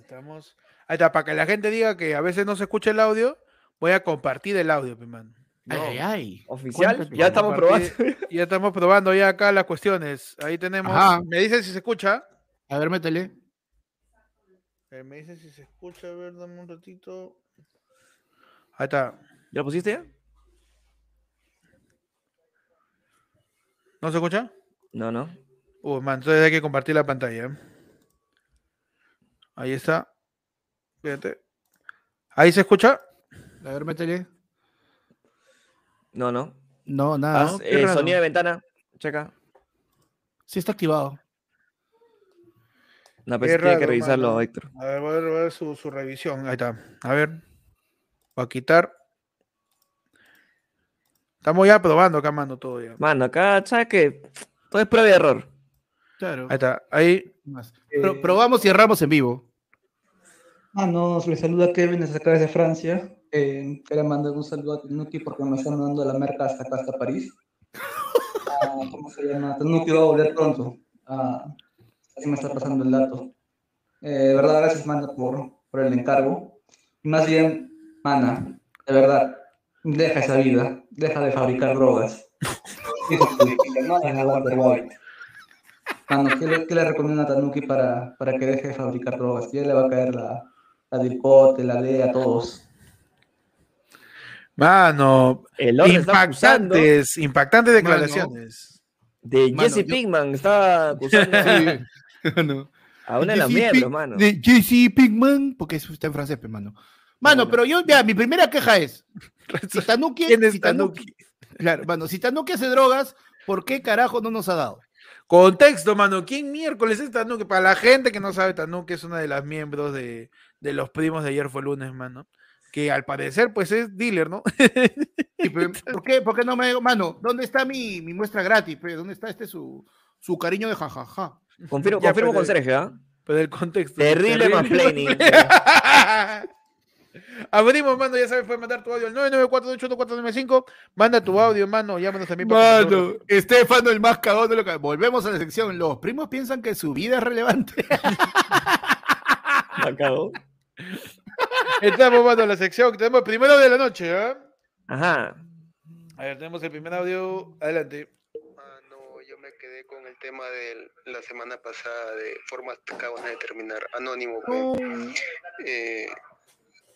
Estamos. Ahí está, para que la gente diga que a veces no se escucha el audio, voy a compartir el audio, mi mano. Ay, ay, Oficial, ya estamos probando. Ya estamos probando ya acá las cuestiones. Ahí tenemos. Me dicen si se escucha. A ver, métele. Eh, me dice si se escucha, a ver, dame un ratito. Ahí está. ¿Ya lo pusiste ya? ¿No se escucha? No, no. Uh, man, entonces hay que compartir la pantalla. ¿eh? Ahí está. Fíjate. ¿Ahí se escucha? A ver, métele. No, no. No, nada. Eh, sonido de ventana. Checa. Sí está activado. No, pues tiene que revisarlo, Héctor. A ver, voy a ver su, su, revisión. Ahí está. A ver. Voy a quitar. Estamos ya probando acá, mando todo ya. Mano, acá, ¿sabes qué? Todo es prueba y error. Claro. Ahí está. Ahí. Eh, probamos y erramos en vivo. Ah, no, le saluda Kevin desde acá desde Francia. Eh, quería mandar un saludo a Tanuki porque me están dando la merca hasta acá, hasta París. (laughs) Ah, ¿Cómo se llama? Tanuki va a volver pronto. Ah, así me está pasando el dato. Eh, de verdad, gracias, Mana, por, por el encargo. Más bien, Mana, de verdad, deja esa vida, deja de fabricar drogas. (laughs) Mano, ¿qué le, ¿qué le recomienda a Tanuki para, para que deje de fabricar drogas? Ya le va a caer la, la Dilpote, la D a todos. Mano, impactantes, impactantes declaraciones. De Jesse Pinkman, estaba acusando. (laughs) (laughs) A una de las miembros, mano. De JC Pinkman, porque está en francés, hermano. Mano, pero yo, ya, mi primera queja es: (laughs) si Tanuki, ¿Quién es si Tanuki? Claro, mano, si Tanuki hace drogas, ¿por qué carajo no nos ha dado? Contexto, mano. ¿Quién miércoles es Tanuki? Para la gente que no sabe, Tanuki es una de las miembros de, de los primos de ayer fue lunes, mano. Que al parecer, pues es dealer, ¿no? (laughs) ¿por, qué, ¿Por qué no me. Mano, ¿dónde está mi, mi muestra gratis? ¿Dónde está este su, su cariño de jajaja? Confirmo, confirmo con Sergio, ¿ah? Pero el contexto. Terrible, más planning. (laughs) Abrimos, mano, ya sabes, puedes mandar tu audio al 994282495. Manda tu audio, mano, llámanos también. Mano, Estefano, el más cagón de lo que. Volvemos a la sección. Los primos piensan que su vida es relevante. (laughs) Acabó. Estamos, mano, a la sección. Tenemos el primero de la noche, ¿eh? Ajá. A ver, tenemos el primer audio. Adelante quedé con el tema de la semana pasada de formas que acabas de terminar. Anónimo, eh,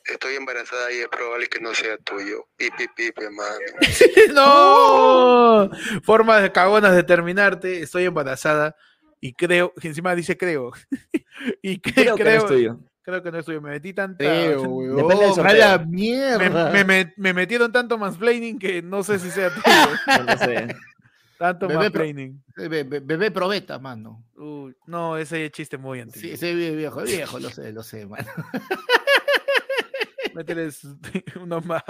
estoy embarazada y es probable que no sea tuyo. Pipi, pipi, mano. (laughs) ¡No! Formas de cagonas de terminarte. Estoy embarazada y creo, encima dice creo. (laughs) y creo, que no es tuyo. Creo que no es tuyo. Me metí tanto. (laughs) Depende del la mierda. Me, me, me, metieron tanto mansplaining que no sé si sea tuyo. no sé. Tanto bebé mansplaining. bebé, probeta, mano. no, ese chiste muy antiguo. Sí, ese viejo, (laughs) viejo, lo sé, lo sé, mano. (laughs) Mételes (laughs) unos más,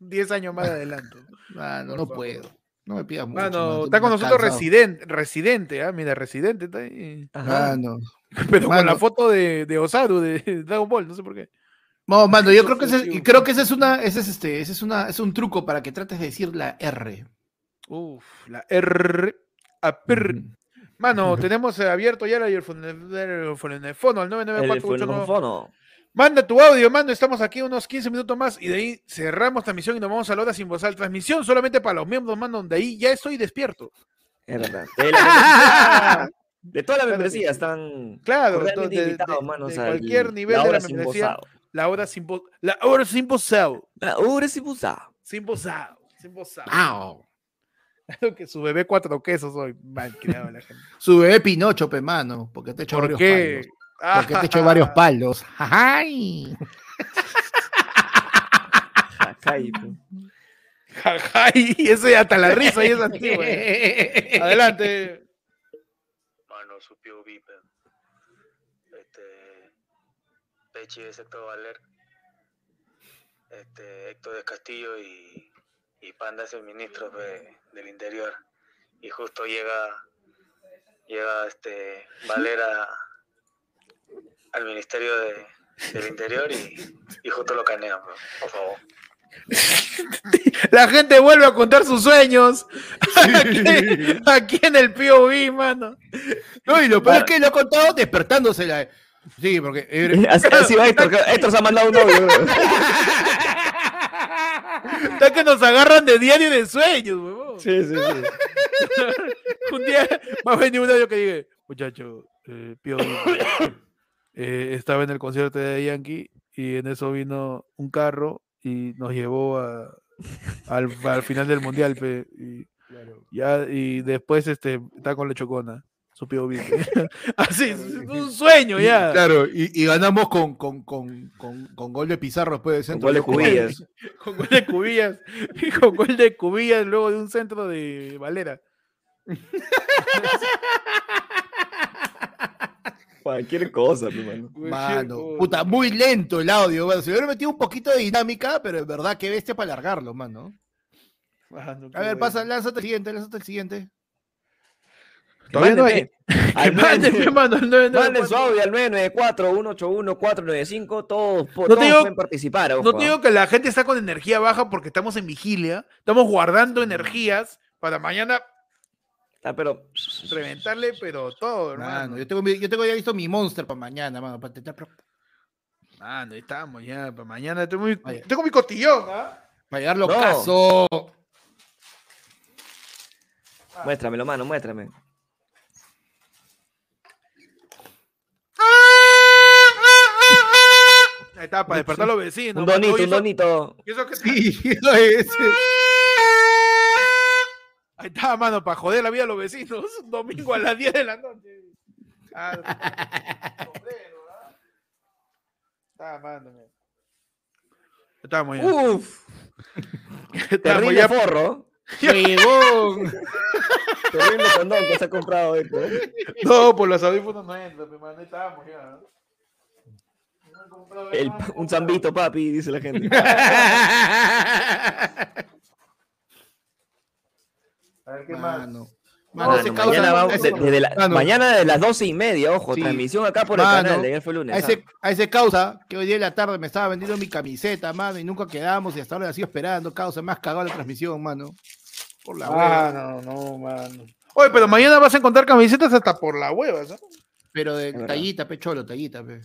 10 años más adelante. Mano, no puedo. No me pidas mucho. Mano, está con nosotros Residente, Residente, ¿ah? Mira, Residente está ahí. Ajá. Mano. Pero con la foto de, de Osaru de Dragon Ball, no sé por qué. No, mano, yo creo que ese, creo que ese es una, ese es este, ese es una, es un truco para que trates de decir la R. Uf, la R. A per. Mano, tenemos abierto ya el fono al 994 Manda tu audio, mando. Estamos aquí unos 15 minutos más y de ahí cerramos transmisión y nos vamos a la hora sin bozal. Transmisión solamente para los miembros, mando. De ahí ya estoy despierto. Es verdad. (laughs) De, toda la membresía están. Claro, de, de, cualquier nivel de la membresía. La hora sin La hora sin bozal. La hora sin bozal. Sin bozal. Sin bozal. que (laughs) su bebé cuatro quesos hoy. Mal creado la gente. (laughs) Su bebé Pinocho, pe mano. Porque te hecho ¿Por qué? Porque te hecho varios (laughs) palos. ¡Ay! Jajay. Jajay. Ese hasta la risa y es antiguo. Adelante. Mano, su POV, Este. Pechi es Héctor Valer. Este, Héctor de Castillo y, y Panda es el ministro del Interior. Y justo llega. Llega este Valera al Ministerio de, del Interior y, y justo lo canean, por favor. (laughs) La gente vuelve a contar sus sueños. (laughs) Aquí, en el POV, mano. No, y lo peor es que lo ha contado despertándose la. Sí, porque. (laughs) Así, va Héctor, Héctor se ha mandado un novio. Está que nos agarran de diario de sueños, weón. Sí, sí, sí. (laughs) un día va a venir un audio que diga, muchacho, eh, POV. Eh, estaba en el concierto de Yankee y en eso vino un carro y nos llevó a, al, final del mundial. y, ya, y después este, está con la chocona. Su bien. (laughs) Así, un sueño ya. Claro, y, ganamos con, con, con, con, gol de Pizarro después del centro. (laughs) Con gol de Cubillas. (laughs) con gol de Cubillas. Y con gol de Cubillas luego de un centro de Valera. Cualquier cosa, mano. puta, muy lento el audio. Bueno, se hubiera metido un poquito de dinámica, pero es verdad que bestia para alargarlo, mano. a ver, pasa, lánzate el siguiente, lánzate el siguiente. Todavía no hay. Manden su audio al 994-181-495. Todos, no todos pueden participar. No te digo que la gente está con energía baja porque estamos en vigilia. Estamos guardando energías para mañana Ah, pero. Reventarle, pero todo, hermano. yo, tengo, yo tengo ya listo mi monster para mañana, mano. Para intentar. Mano, ahí estamos ya. Para mañana tengo mi, tengo mi cotillón, ¿ah? Para llegar los casos. Muéstramelo, mano, muéstrame. Ahí está, para despertar a los vecinos. Un donito, un donito. Eso que sí, (laughs) eso es. Ahí está, mano, para joder la vida a los vecinos. (laughs) Domingo a las 10 de la noche. Ah, sombrero, ¿ah? Está, mano. Estamos (laughs) ya. Uf. Estamos ya. forro. Huevón. Terrible condón que se ha comprado esto. ¿eh? No, por los audífonos no entra, mi mano. Estamos ya. El, un zambito, papi, dice la gente. mañana, de, las doce y media, ojo, transmisión acá por el canal de ayer fue lunes. A ese, a ese, causa, que hoy día en la tarde me estaba vendiendo mi camiseta, mano, y nunca quedamos y hasta ahora la sigo esperando, causa, más cagado la transmisión, mano. Por la hueva. No, no, mano. Oye, pero mañana vas a encontrar camisetas hasta por la hueva, ¿sabes? Pero de tallita, pecholo, tallita, pe.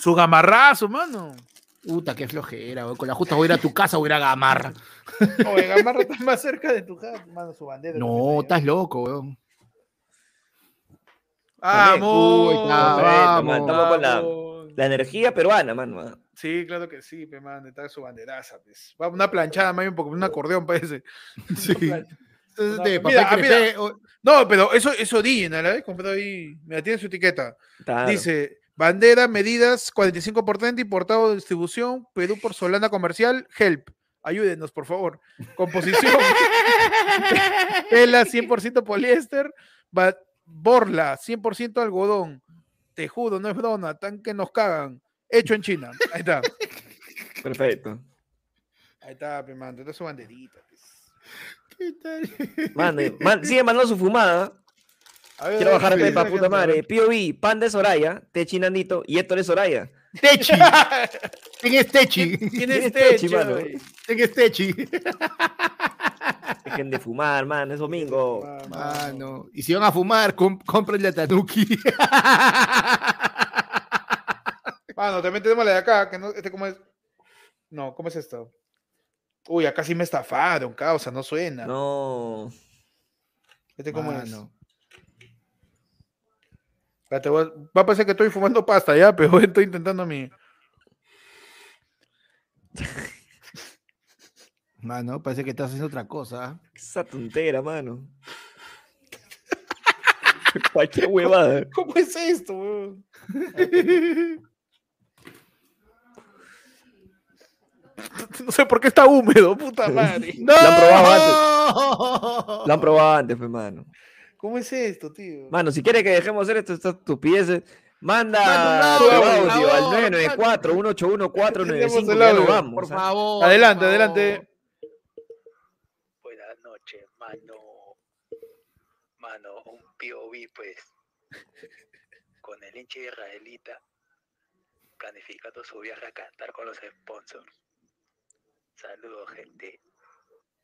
Su gamarrazo, mano. Puta, qué flojera, Con la justa voy a ir a tu casa, voy a ir a Gamarra. (laughs) Oye, Gamarra está más cerca de tu casa, mano, su bandera. No, estás loco, weón. Vamos, vamos, estamos con la, la, energía peruana, mano. Sí, claro que sí, pe, man, está su banderaza, pues. Una planchada, más bien, porque un acordeón parece. (laughs) Sí. de papel mira, no, pero eso es original, ¿eh? Comprado ahí, mira, tiene su etiqueta. Dice, bandera, medidas, 45 por 30, importado de distribución, Perú por Solana comercial, help. Ayúdenos, por favor. Composición. (laughs) Tela 100% poliéster. Borla 100% algodón. Tejudo, no es broma. Tan que nos cagan. Hecho en China. Ahí está. Perfecto. Ahí está, me mando. Esta es su banderita. ¿Qué tal? sigue mandando su fumada. Quiero bajar Pepa, puta madre. POV, pan de Soraya, Techi Nandito y Héctor es Soraya. (laughs) Techi. ¿Quién es Techi? ¿Quién es Techi, mano? ¿Quién es Techi? Dejen de fumar, man, es domingo. Mano. Y si van a fumar, compren la Tanuki. (laughs) Mano, también tenemos la de acá, que no, este cómo es. No, ¿cómo es esto? Uy, acá sí me estafaron, causa, no suena. No. Este cómo es. Va a parecer que estoy fumando pasta ya, (laughs) pero estoy intentando mi. Mano, parece que estás haciendo otra cosa. Esa tontera, mano. (laughs) Cualquier huevada. (laughs) ¿Cómo es esto, weón? No sé por qué está húmedo, puta madre. ¡No! Lo han probado antes. Lo han probado antes, hermano. ¿Cómo es esto, tío? Mano, si quieres que dejemos hacer esto, estas estupideces, manda tu audio al 994 181 495 ya lo vamos. Por favor. Adelante, adelante. Buenas noches, mano. Mano, un POV, pues, (laughs) con el hinche israelita planificando su viaje a cantar con los sponsors. Saludos, gente.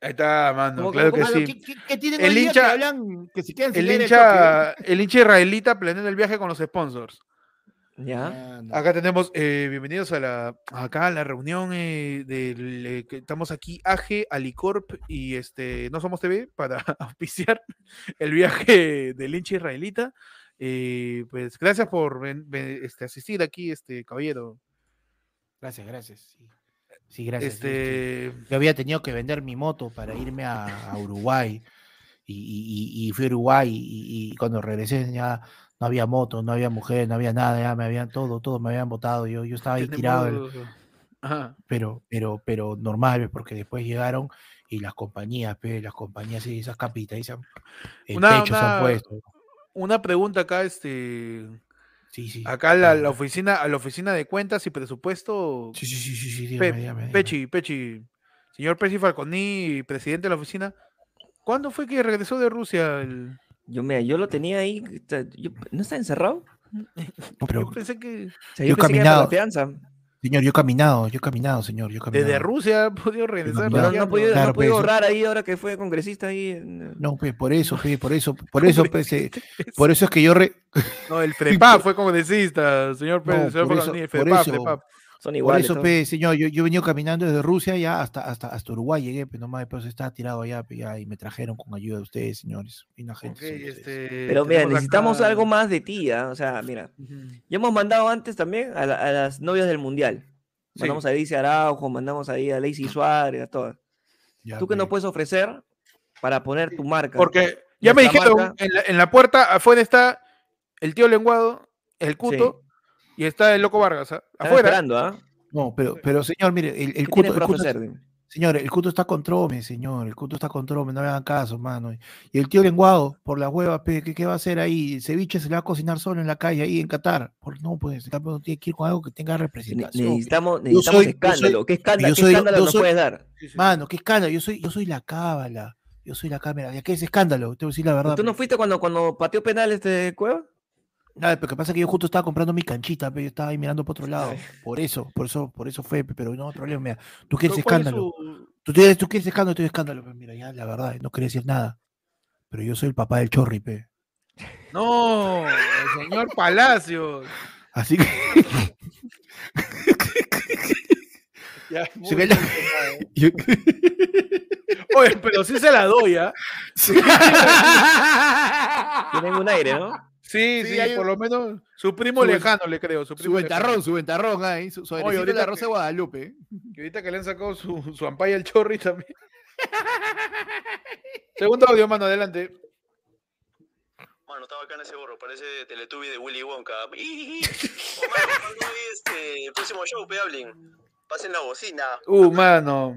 Ahí está, mano, claro que sí. el hincha, el, hincha el, hincha israelita planeando el viaje con los sponsors. Ya. Acá tenemos, eh, bienvenidos a la, acá a la reunión eh, del, eh, estamos aquí AG, Alicorp y este, No Somos TV para (laughs) auspiciar el viaje del hincha israelita. pues gracias por este, asistir aquí, este caballero. Gracias, gracias. Sí, gracias. Este... Yo había tenido que vender mi moto para irme a, Uruguay. Y, fui a Uruguay y, cuando regresé ya no había moto, no había mujer, no había nada, ya me habían todo, todo me habían votado. Yo, yo estaba ahí tirado. Pero, pero, pero normal, porque después llegaron y las compañías, las compañías y esas capitas, el una, pecho se han puesto. Una pregunta acá, este Acá la, la, oficina, a la oficina de cuentas y presupuesto. Sí, sí, sí, sí, Pechi, Pechi. Señor Pechi Falconi, presidente de la oficina. ¿Cuándo fue que regresó de Rusia? El... Yo, mira, yo lo tenía ahí. ¿No está encerrado? (laughs) pero, yo pensé que. yo, he caminado. Señor, yo he caminado, yo he caminado, señor. Yo he caminado. Desde Rusia (laughs) ha podido regresar. No, no, ha podido, no podido ahorrar ahí ahora que fue congresista ahí. No, pues por eso, pues, por eso, (laughs) por eso, pues, eh, por eso es que yo. Re... No, el (laughs) FREPAP fue congresista, señor, no, señor por, eso, por eso, son iguales. Por eso, pe, señor, yo, yo he venido caminando desde Rusia ya hasta, hasta, hasta Uruguay, llegué, pero nomás después estaba tirado allá, ya, y me trajeron con ayuda de ustedes, señores. gente, este, pero mira, necesitamos algo más de ti, ¿ah? o sea, mira, ya hemos mandado antes también a, a las novias del Mundial. Mandamos a Dice Araujo, mandamos ahí a Lacey Suárez, a todas. ¿Tú qué nos puedes ofrecer para poner tu marca? Porque ya me dijeron, en la, puerta afuera está el tío Lenguado, el Cuto, y está el Loco Vargas. ¿ah? Afuera. esperando, ¿ah? No, pero, pero señor, mire, el, el Cuto, Señor, el culto está con Trome, señor. El culto está con Trome, no le hagan caso, mano. Y el tío lenguado, por la hueva, ¿qué, ¿qué, va a hacer ahí? El ceviche se le va a cocinar solo en la calle, ahí en Qatar. Por, no, pues, el tiene que ir con algo que tenga representación. Necesitamos, necesitamos escándalo. ¿Qué escándalo, ¿qué escándalo nos puedes dar? Mano, ¿qué escándalo? Yo soy, yo soy la cábala. Yo soy la cámara. ¿Qué es escándalo? Te voy a decir la verdad. ¿Tú no fuiste cuando, cuando pateó penales de Cueva? Nada, pero que pasa que yo justo estaba comprando mi canchita, pero yo estaba ahí mirando por otro lado. Por eso, por eso, por eso fue, pero no problema. Mira, tú quieres escándalo. Tú, tienes, tú quieres escándalo, tú quieres escándalo. Pero mira, ya la verdad, no quería decir nada. Pero yo soy el papá del chorri, pe. No, el señor Palacios. Así que. (laughs) ya, (laughs) Oye, pero sí se la doy, ¿ah? (laughs) Tienen un aire, ¿no? Sí, sí, por lo menos su primo lejano, le creo. Su, primo ventarrón, su ventarrón ahí, su, su Oye, ahorita Rosa Guadalupe. Y ahorita que le han sacado su, su ampaya al chorri también. (laughs) Segundo audio, mano, adelante. Mano, estaba acá en ese borro, parece Teletubby de Willy Wonka. (laughs) oh, mano, este, el próximo show, Peablin. Pasen la bocina. Uh, mano.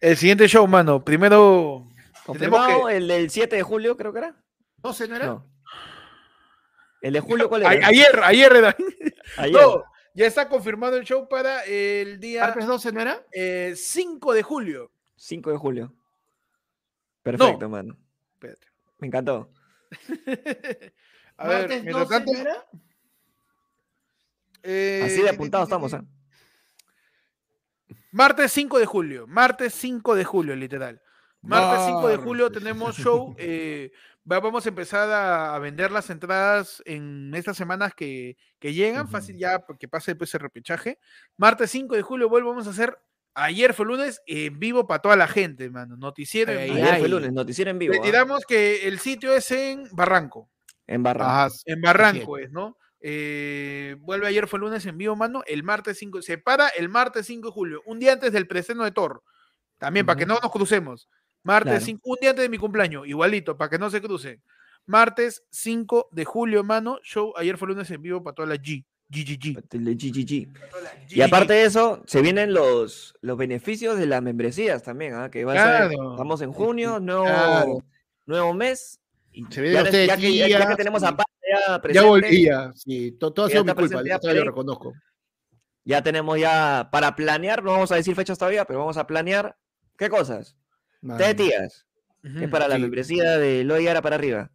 El siguiente show, mano. Primero. Confirmado que... el del 7 de julio, creo que era. 12, ¿no era? No. ¿El de julio cuál era? ayer, ayer era. Ayer. No, ya está confirmado el show para el día. ¿Martes 12 no era? Eh, 5 de julio. 5 de julio. Perfecto, mano. Espérate. Me encantó. (laughs) A ver, 12 no era? Eh, Así de apuntado estamos, ¿eh? Martes 5 de julio. Martes 5 de julio, literal. Martes 5 de julio tenemos show. (laughs) Eh, vamos a empezar a, vender las entradas en estas semanas que, llegan. Fácil ya que pase pues, el repechaje. Martes 5 de julio volvemos a hacer. Ayer fue lunes en vivo para toda la gente, mano. Noticiero en vivo. Ayer fue lunes, noticiero en vivo. Retiramos ¿ah? que el sitio es en Barranco. En Barranco. en Barranco es, ¿no? Eh, vuelve ayer fue lunes en vivo, mano. El martes 5, se para el martes 5 de julio, un día antes del preseno de Thor. También, para que no nos crucemos. Martes 5, un día antes de mi cumpleaños, igualito, para que no se crucen. Martes 5 de julio, mano, show ayer fue lunes en vivo para toda la G. GGG. Y aparte de eso, se vienen los, los beneficios de las membresías también, ¿ah? que va a ser, estamos en junio, nuevo, nuevo mes. Y se ya, ya, que, ya, que, tenemos a ya presente. Ya volvía, sí, todo, ha sido mi culpa, ya lo reconozco. Ya tenemos ya para planear, no vamos a decir fechas todavía, pero vamos a planear, ¿qué cosas? Tres días. es para la membresía de Lo Yara para arriba.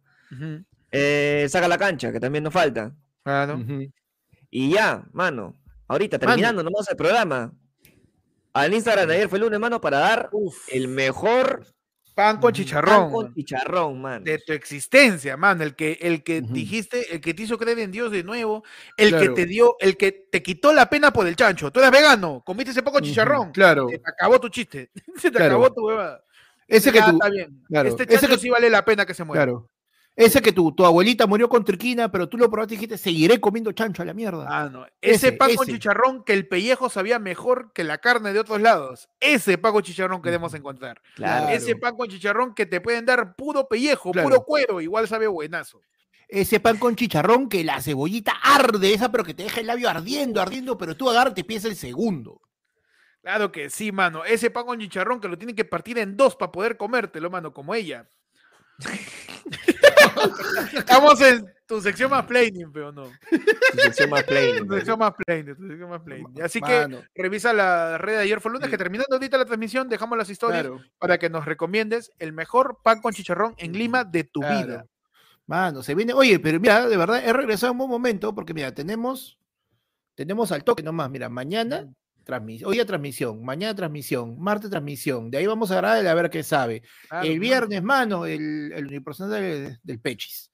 Eh, saca la cancha, que también nos falta. Y ya, mano. Ahorita, terminando nomás el programa. Al Instagram de ayer fue el lunes, mano, para dar el mejor pan con chicharrón. Pan con chicharrón, man. De tu existencia, man. El que, el que dijiste, el que te hizo creer en Dios de nuevo, el que te dio, el que te quitó la pena por el chancho. Tú eres vegano, comiste ese poco chicharrón. Claro. Se te acabó tu chiste. (laughs) Se te acabó tu huevada. Ese que tú. Está bien. Este que, sí vale la pena que se muera. Claro. Ese que tu, tu abuelita murió con triquina, pero tú lo probaste y dijiste, seguiré comiendo chancho a la mierda. Ah, no. Ese, pan con chicharrón que el pellejo sabía mejor que la carne de otros lados. Ese pan con chicharrón queremos encontrar. Claro. Ese pan con chicharrón que te pueden dar puro pellejo, puro cuero, igual sabe buenazo. Ese pan con chicharrón que la cebollita arde, esa, pero que te deja el labio ardiendo, ardiendo, pero tú agarras y piensas el segundo. Claro que sí, mano. Ese pan con chicharrón que lo tienen que partir en dos para poder comértelo, mano, como ella. (laughs) Estamos en tu sección más plain, pero no. Tu sección más plain. Tu sección más plain, tu sección más plain. Así que revisa la red de ayer fue lunes, que terminando ahorita la transmisión, dejamos las historias para que nos recomiendes el mejor pan con chicharrón en Lima de tu vida. Mano, se viene. Oye, pero mira, de verdad, he regresado en un buen momento porque, mira, tenemos, tenemos al toque nomás. Mira, mañana hoy a transmisión, mañana transmisión, martes transmisión, de ahí vamos a grabar a ver qué sabe. el viernes, mano, el, el unipersonal del, Pechis.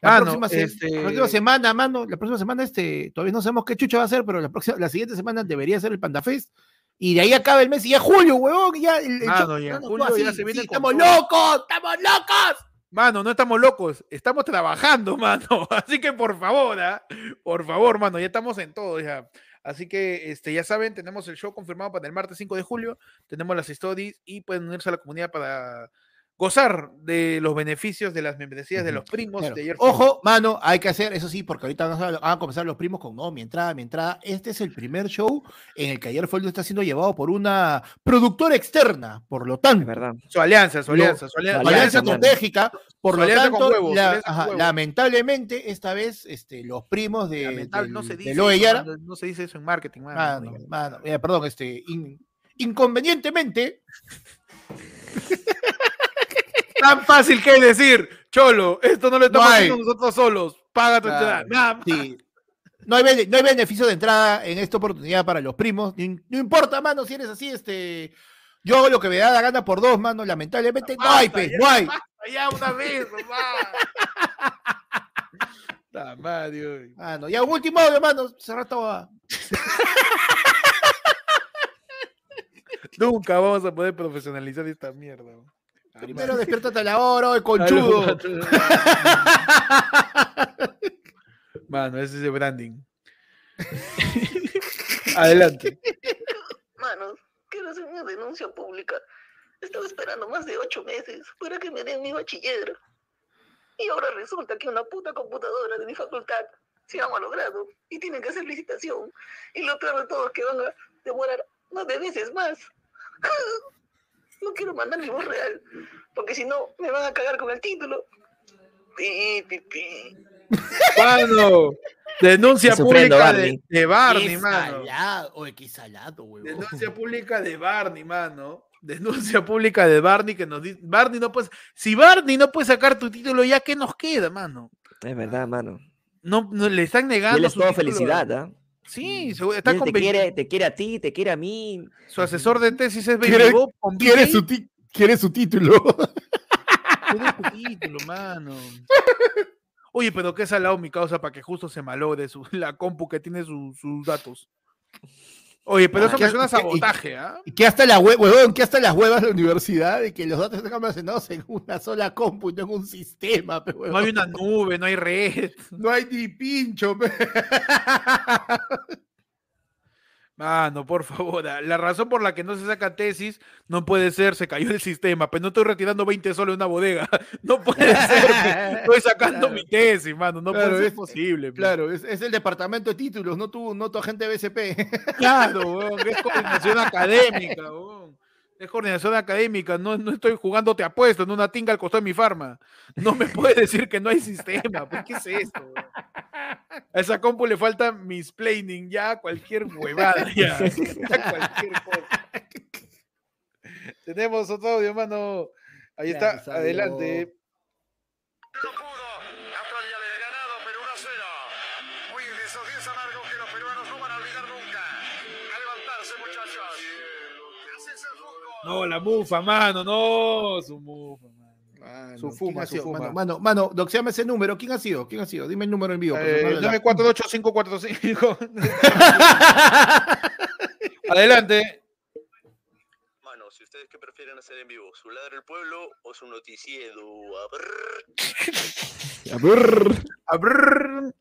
La, próxima, este semana, mano, la próxima semana, este, todavía no sabemos qué chucha va a ser, pero la, próxima, la siguiente semana debería ser el Panda Fest. Y de ahí acaba el mes y ya julio, huevón, ya el, ya, julio ya se viene Estamos locos, estamos locos. Mano, no estamos locos, estamos trabajando, (laughs) mano. Así que por favor, ¿ah? por favor, mano, ya estamos en todo ya. Así que este, ya saben, tenemos el show confirmado para el martes 5 de julio, tenemos las stories y pueden unirse a la comunidad para gozar de los beneficios de las membresías de los primos de ayer. Ojo, mano, hay que hacer, eso sí, porque ahorita van a, comenzar los primos con, no, mi entrada, mi entrada. Este es el primer show en el que ayer fue está siendo llevado por una productora externa, por lo tanto. verdad. Su alianza, su alianza, su alianza, estratégica, por lo tanto, lamentablemente, esta vez, este, los primos de, no se dice, no, se dice eso en marketing, mano. mano, eh, perdón, este, inconvenientemente (laughs) Tan fácil que decir, Cholo, esto no lo estamos haciendo nosotros solos. Paga tu entrada. No hay, no hay beneficio de entrada en esta oportunidad para los primos. No, importa, mano, si eres así, este. Yo hago lo que me da la gana por dos, mano. Lamentablemente, no, hay, pe, no hay. Ya una vez, (laughs) mamá. Mano, ya un último audio, mano. Cerra todo. (laughs) Nunca vamos a poder profesionalizar esta mierda. Primero despiértate a la hora, conchudo. (laughs) Mano, ese es el branding. (laughs) Adelante. Mano, quiero hacer una denuncia pública. Estaba esperando más de ocho meses para que me den mi bachiller. Y ahora resulta que una puta computadora de mi facultad se ha malogrado y tienen que hacer licitación. Y lo peor de todo es que van a demorar nueve meses más. (laughs) No quiero mandar mi voz real, porque si no me van a cagar con el título. Pi, pi, pi. Mano, denuncia pública de, de, Barney, mano. Oye, qué salado. Denuncia pública de Barney, mano. Denuncia pública de Barney que nos dice, Barney no puede, si Barney no puede sacar tu título, ya qué nos queda, mano. Es verdad, mano. No, no le están negando. Y él es todo felicidad, ¿ah? Sí, está te quiere, te quiere a ti, te quiere a mí. Su asesor de tesis es Baby quiere, quiere, su quiere su título. (laughs) Quiere su título, mano. Oye, pero qué salado mi causa para que justo se malogre su, (laughs) la compu que tiene sus datos. Oye, pero eso me suena sabotaje, ¿ah? Y que hasta la huevón, que hasta las huevas de la universidad de que los datos están almacenados en una sola compu y no en un sistema, pero No hay una nube, no hay red. No hay ni pincho, (laughs) Mano, por favor, ah, la razón por la que no se saca tesis no puede ser, se cayó el sistema, pero no estoy retirando 20 soles en una bodega. (laughs) No puede ser, (laughs) estoy sacando mi tesis, mano, no puede ser posible. Claro, es, el departamento de títulos, no tu, no tu agente BSP. Claro, es coordinación (laughs) académica, Es coordinación académica, no, no estoy jugando te apuesto en una tinga al costado de mi farma. No me (laughs) puede decir que no hay sistema, ¿por qué es esto? A esa compu le falta misplaining, ya cualquier huevada, (laughs) ya, cualquier cosa. Tenemos otro audio, hermano. Ahí está, adelante. Pudo, No, la mufa, mano, no, su mufa, mano. Mano, su fuma, su fuma. Mano, mano, doxeame ese número. ¿Quién ha sido? ¿Quién ha sido? Dime el número en vivo. Eh, 948545. Adelante. Mano, si ustedes qué prefieren hacer en vivo, su ladra el pueblo o su noticiero. A ver. A ver.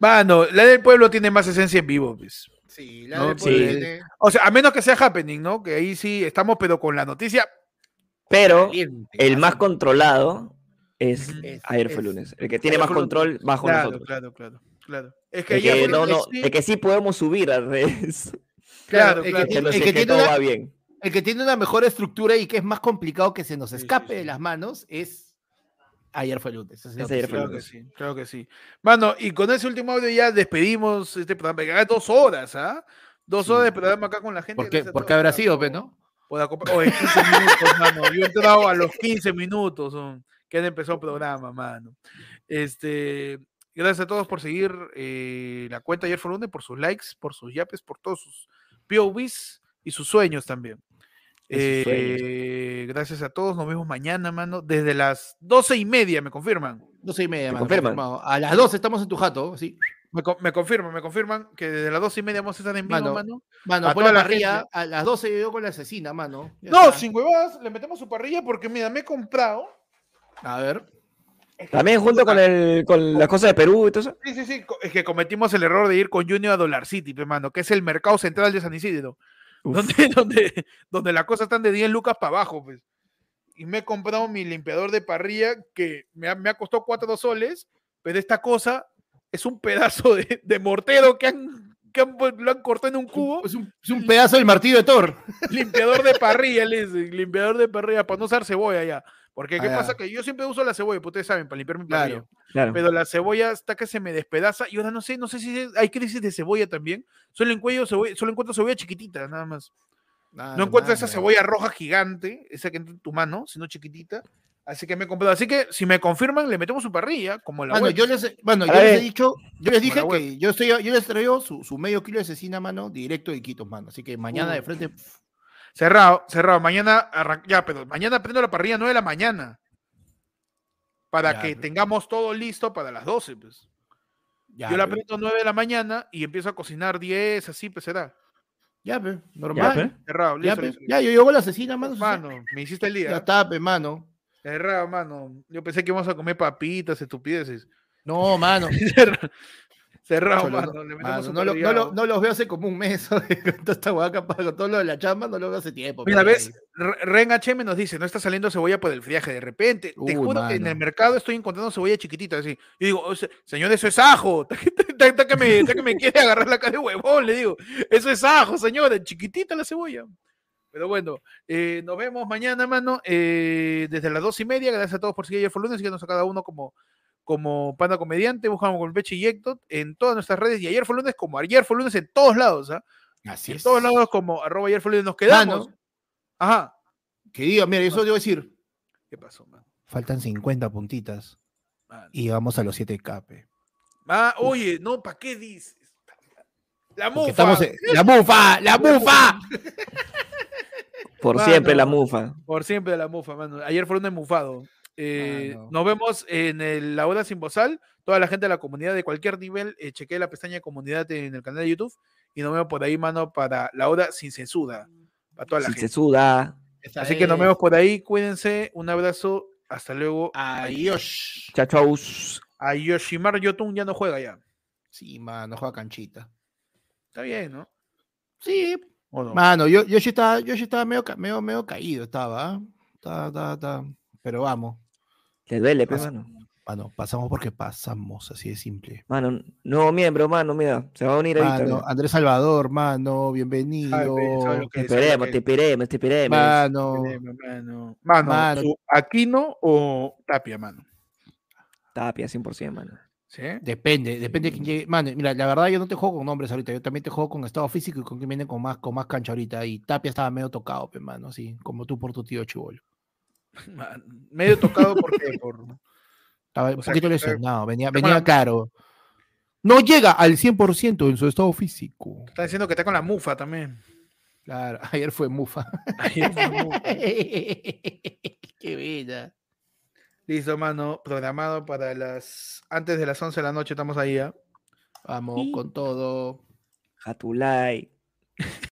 Mano, la del pueblo tiene más esencia en vivo, pues. Sí, la tiene... O sea, a menos que sea happening, ¿no? Que ahí sí estamos, pero con la noticia pero el más controlado es, ayer fue lunes. El que tiene más control bajo nosotros. Claro, claro, claro. Es que, el que, que sí podemos subir a redes. Claro, el que, tiene todo una, va bien. El que tiene una mejor estructura y que es más complicado que se nos escape de las manos es ayer fue lunes. Es ayer fue lunes. Que sí, claro que sí. Mano, y con ese último audio ya despedimos este programa. Dos horas, ¿ah? Dos horas de programa acá con la gente. ¿Por qué? Porque habrá sido, ¿no? Pueda oh, 15 minutos, mano. Yo he entrado a los 15 minutos que empezó el programa, mano. Este, gracias a todos por seguir eh, la cuenta ayer Lunes, por sus likes, por sus yapes, por todos sus POVs y sus sueños también. Eh, gracias a todos, nos vemos mañana, mano, desde las doce y media, ¿me confirman? Doce y media, mano, confirman. A las 12 estamos en tu jato, sí. Me, confirman, me confirman que desde las dos y media vamos a estar en vivo, mano. Mano, a, la parrilla, a las 12 yo con la asesina, mano. no, sin huevadas, le metemos su parrilla porque, mira, me he comprado. A ver. También junto con, el, con las cosas de Perú y todo eso. Sí, sí, sí. Es que cometimos el error de ir con Junior a Dollar City, hermano, que es el mercado central de San Isidro. (laughs) Donde, donde, donde las cosas están de 10 lucas para abajo, pues. Y me he comprado mi limpiador de parrilla que me ha, me ha costado 4 soles, pero esta cosa es un pedazo de, mortero que han, lo han cortado en un cubo. Es un, pedazo del martillo de Thor. Limpiador de parrilla, les, limpiador de parrilla para no usar cebolla ya. Porque ¿qué ah, pasa? Que yo siempre uso la cebolla, pues ustedes saben, para limpiar mi parrilla. Pero la cebolla está que se me despedaza y ahora no sé, no sé si hay crisis de cebolla también. Solo encuentro cebolla, solo encuentro cebolla chiquitita, nada más. no encuentro esa cebolla roja gigante, esa que entra en tu mano, sino chiquitita. Así que me he comprado. Así que si me confirman, le metemos su parrilla, como la bueno, yo les, bueno, yo les he dicho, yo les dije que yo estoy, yo les traigo su, su, medio kilo de cecina, mano, directo de Quito, mano. Así que mañana de frente. Cerrado, cerrado. Mañana ya, pero mañana prendo la parrilla 9 de la mañana. Para que tengamos todo listo para las 12, pues. yo la prendo 9 de la mañana y empiezo a cocinar 10, así, pues será. Ya, pe, normal. Ya, pe. Cerrado, Ya, listo, pe. listo, Ya, yo llevo la asesina, mano. Mano, me hiciste el Ya día. está, pe, mano. Cerrado, mano. Yo pensé que íbamos a comer papitas, estupideces. No, mano. (laughs) (laughs) Cerrado, mano. no, Le mano, no, lo- no, perdigado. lo- no los veo hace como un mes. (laughs) con toda esta hueá capaz, con todo lo de la chamba, no los veo hace tiempo. Mira, ves, Re- Ren HM nos dice, no está saliendo cebolla por el friaje. De repente, te juro que en el mercado estoy encontrando cebolla chiquitita. Así. Yo digo, "O sea, señor, eso es ajo. (laughs) Está, que me, está que me quiere agarrar la cara de huevón, le digo. Eso es ajo, señor, chiquitita la cebolla. Pero bueno, eh, nos vemos mañana, mano, eh, desde las dos y media. Gracias a todos por seguir ayer fue lunes. Síganos a cada uno como, como Panda Comediante. Buscamos con Peche y Héctor en todas nuestras redes. Y ayer fue lunes como ayer fue lunes en todos lados. ¿ah? Así En es. todos lados como arroba ayer fue lunes. Nos quedamos. Mano, Ajá. que diga, mira, eso debo decir. ¿Qué pasó, mano? Faltan 50 puntitas Mano. y vamos a los 7 cape. Ah, oye, no, ¿para qué dices? La mufa. estamos en- ¡La mufa! ¡La (laughs) mufa! Por Mano. siempre la mufa. Por siempre la mufa, mano. Ayer fueron mufado. Eh, Mano. nos vemos en el- la hora sin bozal. Toda la gente de la comunidad de cualquier nivel, eh, chequee la pestaña de comunidad en el canal de YouTube y nos vemos por ahí, mano, para la hora sin censura. Para toda la Si se gente. suda. Así que nos vemos por ahí. Cuídense. Un abrazo. Hasta luego. Adiós. Chao, chaus. A Yoshimaru Yotun ya no juega ya. Sí, mano, juega canchita. Está bien, ¿no? Sí, ¿O no? Mano, yo, yo sí estaba, yo sí estaba medio, medio, medio caído, estaba, ¿ah? Estaba, estaba, estaba. Pero vamos, Le duele, pe, Pasa- mano. mano, pasamos porque pasamos, así de simple. Mano, nuevo miembro, mano, mira. Se va a unir ahorita. Mano. Andrés Salvador, mano, bienvenido. Ay, pe, ¿sabes lo que Te esperemos, que te es? esperemos, te esperemos. Mano, Mano, mano, Mano. Aquino o Tapia, mano. Tapia, 100%, mano. ¿Sí? depende, depende de quién llegue. Mano, mira, la verdad yo no te juego con nombres ahorita, yo también te juego con estado físico y con quien viene con más, con más cancha ahorita. Y Tapia estaba medio tocado, pe, mano, así, como tú por tu tío Chibolo. (laughs) Medio tocado porque (laughs) por Estaba un O sea, poquito que- lesionado, venía, venía caro. No llega al 100% en su estado físico. está diciendo que está con la mufa también. Claro, (laughs) ayer fue Mufa. Ayer fue mufa. Qué bella. Listo, mano, programado para las antes de las 11 de la noche estamos ahí, ¿ah? Vamos con todo. Jatulay.